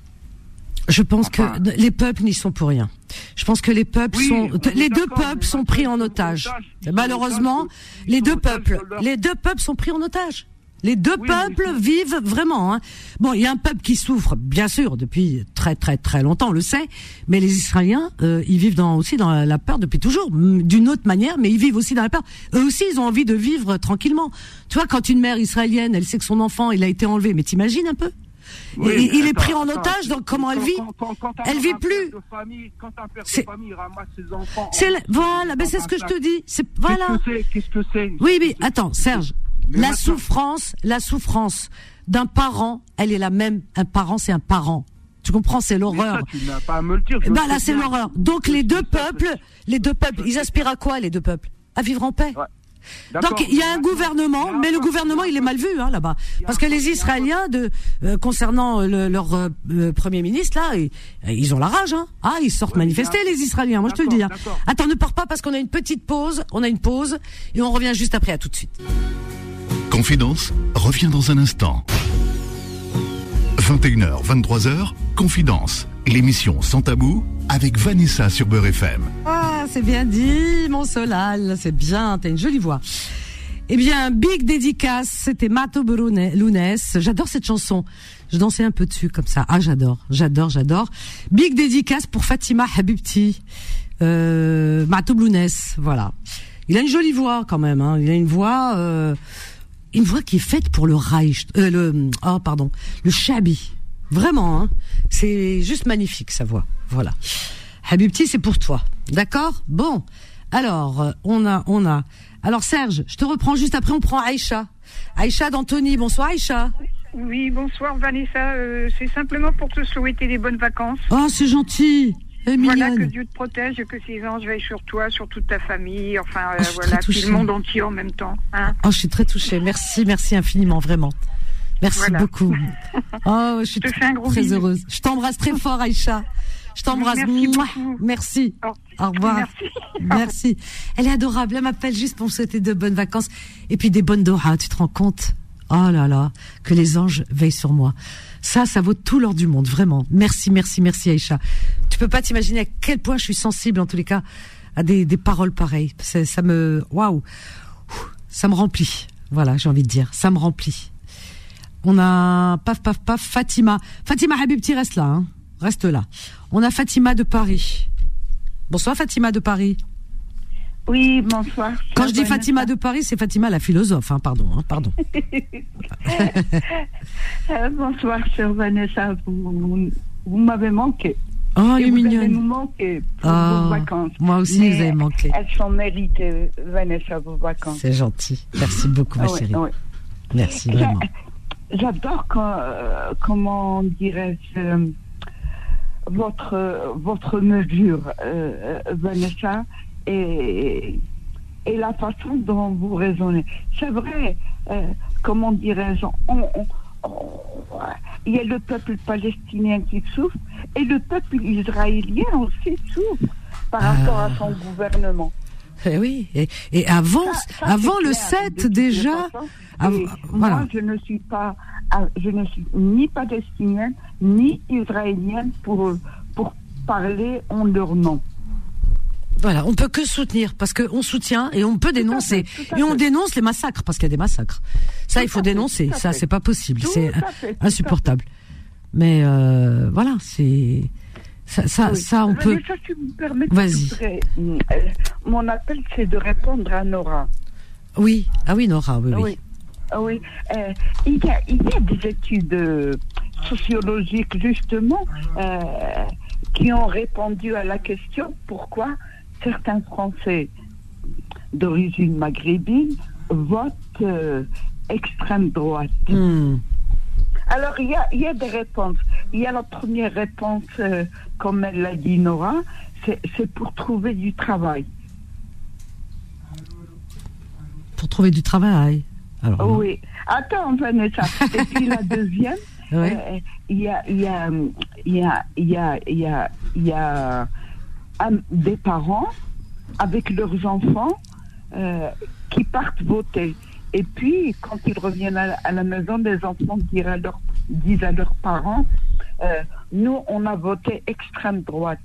Je pense que les peuples n'y sont pour rien. Je pense que les peuples Oui, sont, les deux peuples sont pris en otage. Malheureusement, les deux peuples, les deux peuples sont pris en otage. Les deux peuples vivent vraiment. Hein. Bon, il y a un peuple qui souffre, bien sûr, depuis très très très longtemps, on le sait. Mais les Israéliens, euh, ils vivent dans, aussi dans la peur depuis toujours, d'une autre manière, mais ils vivent aussi dans la peur. Eux aussi, ils ont envie de vivre tranquillement. Tu vois, quand une mère israélienne, elle sait que son enfant, il a été enlevé, mais t'imagines un peu? Oui, Il est pris en attends, otage, donc comment elle vit quand- quand- quand un- Elle vit plus. C'est- voilà, ben c'est ce que je te dis. C'est voilà. Qu'est-ce que c'est? Que c'est? Oui, mais attends, Serge, Mais la maintenant- souffrance, la souffrance d'un parent, elle est la même. Un parent, c'est un parent. Tu comprends, c'est l'horreur. ça, tu n'as pas à me le dire. je Bah là, c'est l'horreur. Donc les deux peuples, les deux peuples, ils aspirent à quoi, les deux peuples? À vivre en paix. D'accord. Donc il y a un gouvernement, mais le gouvernement il est mal vu hein, là-bas, parce que les Israéliens, de euh, concernant le- leur euh, euh, premier ministre là, ils, ils ont la rage. Hein. Ah, ils sortent manifester les Israéliens. Moi je te le dis. Hein. Attends, ne pars pas parce qu'on a une petite pause. On a une pause et on revient juste après. À tout de suite. Confidence revient dans un instant. 21h, 23h, Confidence, l'émission sans tabou avec Vanessa sur Beurre FM. Ah, c'est bien dit, mon Solal. C'est bien, t'as une jolie voix. Eh bien, big dédicace, c'était Mato Lunes. J'adore cette chanson. Je dansais un peu dessus comme ça. Ah, j'adore, j'adore, j'adore. Big dédicace pour Fatima Habibti. Euh, Mato voilà. Il a une jolie voix quand même. Hein. Il a une voix, euh, une voix qui est faite pour le Reich, euh, le, oh pardon, le Shabi. Vraiment, hein. c'est juste magnifique sa voix. Voilà. Habibti, c'est pour toi, d'accord? Bon. Alors, euh, on a, on a. Alors Serge, je te reprends juste après. On prend Aïcha. Aïcha d'Anthony. Bonsoir Aïcha. Oui, bonsoir Vanessa. Euh, c'est simplement pour te souhaiter des bonnes vacances. Oh, c'est gentil. Voilà, que Dieu te protège et que ses anges veillent sur toi, sur toute ta famille, enfin euh, Oh, suis voilà, touchée. le monde entier en même temps. Hein Oh, je suis très touchée. Merci, merci infiniment, vraiment. Merci Voilà. beaucoup. Oh, je suis Je très bisou. heureuse. Je t'embrasse très fort, Aïcha. Je t'embrasse. Merci. Merci. Au revoir. Merci. Merci. Elle est adorable. Elle m'appelle juste pour me souhaiter de bonnes vacances et puis des bonnes doha. Tu te rends compte? Oh là là, que les anges veillent sur moi. Ça, ça vaut tout l'or du monde, vraiment. Merci, merci, merci, Aïcha. Tu peux pas t'imaginer à quel point je suis sensible, en tous les cas, à des, des paroles pareilles. Ça me, waouh, ça me remplit. Voilà, j'ai envie de dire, ça me remplit. On a paf paf paf Fatima. Fatima Habibti reste là, hein. reste là. On a Fatima de Paris. Bonsoir Fatima de Paris. Oui, bonsoir. Quand je dis Fatima de Paris, c'est Fatima la philosophe, hein, pardon, hein, pardon. Euh, bonsoir, chère Vanessa. Vous, vous- vous m'avez manqué. Oh, elle est vous mignonne. allez nous manquer pour Oh, vos vacances. moi aussi, Mais vous avez manqué. Elles sont méritées, Vanessa, vos vacances. C'est gentil. Merci beaucoup, ma Ah chérie. Merci vraiment. J'adore euh, comment dirais-je, euh, votre, votre mesure, Vanessa, et, et la façon dont vous raisonnez. C'est vrai, euh, comment dirais-je, il y a le peuple palestinien qui souffre et le peuple israélien aussi souffre par rapport à son gouvernement. Eh oui, et, et avant, Ça, ça, avant le clair, 7 de toutes déjà, façons. av- Et voilà. Moi, je ne suis pas, ah, je ne suis ni palestinienne ni israélienne pour pour parler en leur nom. Voilà, on peut que soutenir parce qu'on soutient et on peut dénoncer et on dénonce les massacres parce qu'il y a des massacres. Ça, il faut dénoncer. Ça, c'est pas possible. C'est insupportable. Mais euh, voilà, c'est ça, ça, Oui. ça, on peut. Vanessa, tu me permets, Vas-y. euh, mon appel, c'est de répondre à Nora. Oui, ah oui, Nora, oui, oui. Oui. Ah oui. Euh, il, y a, il y a des études euh, sociologiques, justement, euh, qui ont répondu à la question pourquoi certains Français d'origine maghrébine votent euh, extrême droite. Hmm. Alors, il y a, il y a des réponses. Il y a la première réponse, euh, comme elle l'a dit Nora, c'est pour trouver du travail. pour trouver du travail. Alors, oui. Attends, Vanessa. Et puis la deuxième, euh, il y a, des parents avec leurs enfants euh, qui partent voter. Et puis, quand ils reviennent à, à la maison, les enfants disent à, leurs- disent à leurs parents, euh, nous, on a voté extrême droite.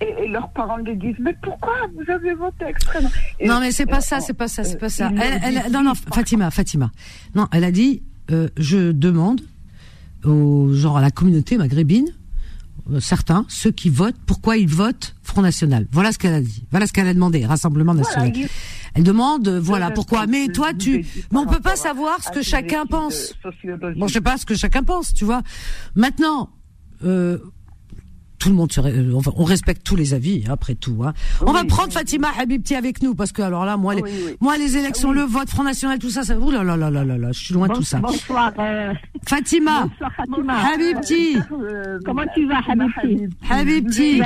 Et, et leurs parents lui disent, mais pourquoi vous avez voté extrême? Droite Et- non mais c'est pas euh, ça, c'est pas ça, c'est pas ça. Elle, elle- non non, Fatima, Fatima. Non, elle a dit, euh, je demande au genre à la communauté maghrébine, certains, ceux qui votent, pourquoi ils votent Front National. Voilà ce qu'elle a dit. Voilà ce qu'elle a demandé, Rassemblement National. Elle demande, euh, voilà pourquoi. Mais toi, tu, mais on peut pas savoir ce que chacun pense. Bon, je sais pas ce que chacun pense, tu vois. Maintenant, euh, tout le monde se, euh, enfin, on respecte tous les avis, hein, après tout. Hein. On va prendre oui. Fatima Habibti avec nous parce que alors là, moi, les, Oui, moi, les élections, Oui. le vote, Front National, tout ça, ça, ouh là là là là là là, je suis loin de tout ça. Bonsoir. euh, Fatima, bonsoir Fatima. Habibti, Euh, Comment tu vas, Habibti Habibti,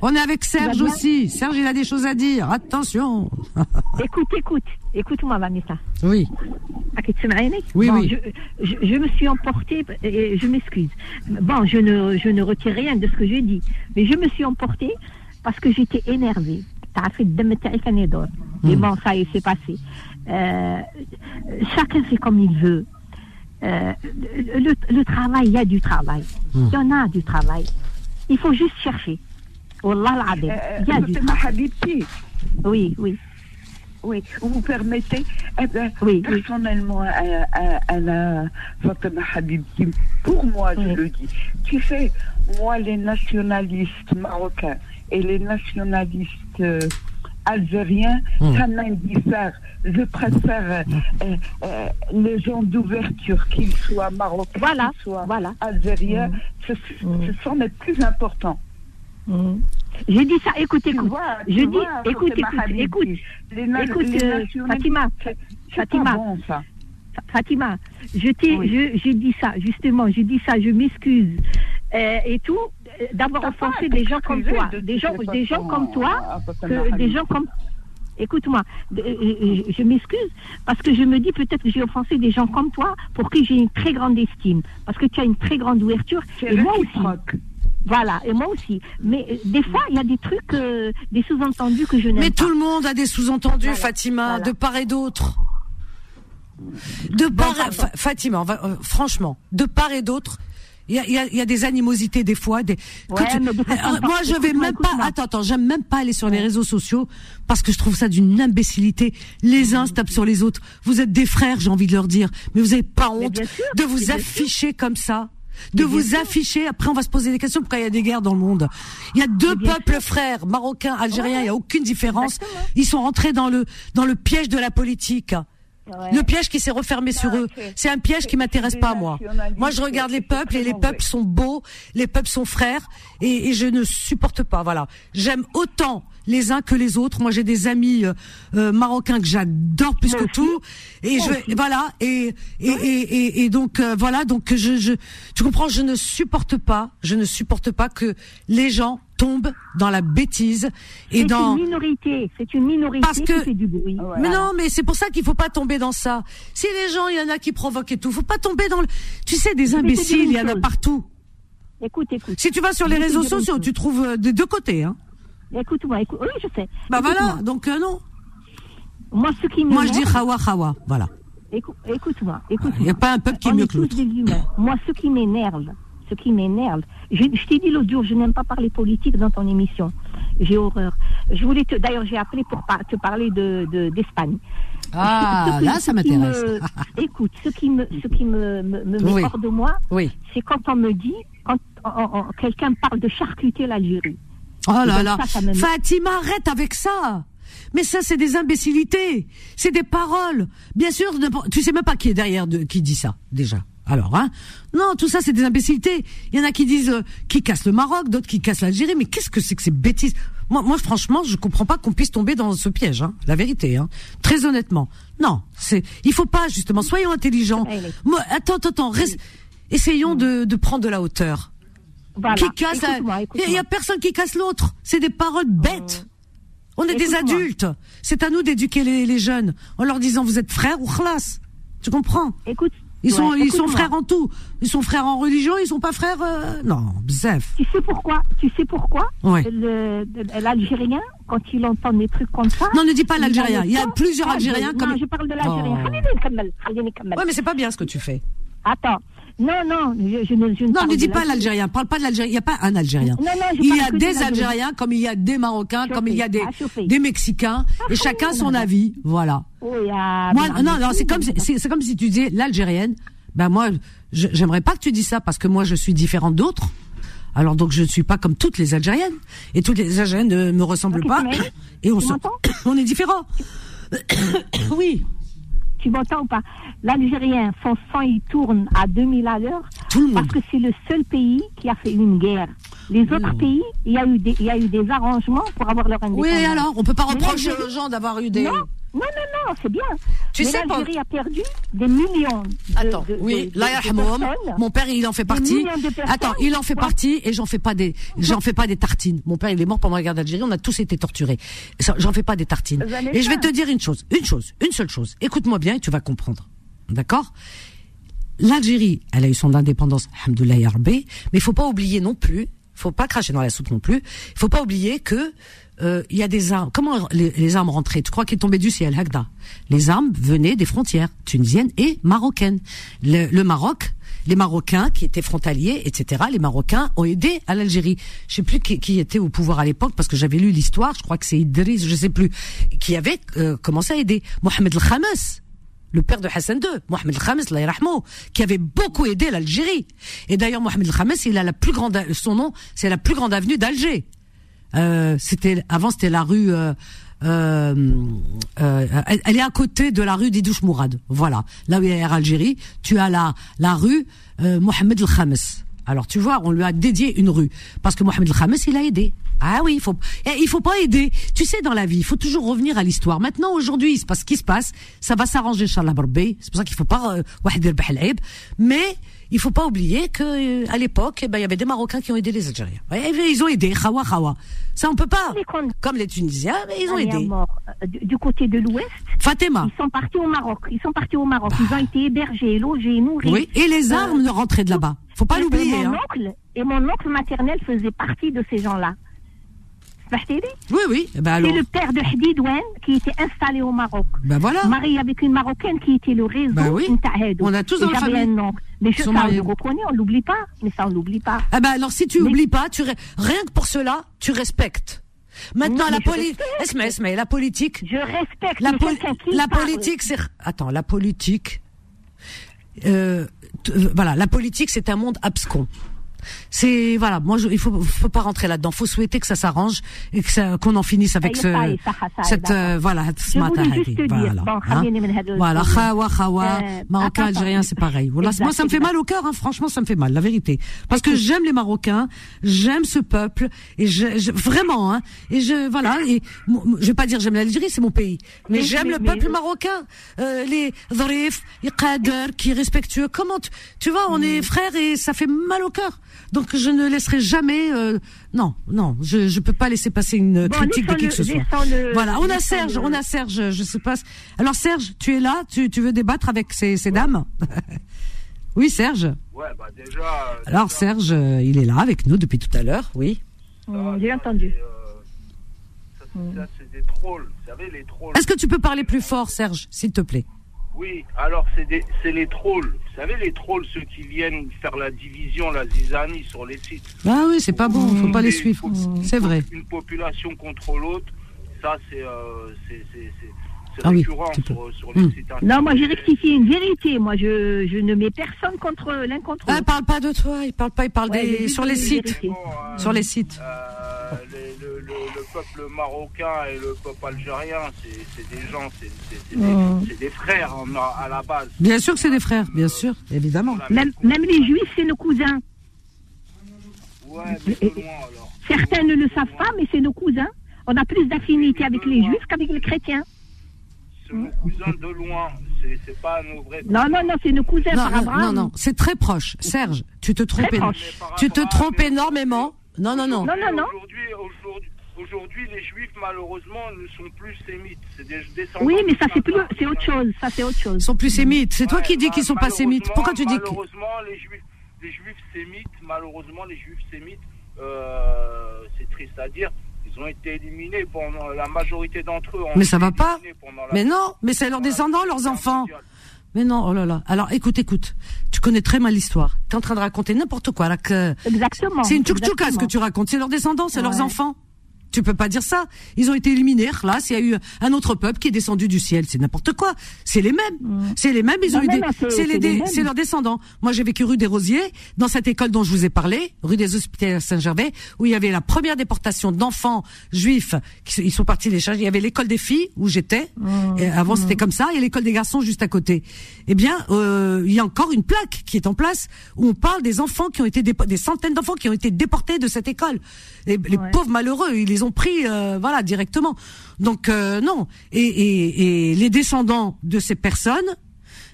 on est avec Serge aussi. Serge, il a des choses à dire. Attention. Écoute, écoute, écoute-moi, Vanessa. Oui. Oui, Bon, oui. Je, je, je me suis emportée, et je m'excuse. Bon, je ne, je ne retire rien de ce que que je dis. Mais je me suis emportée parce que j'étais énervée. Mais hmm. bon, ça y s'est passé. Euh, chacun fait comme il veut. Euh, le, travail, il y a du travail. Hmm. Il y en a du travail. Il faut juste chercher. Wallah, il y a du travail. Oui, oui oui, vous permettez eh ben, Oui, oui. Personnellement, Fatima Habibti, pour moi, je le dis, tu sais, moi, les nationalistes marocains et les nationalistes euh, algériens, Hmm. ça m'indiffère. Je préfère euh, euh, les gens d'ouverture, qu'ils soient marocains, Voilà, qu'ils soient voilà. algériens, Hmm. ce, ce sont les plus importants. Mhm. J'ai dit ça, écoute, écoute. vois, je dis, vois, écoute, écoute, écoute. Les, Écoute, les euh, Fatima, Fatima. bon, Fatima, je t'ai, Oui. je- j'ai dit ça, justement, j'ai dit ça, je m'excuse. Euh, et tout, euh, d'avoir offensé des gens comme toi, de des gens, des gens comme toi, que, des gens comme, écoute-moi, je, je m'excuse parce que je me dis peut-être que j'ai offensé des gens comme toi pour qui j'ai une très grande estime, parce que tu as une très grande ouverture, et moi aussi. Voilà, et moi aussi. Mais euh, des fois, il y a des trucs, euh, des sous-entendus que je n'aime Mais pas. tout le monde a des sous-entendus, Voilà, Fatima, voilà. de part et d'autre. De part, pardon. Fa- Fatima, va- euh, franchement, de part et d'autre, il y a, il y a- il y a des animosités des fois. Des, Ouais, tu- mais de façon moi, je vais même pas. Attends, attends, j'aime même pas aller sur les réseaux sociaux parce que je trouve ça d'une imbécilité. Les uns se tapent sur les autres. Vous êtes des frères, j'ai envie de leur dire, mais vous avez pas Mais honte sûr, de mais vous afficher comme ça. De vous afficher, après on va se poser des questions pourquoi il y a des guerres dans le monde? Il y a deux bien peuples frères, marocains, algériens, il Ouais. y a aucune différence. Exactement. Ils sont rentrés dans le dans le piège de la politique. Ouais. Le piège qui s'est refermé sur eux. c'est- un piège qui m'intéresse pas, moi. Moi, je regarde les peuples et les peuples sont beaux, les peuples sont frères et, et je ne supporte pas. Voilà. J'aime autant les uns que les autres. Moi, j'ai des amis euh, euh, marocains que j'adore plus que tout. Et je voilà et et, et, et, et donc euh, voilà donc je je tu comprends je ne supporte pas je ne supporte pas que les gens tombent dans la bêtise et C'est dans une minorité, c'est une minorité Parce que- qui fait du bruit. Ouais. mais non, mais c'est pour ça qu'il faut pas tomber dans ça. Si les gens, il y en a qui provoquent et tout, faut pas tomber dans le. Tu sais, des imbéciles, il y en a partout. Écoute, écoute. Si tu vas sur les réseaux sociaux, tu trouves euh, des deux côtés. Hein. Écoute-moi, écoute. Oui, je sais. Bah Écoute-moi. voilà, donc euh, non. Moi, ce qui Moi, je dis Hawa Hawa, voilà. Écou- Écoute-moi, Il écoute-moi. n'y a pas un peuple qui est mieux que l'autre. Moi, ce qui m'énerve, ce qui m'énerve, je, je t'ai dit l'autre jour, je n'aime pas parler politique dans ton émission. J'ai horreur. Je voulais te, d'ailleurs, j'ai appelé pour par- te parler de, de- d'Espagne. Ah, qui- là, ça m'intéresse. me- Écoute, ce qui me, ce qui me, me, me met Oui. hors de moi, Oui. c'est quand on me dit, quand on- on- quelqu'un parle de charcuter l'Algérie. Oh là là. ça, ça me met- Fatima, arrête avec ça. Mais ça, c'est des imbécilités. C'est des paroles. Bien sûr, ne- tu sais même pas qui est derrière de, qui dit ça, déjà. Alors, hein. Non, tout ça, c'est des imbécilités. Il y en a qui disent, euh, qui cassent le Maroc, d'autres qui cassent l'Algérie. Mais qu'est-ce que c'est que ces bêtises? Moi, moi, franchement, je comprends pas qu'on puisse tomber dans ce piège, hein. La vérité, hein. Très honnêtement. Non, c'est, il faut pas, justement, soyons intelligents. Moi, attends, attends, attends, reste- essayons de, de prendre de la hauteur. Voilà. Qui casse Il y a personne qui casse l'autre. C'est des paroles bêtes. Mmh. On est des adultes. C'est à nous d'éduquer les, les jeunes en leur disant vous êtes frères ou khlas. Tu comprends? Écoute. Ils sont, ils frères en tout. Ils sont frères en religion, ils sont pas frères. euh, Non, bzef. Tu sais pourquoi Tu sais pourquoi Ouais. L'Algérien, quand il entend des trucs comme ça. Non, ne dis pas l'Algérien. Il y a plusieurs Algériens je- comme- Non, je parle de l'Algérien. Oh. Kamel. Ouais, mais c'est pas bien ce que tu fais. Attends. Non, non, je, je ne, je ne Non, ne dis pas l'Algérie. l'Algérien. Parle pas de l'Algérien. Il n'y a pas un Algérien. Non, non, je il y a des. Algériens, comme il y a des Marocains, comme il y a des, ah, des Mexicains, et chacun son avis. Voilà. Oh, il y a- Moi, non, non, c'est comme, si- c'est comme si tu disais l'Algérienne. Ben moi, j'aimerais pas que tu dises ça parce que moi, je suis différente d'autres. Alors donc, je ne suis pas comme toutes les Algériennes. Et toutes les Algériennes ne me ressemblent pas. Et on, se- on est différents. oui. Tu m'entends ou pas L'Algérien, son sang, il tourne à 2000 à l'heure. Parce que c'est le seul pays qui a fait une guerre. Les autres pays, il y, a eu des, il y a eu des arrangements pour avoir leur indépendance. Oui, alors, on peut pas reprocher aux gens d'avoir eu des. Non, non, non, non, c'est bien. Tu Mais sais pas- l'Algérie a perdu des millions. de- Attends, de- oui, de- mon père, il en fait partie. Attends, il en fait Ouais. partie et j'en fais pas des, j'en fais pas des tartines. Mon père, il est mort pendant la guerre d'Algérie, on a tous été torturés. J'en fais pas des tartines. Et je vais te dire une chose, une chose, une seule chose. Écoute-moi bien et tu vas comprendre. D'accord? L'Algérie, elle a eu son indépendance, alhamdoulilah mais il faut pas oublier non plus, faut pas cracher dans la soupe non plus, il faut pas oublier que euh, il y a des armes. Comment les, armes rentraient? Tu crois qu'ils tombaient du ciel, Hagda? Les armes venaient des frontières tunisiennes et marocaines. Le, le Maroc, les Marocains qui étaient frontaliers, etc. Les Marocains ont aidé à l'Algérie. Je sais plus qui, qui était au pouvoir à l'époque parce que j'avais lu l'histoire. Je crois que c'est Idriss, je sais plus, qui avait euh, commencé à aider Mohamed El Khamis le père de Hassan II, Mohamed El-Khamis, qui avait beaucoup aidé l'Algérie. Et d'ailleurs, Mohamed El-Khamis, il a la plus grande, son nom, c'est la plus grande avenue d'Alger. Euh, c'était, avant, c'était la rue, euh, euh, euh, elle, est à côté de la rue d'Idouche Mourad. Voilà. Là où il y a tu as la, la rue, euh, Mohamed El-Khamis. Alors tu vois, on lui a dédié une rue parce que Mohamed El Khamis, il a aidé. Ah oui, il faut eh, il faut pas aider. Tu sais dans la vie, il faut toujours revenir à l'histoire. Maintenant aujourd'hui, il se passe ce qui se passe, ça va s'arranger inchallah C'est pour ça qu'il faut pas euh, mais il faut pas oublier que, euh, à l'époque, eh ben, il y avait des Marocains qui ont aidé les Algériens. Ils ont aidé, khawa, khawa. Ça, on peut pas. Comme les Tunisiens, mais ils ont aidé. mort. Euh, Du, côté de l'Ouest, Fatima. ils sont partis au Maroc. Ils sont partis au Maroc. Ils ont été hébergés, logés, nourris. Oui, et les Euh, armes rentraient de là-bas. Faut pas l'oublier, mon hein. oncle, et mon oncle maternel faisait partie de ces gens-là. Smahtili Oui, oui. Alors. C'est le père de Hadid qui était installé au Maroc. Ben voilà. Marié avec une Marocaine qui était le réseau Ben oui. On a tous dans la famille. Mais je, ça, on le reconnaît, on l'oublie pas. Mais ça, on l'oublie pas. Ah ben alors si tu Mais- oublies pas, tu rien que pour cela, tu respectes. Maintenant la mais politique, respecte. la politique, Je respecte la, mais poli- qui la politique c'est attends, la politique euh, voilà, la politique c'est un monde abscon c'est voilà, moi je, il faut, faut pas rentrer là-dedans. Faut souhaiter que ça s'arrange et que qu'on en finisse avec ce, cette euh, voilà, ce matin. Voilà, hein. voilà, khawa khawa, marocain algérien, c'est pareil. Voilà, moi ça me fait mal au cœur, hein, franchement ça me fait mal, la vérité, parce que j'aime les Marocains, j'aime ce peuple et je, je, vraiment, hein, et je voilà, et je vais pas dire j'aime l'Algérie, c'est mon pays, mais j'aime le peuple marocain, euh, les dharif, les qui respectueux. Comment tu, tu vois, on est frères et ça fait mal au cœur. Donc je ne laisserai jamais euh, non, non, je je peux pas laisser passer une Bon, critique de qui laissons-le- que ce soit. Voilà, on a Serge, on a Serge, je sais pas. Alors Serge, tu es là, tu, tu veux débattre avec ces, ces dames Oui, Serge. Ouais, bah déjà. euh, Alors Serge, euh, il est là avec nous depuis tout à l'heure, oui. J'ai entendu. ça, c'est- ça, c'est des trolls. Vous savez, les trolls. Est-ce que tu peux parler plus fort, Serge, s'il te plaît? Oui, alors c'est des- c'est les trolls. Vous savez, les trolls, ceux qui viennent faire la division, la zizanie sur les sites. Ah oui, c'est pas bon, faut pas les Et suivre. C'est vrai. Une population contre l'autre, ça c'est euh, Ah oui, récurrent tu peux. sur, sur les Hum. sites Non, moi j'ai rectifié une vérité. Moi, je, je ne mets personne contre l'un contre Ah, l'autre. il parle pas de toi, il parle pas, il parle Ouais, des dit sur les sites, sur les sites. Euh, les- le, le- le peuple marocain et le peuple algérien, c'est des gens, c'est Hum. des, frères en- à la base. Bien sûr que c'est des frères, bien sûr, évidemment. Même, même les juifs, c'est nos cousins. Ouais, mais de loin alors. Certains ne le savent pas, mais c'est nos cousins. On a plus d'affinité avec les juifs qu'avec les chrétiens. C'est nos cousins de loin, c'est pas nos vrais Non, non, non, c'est nos cousins Non, par non, Abraham. non, non, c'est très proche. Serge, tu te trompes, Très éno- proche. tu te trompes énormément. Non, non, non. Non, non, non. Aujourd'hui, aujourd'hui, aujourd'hui, les juifs, malheureusement, ne sont plus sémites. C'est des descendants. Oui, mais ça c'est plus, c'est autre chose. Ça c'est autre chose. Ils sont plus sémites. C'est toi qui dis qu'ils sont pas sémites. Pourquoi tu dis que... Malheureusement, les juifs, les juifs sémites, malheureusement, les juifs sémites, euh, c'est triste à dire, ils ont été éliminés pendant la majorité d'entre eux. ont Mais ça va pas. Mais non, mais c'est leurs descendants, leurs enfants. Mais non, oh là là. Alors écoute, écoute. Tu connais très mal l'histoire. Tu es en train de raconter n'importe quoi. Là, que... Exactement. C'est une tchouk-tchouka ce que tu racontes. C'est leurs descendants, c'est leurs enfants. Tu peux pas dire ça. Ils ont été éliminés. Là, il y a eu un autre peuple qui est descendu du ciel. C'est n'importe quoi. C'est les mêmes. C'est les mêmes. Ils Non, ont eu des. c'est- des- c'est leurs descendants. Moi, j'ai vécu rue des Rosiers, dans cette école dont je vous ai parlé, rue des Hospitaliers Saint-Gervais, où il y avait la première déportation d'enfants juifs qui ils sont partis les charger. Il y avait l'école des filles où j'étais. Et avant, c'était comme ça. Et l'école des garçons juste à côté. Eh bien, euh, il y a encore une plaque qui est en place où on parle des enfants qui ont été des centaines d'enfants qui ont été déportés de cette école. Les, les pauvres malheureux, ils les ont pris, euh, voilà, directement. Donc euh, non. Et, et, et les descendants de ces personnes,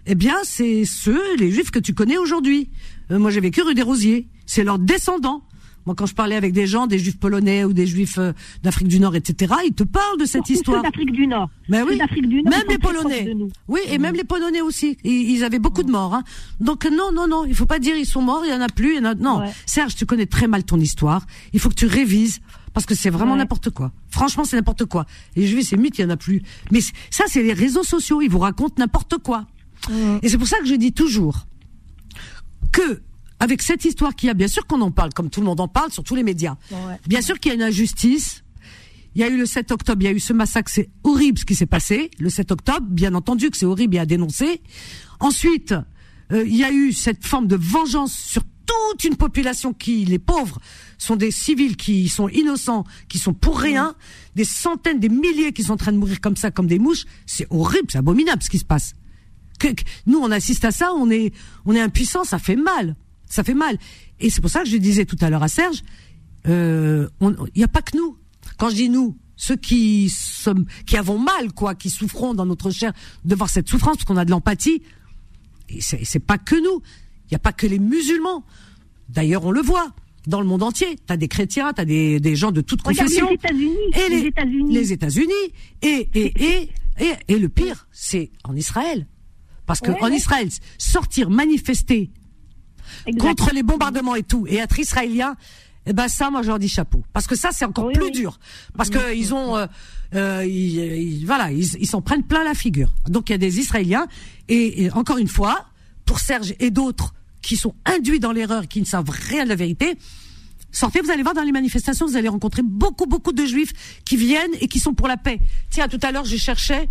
eh bien, c'est ceux, les juifs que tu connais aujourd'hui. Euh, moi, j'ai vécu rue des Rosiers. C'est leurs descendants. Moi, quand je parlais avec des gens, des juifs polonais ou des juifs euh, d'Afrique du Nord, etc., ils te parlent de cette histoire. d'Afrique du Nord. Mais Ceux oui, d'Afrique du Nord, même les Polonais. Oui, et même les Polonais aussi. Ils, ils avaient beaucoup de morts. Hein. Donc non, non, non, il faut pas dire ils sont morts, il y en a plus. Il y en a... Non, Serge, tu connais très mal ton histoire. Il faut que tu révises parce que c'est vraiment Ouais. n'importe quoi. Franchement, c'est n'importe quoi. Les juifs, c'est mythe, il y en a plus. Mais ça, c'est les réseaux sociaux. Ils vous racontent n'importe quoi. Et c'est pour ça que je dis toujours que avec cette histoire qu'il y a, bien sûr qu'on en parle, comme tout le monde en parle sur tous les médias. Bien sûr qu'il y a une injustice. Il y a eu le 7 octobre, il y a eu ce massacre, c'est horrible ce qui s'est passé. Le 7 octobre, bien entendu que c'est horrible et à dénoncer. Ensuite, euh, il y a eu cette forme de vengeance sur toute une population qui, les pauvres, sont des civils qui sont innocents, qui sont pour rien, des centaines, des milliers qui sont en train de mourir comme ça, comme des mouches. C'est horrible, c'est abominable ce qui se passe. Que- que- nous, on assiste à ça, on est, on est impuissant, ça fait mal, ça fait mal. Et c'est pour ça que je disais tout à l'heure à Serge, euh, il n'y a pas que nous. Quand je dis nous, ceux qui sommes, qui avons mal, quoi, qui souffrons dans notre chair de voir cette souffrance, parce qu'on a de l'empathie. Et c'est pas que nous. Il n'y a pas que les musulmans. D'ailleurs, on le voit dans le monde entier. T'as des chrétiens, t'as des, des gens de toutes confessions. les États-Unis. Et les États-Unis. et et, et et et le pire, c'est en Israël, parce que Ouais, en ouais. Israël, sortir manifester contre les bombardements et tout, et être israélien, eh ben ça, moi, je leur dis chapeau, parce que ça, c'est encore plus dur, parce que ils ont, euh, euh, ils, ils- voilà, ils ils s'en prennent plein la figure. Donc il y a des Israéliens, et, et encore une fois, pour Serge et d'autres qui sont induits dans l'erreur, qui ne savent rien de la vérité, Sortez, vous allez voir dans les manifestations, vous allez rencontrer beaucoup, beaucoup de juifs qui viennent et qui sont pour la paix. Tiens, tout à l'heure, je cherchais,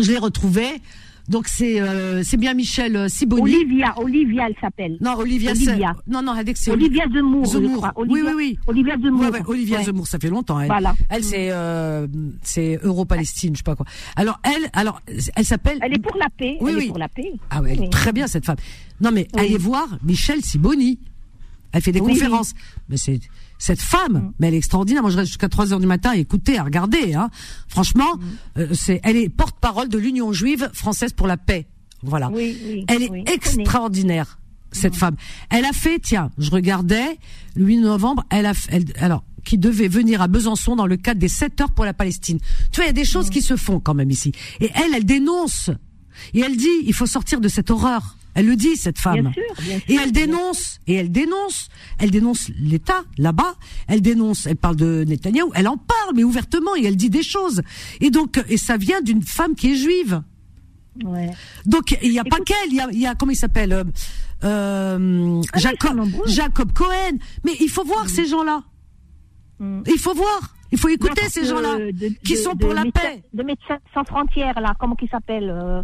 je l'ai retrouvé. Donc c'est euh, c'est bien Michel euh, Siboni. Olivia, Olivia, elle s'appelle. Non, Olivia, Olivia. non, non, c'est Olivia Zemmour, Zemmour. crois. Oui, Olivia- oui, oui. Olivia Zemmour. Ouais, ouais, Olivia Ouais. Zemmour, ça fait longtemps. Elle, Voilà. elle c'est euh, c'est Euro-Palestine, je sais pas quoi. Alors elle, alors elle s'appelle. Elle est pour la paix. Oui, elle oui. est pour la paix. Ah ouais, Oui. très bien cette femme. Non mais allez voir Michel Siboni. Elle fait des Oui, conférences. Mais c'est cette femme, mais elle est extraordinaire. Moi je reste jusqu'à 3 heures du matin à écouter, à regarder. Hein. Franchement, euh, c'est elle est porte-parole de l'Union juive française pour la paix. Voilà. Oui, oui, elle est oui, extraordinaire cette femme. Elle a fait, tiens, je regardais le 8 novembre, elle a, elle, alors qui devait venir à Besançon dans le cadre des 7 heures pour la Palestine. Tu vois, il y a des choses qui se font quand même ici. Et elle, elle dénonce. Et elle dit, il faut sortir de cette horreur. Elle le dit, cette femme. Bien sûr, bien sûr, et elle dénonce, et elle dénonce, elle dénonce l'État là-bas, elle dénonce, elle parle de Netanyahou, elle en parle, mais ouvertement, et elle dit des choses. Et donc, et ça vient d'une femme qui est juive. Ouais. Donc il n'y a pas qu'elle, il y a, y a comment il s'appelle euh, euh, Ah Jacob, Jacob Cohen. Mais il faut voir ces gens-là. Il faut voir, il faut écouter Non, ces gens-là qui de- sont de pour la paix. De médecins sans frontières, là, comment qu'il s'appelle euh,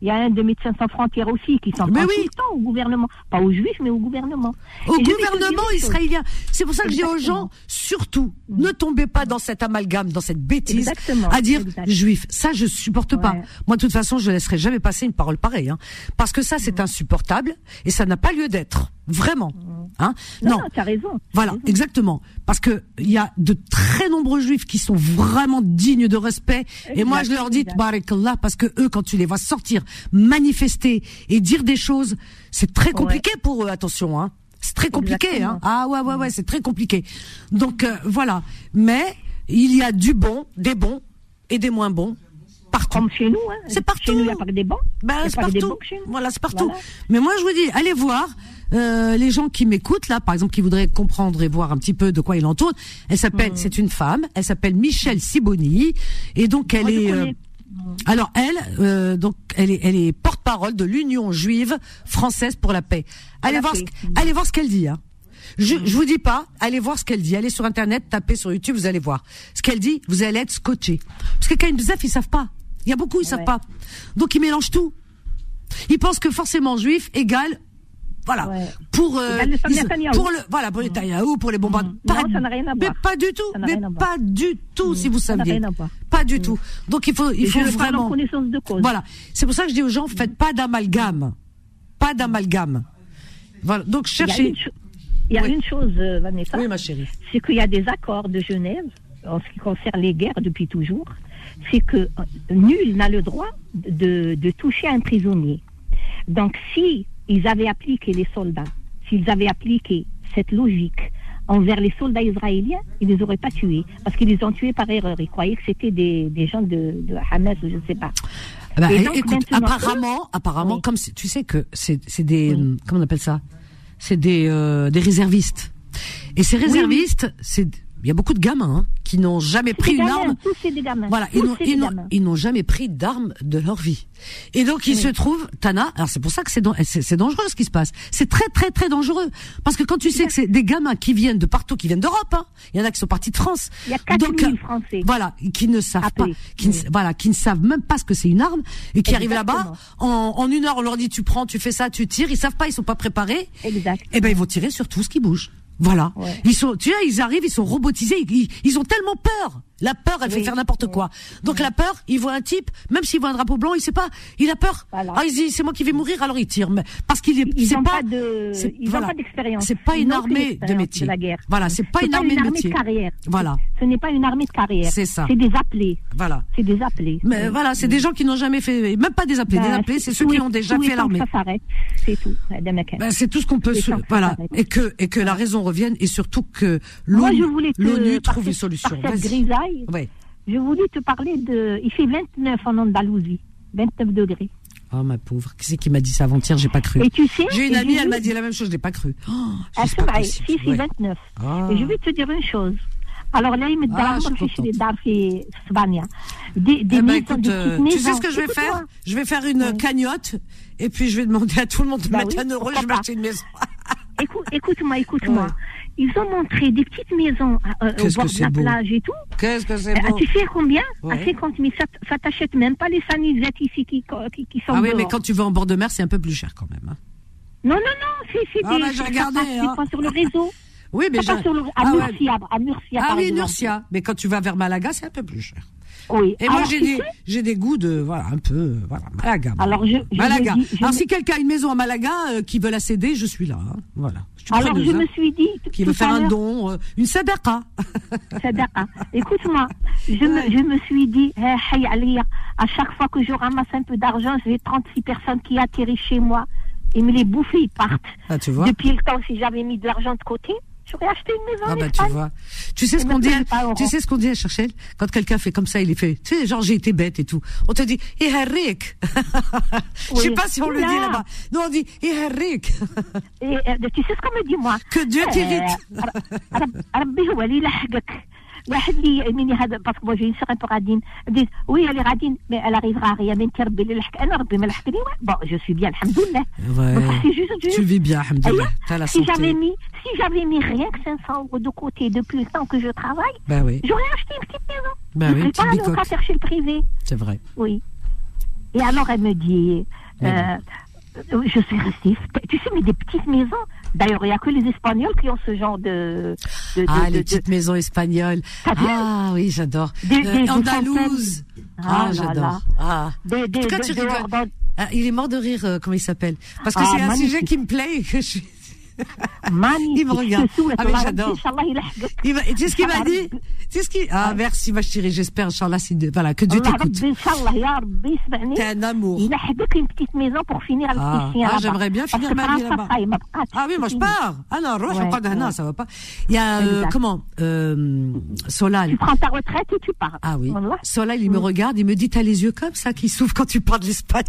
Il y a un de médecins sans frontières aussi qui s'en prend oui. tout le temps au gouvernement. Pas aux juifs, mais au gouvernement. Au Et gouvernement israélien. C'est pour ça que je dis aux Exactement. gens, surtout, ne tombez pas dans cet amalgame, dans cette bêtise, Exactement, à dire juif. Ça, je supporte pas. Moi, de toute façon, je laisserai jamais passer une parole pareille, hein, parce que ça, Mm. c'est insupportable et ça n'a pas lieu d'être, vraiment. Hein? Non, non, t'as raison. Voilà, exactement. Parce que il y a de très nombreux juifs qui sont vraiment dignes de respect. et moi, je leur dis, barakallah, parce que eux, quand tu les vois sortir, manifester et dire des choses, c'est très compliqué pour eux, attention, hein. C'est très compliqué, hein. Ah ouais, ouais, ouais, c'est très compliqué. Donc euh, voilà. Mais il y a du bon, des bons et des moins bons. Partout. Comme chez nous, hein. C'est partout. Chez nous, il n'y a pas que des bons. Ben, c'est des partout. bons. Voilà, c'est partout. Voilà. Mais moi, je vous dis, allez voir euh, les gens qui m'écoutent là, par exemple, qui voudraient comprendre et voir un petit peu de quoi il en tourne. Elle Hmm. s'appelle, c'est une femme. Elle s'appelle Michelle Siboni et donc elle Moi, est. connais. alors elle, euh, donc elle est, elle est porte-parole de l'Union juive française pour la paix. Allez la voir, paix. ce, allez voir ce qu'elle dit. Hein. Je, je vous dis pas, allez voir ce qu'elle dit. Allez sur internet, tapez sur YouTube, vous allez voir ce qu'elle dit. Vous allez être scotché. Parce que quand ils ils savent pas. Il y a beaucoup, ils savent pas. Donc ils mélangent tout. Ils pensent que forcément juif égale voilà Ouais. pour euh, ils- pour le voilà pour Netanyahou, pour les bombardements. Non, Pas- ça n'a rien à mais pas du tout, mais voir. pas du tout si vous saviez. Pas du tout. Donc il faut il faut vraiment connaissance de cause. voilà. C'est pour ça que je dis aux gens faites pas d'amalgame. Pas d'amalgame. Voilà. Donc Il y a cherchez une, cho- il y a Oui. une chose, euh, Vanessa, Oui, ma chérie. c'est qu'il y a des accords de Genève en ce qui concerne les guerres depuis toujours. C'est que euh, nul n'a le droit de, de toucher un prisonnier. Donc, si ils avaient appliqué les soldats, s'ils avaient appliqué cette logique envers les soldats israéliens, ils les auraient pas tués parce qu'ils les ont tués par erreur. Ils croyaient que c'était des, des gens de, de Hamas ou je ne sais pas. Ah bah, donc, écoute, apparemment, apparemment, Oui. comme tu sais que c'est des hum, comment on appelle ça? C'est des euh, des réservistes. Et ces réservistes, c'est il y a beaucoup de gamins hein, qui n'ont jamais pris une gamins, arme. tous des gamins. Voilà, Tous ils n'ont jamais pris d'armes de leur vie. Et donc ils Oui. se trouvent Tana. Alors c'est pour ça que c'est dan- c'est c'est dangereux ce qui se passe. C'est très très très dangereux parce que quand tu sais que c'est des gamins qui viennent de partout, qui viennent d'Europe, hein. il y en a qui sont partis de France. Il y a 4000 Donc, euh, Français. Voilà, qui ne savent pas, qui ne, voilà, qui ne savent même pas ce que c'est une arme et qui arrivent là-bas en, en une heure on leur dit tu prends, tu fais ça, tu tires, ils savent pas, ils sont pas préparés. Exact. Et ben ils vont tirer sur tout ce qui bouge. Voilà. Ouais. Ils sont, tu vois, ils arrivent, ils sont robotisés, ils, ils ont tellement peur. La peur, elle fait faire n'importe quoi. Donc la peur, il voit un type, même s'il voit un drapeau blanc, il sait pas, il a peur. Voilà. Ah, il dit c'est moi qui vais mourir, alors il tire. Mais- Parce qu'il est, Ils n'ont pas, pas de, ils ont voilà. pas d'expérience. C'est pas une armée de métier. De la guerre. Voilà, c'est pas une armée de métier. carrière. Voilà. Ce n'est pas une armée de carrière. C'est ça. C'est des appelés. Voilà. C'est des appelés. Mais voilà, c'est des gens qui n'ont jamais fait, même pas des appelés, des Ben, appelés, c'est ceux qui ont déjà fait l'armée. Ça s'arrête. C'est tout. Ben, c'est tout ce qu'on peut se, voilà, et que et que la raison revienne et surtout que l'ONU trouve une solution soleil. Oui. Je voulais te parler de. Il fait 29 en Andalousie, 29 degrés. Oh ma pauvre, qui c'est qui m'a dit ça avant-hier? J'ai pas cru. Et tu sais, j'ai une amie, elle m'a dit la même chose, je pas cru. Oh, ah, c'est pas possible. Si, si, ouais. 29. Ah. Et je vais te dire une chose. Alors là, il me ah, dit Des, des, eh ben, écoute, des euh, tu sais ce que je vais faire? Je vais faire une oui. cagnotte et puis je vais demander à tout le monde de bah mettre oui, un euro, je vais acheter une maison. écoute-moi, écoute écoute-moi. Ouais. Ils ont montré des petites maisons euh, au Qu'est-ce bord de la beau. plage et tout. Qu'est-ce que c'est Euh, beau tu sais combien? Ouais. À 50 000. Ça, t'achète même pas les sanisettes ici qui, qui, qui sont Ah oui, mais quand tu vas en bord de mer, c'est un peu plus cher quand même. hein. Non, non, non, c'est c'est Ah des... bah, j'ai regardé, passe, hein. sur le réseau. Oui, mais ça passe sur le, à Ah ouais. Murcia, à Murcia, Ah par oui, exemple. Nurcia. Mais quand tu vas vers Malaga, c'est un peu plus cher. Oui. Et moi, j'ai des, j'ai des goûts de, voilà, un peu, euh, voilà, Malaga. Alors, je- je Malaga. je Alors, me- si quelqu'un a une maison à Malaga, euh, qui veut la céder, je suis là, hein. Voilà. Je Alors, je me suis dit. Qui veut faire un don, euh, une sadaqa. Sadaqa. Écoute-moi, je, me, je me suis dit, alia, à chaque fois que je ramasse un peu d'argent, j'ai 36 personnes qui atterrissent chez moi et me les bouffent, ils partent. Ah, tu vois. Depuis le temps, si j'avais mis de l'argent de côté, j'aurais acheté une maison Ah bah tu vois. Tu sais ce qu'on dit, même pas euros. tu sais ce qu'on dit à Cherchel quand quelqu'un fait comme ça, il est fait. Tu sais, genre j'ai été bête et tout. On te dit Iharrik. Je sais pas si on le dit Là. là-bas. Non, on dit Iharrik. Et euh, tu sais ce qu'on me dit, moi Que Dieu t'irrite. رب- ربي هو اللي يلحقك واحد اللي مني هذا باسكو moi j'ai une sœur un peu radine elle me dit oui elle est radine mais elle arrivera à rien من ربي اللي لحق انا ربي ما لحقني bon je suis bien alhamdoulilah Ouais. Donc, c'est juste, juste- Tu vis bien, alhamdoulilah. Aïe, T'as la si j'avais santé. mis si j'avais mis rien que 500 euros de côté depuis le temps que je travaille Bah oui, j'aurais acheté une petite maison Bah je oui, ne une serais pas petite allée au bicoque. chercher le privé c'est vrai. oui. Et alors elle me dit, euh, euh, je suis restée, tu sais, mais des petites maisons. D'ailleurs, il n'y a que les Espagnols qui ont ce genre de... de, Ah, de- les de- petites maisons espagnoles. Ah oui, j'adore. Euh, Andalouse. Ah, Ah j'adore. Ah. Des- des- En tout cas, de- tu rigoles. Ah, il est mort de rire, euh, comment il s'appelle? Parce que Ah, c'est un magnifique. sujet qui me plaît et que je suis... Il me regarde. Ah, mais j'adore. C'est ce qu'il m'a dit? C'est ce qui. Ah, merci, ma chérie. J'espère, Inch'Allah, voilà, que Dieu t'écoute. T'es un amour. une petite maison pour finir avec ah, ah j'aimerais bien finir ma vie. Ah oui, moi je pars. Ah non, Roche, ouais, ouais. non, ça va pas. Il y a, euh, comment, euh, Solal. Tu prends ta retraite et tu pars. Ah oui. Solal, il me mm. regarde, il me dit, t'as les yeux comme ça qui s'ouvrent quand tu parles de l'Espagne.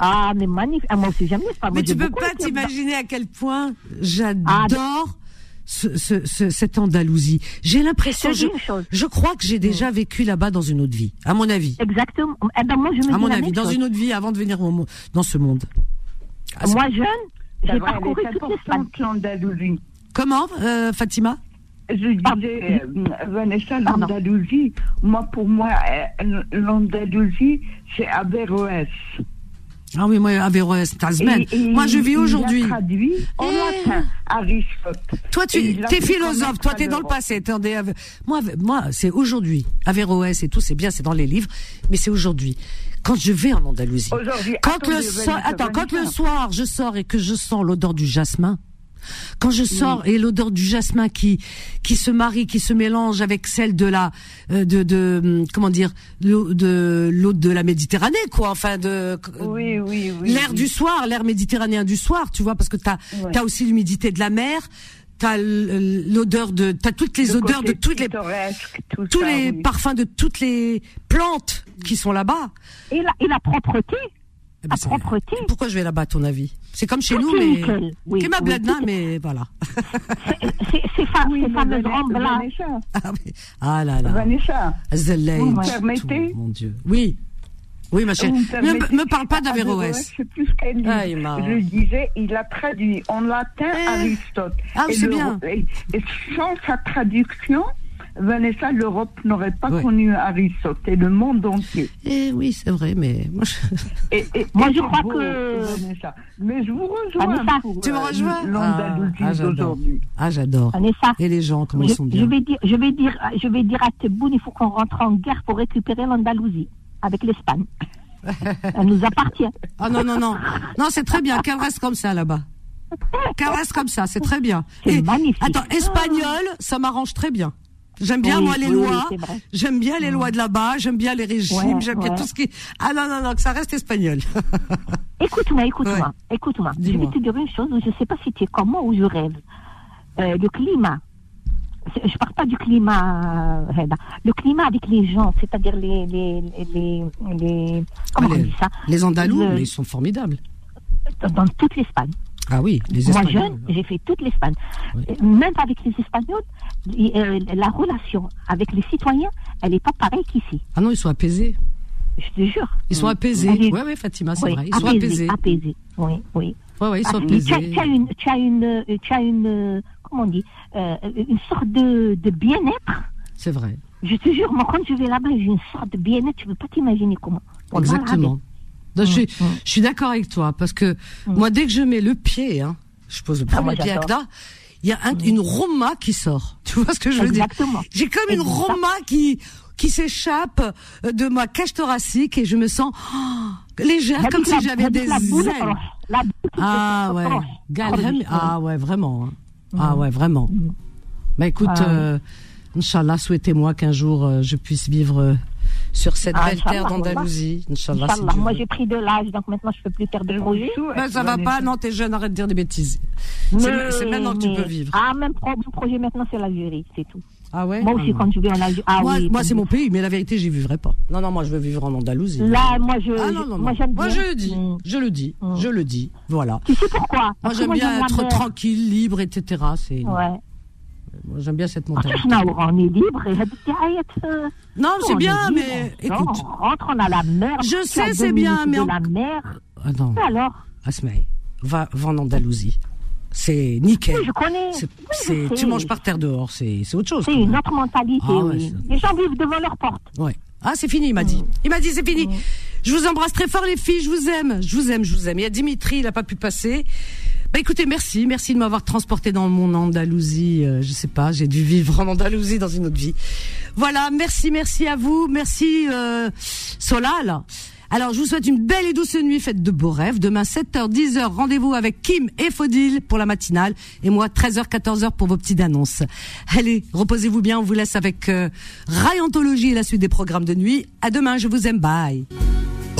ah, mais magnifique. Ah, moi aussi, j'aime l'Espagne. Mais tu peux pas t'imaginer à quel point ah, j'adore ce, ce, ce- cette Andalousie. J'ai l'impression, Je je, crois que j'ai déjà vécu là-bas dans une autre vie, à mon avis. Exactement. Eh ben, moi, je me À mon avis, dans chose. une autre vie avant de venir dans ce monde. Ah, Moi, jeune, j'ai parcouru toute l'Andalousie. Comment, euh, Fatima? Je disais, euh, Vanessa, l'Andalousie, moi, pour moi, euh, l'Andalousie, c'est Averroès. Ah oui, moi, Moi, je vis aujourd'hui. Traduit en Eh. latin Aristote. Toi, tu es philosophe, toi, à t'es dans le passé. des- Moi, moi, c'est aujourd'hui. Averroès et tout, c'est bien, c'est dans les livres, mais c'est aujourd'hui. Quand je vais en Andalousie, quand attendez, le so- attends, quand le soir je sors et que je sens l'odeur du jasmin, quand je sors et l'odeur du jasmin qui qui se marie, qui se mélange avec celle de la euh, de de hum, comment dire l'eau de l'eau de la Méditerranée quoi, enfin de Oui, oui, oui. l'air du soir, l'air méditerranéen du soir, tu vois, parce que t'as as aussi l'humidité de la mer, t'as l'odeur de, t'as toutes les Le odeurs de toutes les tout tous ça, les oui. parfums de toutes les plantes qui sont là-bas. Et la, et la propreté. Eh ben, propreté. Pourquoi je vais là-bas, à ton avis? C'est comme chez nous, mais. Oui, ma oui, bladna, mais voilà. C'est ces femmes, Oui, mais robes là. Vanessa, Ah, oui. ah là là. Vanessa, vous me tout, permettez? Mon Dieu. Oui. Oui, ma chérie. Ne me, parle pas Averroès, d'Averroès. C'est plus. Ah, Je disais, il a traduit en latin Eh. Aristote. Ah, c'est bien. Et sans sa traduction, Vanessa, l'Europe n'aurait pas Ouais. connu Aristote et le monde entier. Eh oui, c'est vrai, mais moi, je- Et, et- Moi, je crois que- Vanessa. Mais je vous rejoins Vanessa, pour tu me euh, rejoins Ah, ah, j'adore. Ah, Et les gens, comment je, ils sont je bien. vais dire, je vais dire, je vais dire à Tebboune, il faut qu'on rentre en guerre pour récupérer l'Andalousie avec l'Espagne. Elle nous appartient. Ah non, non, non. Non, c'est très bien. Qu'elle reste comme ça là-bas. Qu'elle reste comme ça, c'est très bien. C'est Et- magnifique. Attends, espagnol, ça m'arrange très bien. J'aime bien, Oui, moi, les oui, lois. j'aime bien les lois de là-bas. J'aime bien les régimes. Ouais, j'aime bien tout ce qui. Ah non, non, non, que ça reste espagnol. Écoute-moi, écoute-moi, Ouais. écoute-moi. Je vais te dire une chose, je ne sais pas si tu es comme moi ou je rêve. Euh, le climat. Je parle pas du climat, euh, le climat avec les gens, c'est-à-dire les, les, les, les- comment Ah, on dit ça? Les Andalous, Le- mais ils sont formidables. Dans toute l'Espagne. Ah oui, les Moi Espagnols. jeune, j'ai fait toute l'Espagne. Oui. Euh, Même avec les Espagnols, euh, la relation avec les citoyens, elle n'est pas pareille qu'ici. Ah non, ils sont apaisés. Je te jure. Ils sont apaisés. Elle est- Ouais, Fatima, c'est Oui, vrai. Ils sont apaisés. apaisés. Oui, oui. Ouais, ouais, ils sont mais tu as- apaisés. Tu as une, tu as une, euh, tu as une, comment on dit, euh, une sorte de, de bien-être. C'est vrai. Je te jure, moi, quand je vais là-bas, j'ai une sorte de bien-être, tu ne peux pas t'imaginer comment. Exactement. Donc, je suis, Mm, mm. je suis d'accord avec toi parce que moi, dès que je mets le pied, hein, je pose le Ah, premier moi, pied à il y a un- une Roma qui sort. Tu vois ce que je veux Exactement. dire J'ai comme une. Roma qui qui s'échappe de ma cage thoracique et je me sens oh, légère comme si j'avais des la boule, ailes. la boule Ah ouais. Galhem, Proche. ah ouais, vraiment. hein. Ah ouais, vraiment. Bah écoute, Ah euh, Inch'Allah, souhaitez-moi qu'un jour euh, je puisse vivre euh, sur cette Ah, belle terre d'Andalousie. Inch'Allah, Inch'Allah. Moi, j'ai pris de l'âge, donc maintenant, je ne peux plus faire de projets. Ben, ça va pas, non, t'es jeune, arrête de dire des bêtises. C'est Mais- c'est maintenant que tu mais- peux vivre. Ah, même mon projet maintenant, c'est l'Algérie, c'est tout. Ah ouais? Moi Ah aussi, non. quand je vais en Algérie. Ah moi, oui, moi c'est mon pays, mais la vérité, j'y vivrai pas. Non, non, moi, je veux vivre en Andalousie. Là, moi, je. Ah non, non, moi, non. Moi, bien. je le dis, Mm. je le dis, je le dis. Voilà. Tu sais pourquoi? Moi, Parce que j'aime bien être tranquille, libre, etc. C'est. Ouais. J'aime bien cette mentalité. Ah, on est libre et Non, c'est bien, mais écoute. On rentre, on a la mer. Je sais, c'est bien, mais. La mer. Ah non. Alors Asmaï, va, va en Andalousie. C'est nickel. Oui, je connais. Oui, je tu manges par terre dehors, c'est autre chose. C'est une autre mentalité. Ah, oui. Les gens vivent devant leur porte. Ouais. Ah, c'est fini, il m'a dit. Mm. Il m'a dit, c'est fini. Mm. Je vous embrasse très fort, les filles. Je vous aime. Je vous aime, je vous aime. Il y a Dimitri, il n'a pas pu passer. Bah, écoutez, merci. Merci de m'avoir transporté dans mon Andalousie. Euh, je sais pas, j'ai dû vivre en Andalousie dans une autre vie. Voilà. Merci, merci à vous. Merci, euh, Solal. Alors, je vous souhaite une belle et douce nuit, faites de beaux rêves. Demain, 7h, 10h, rendez-vous avec Kim et Faudil pour la matinale. Et moi, 13h, 14h pour vos petites annonces. Allez, reposez-vous bien. On vous laisse avec euh, et la suite des programmes de nuit. À demain, je vous aime. Bye.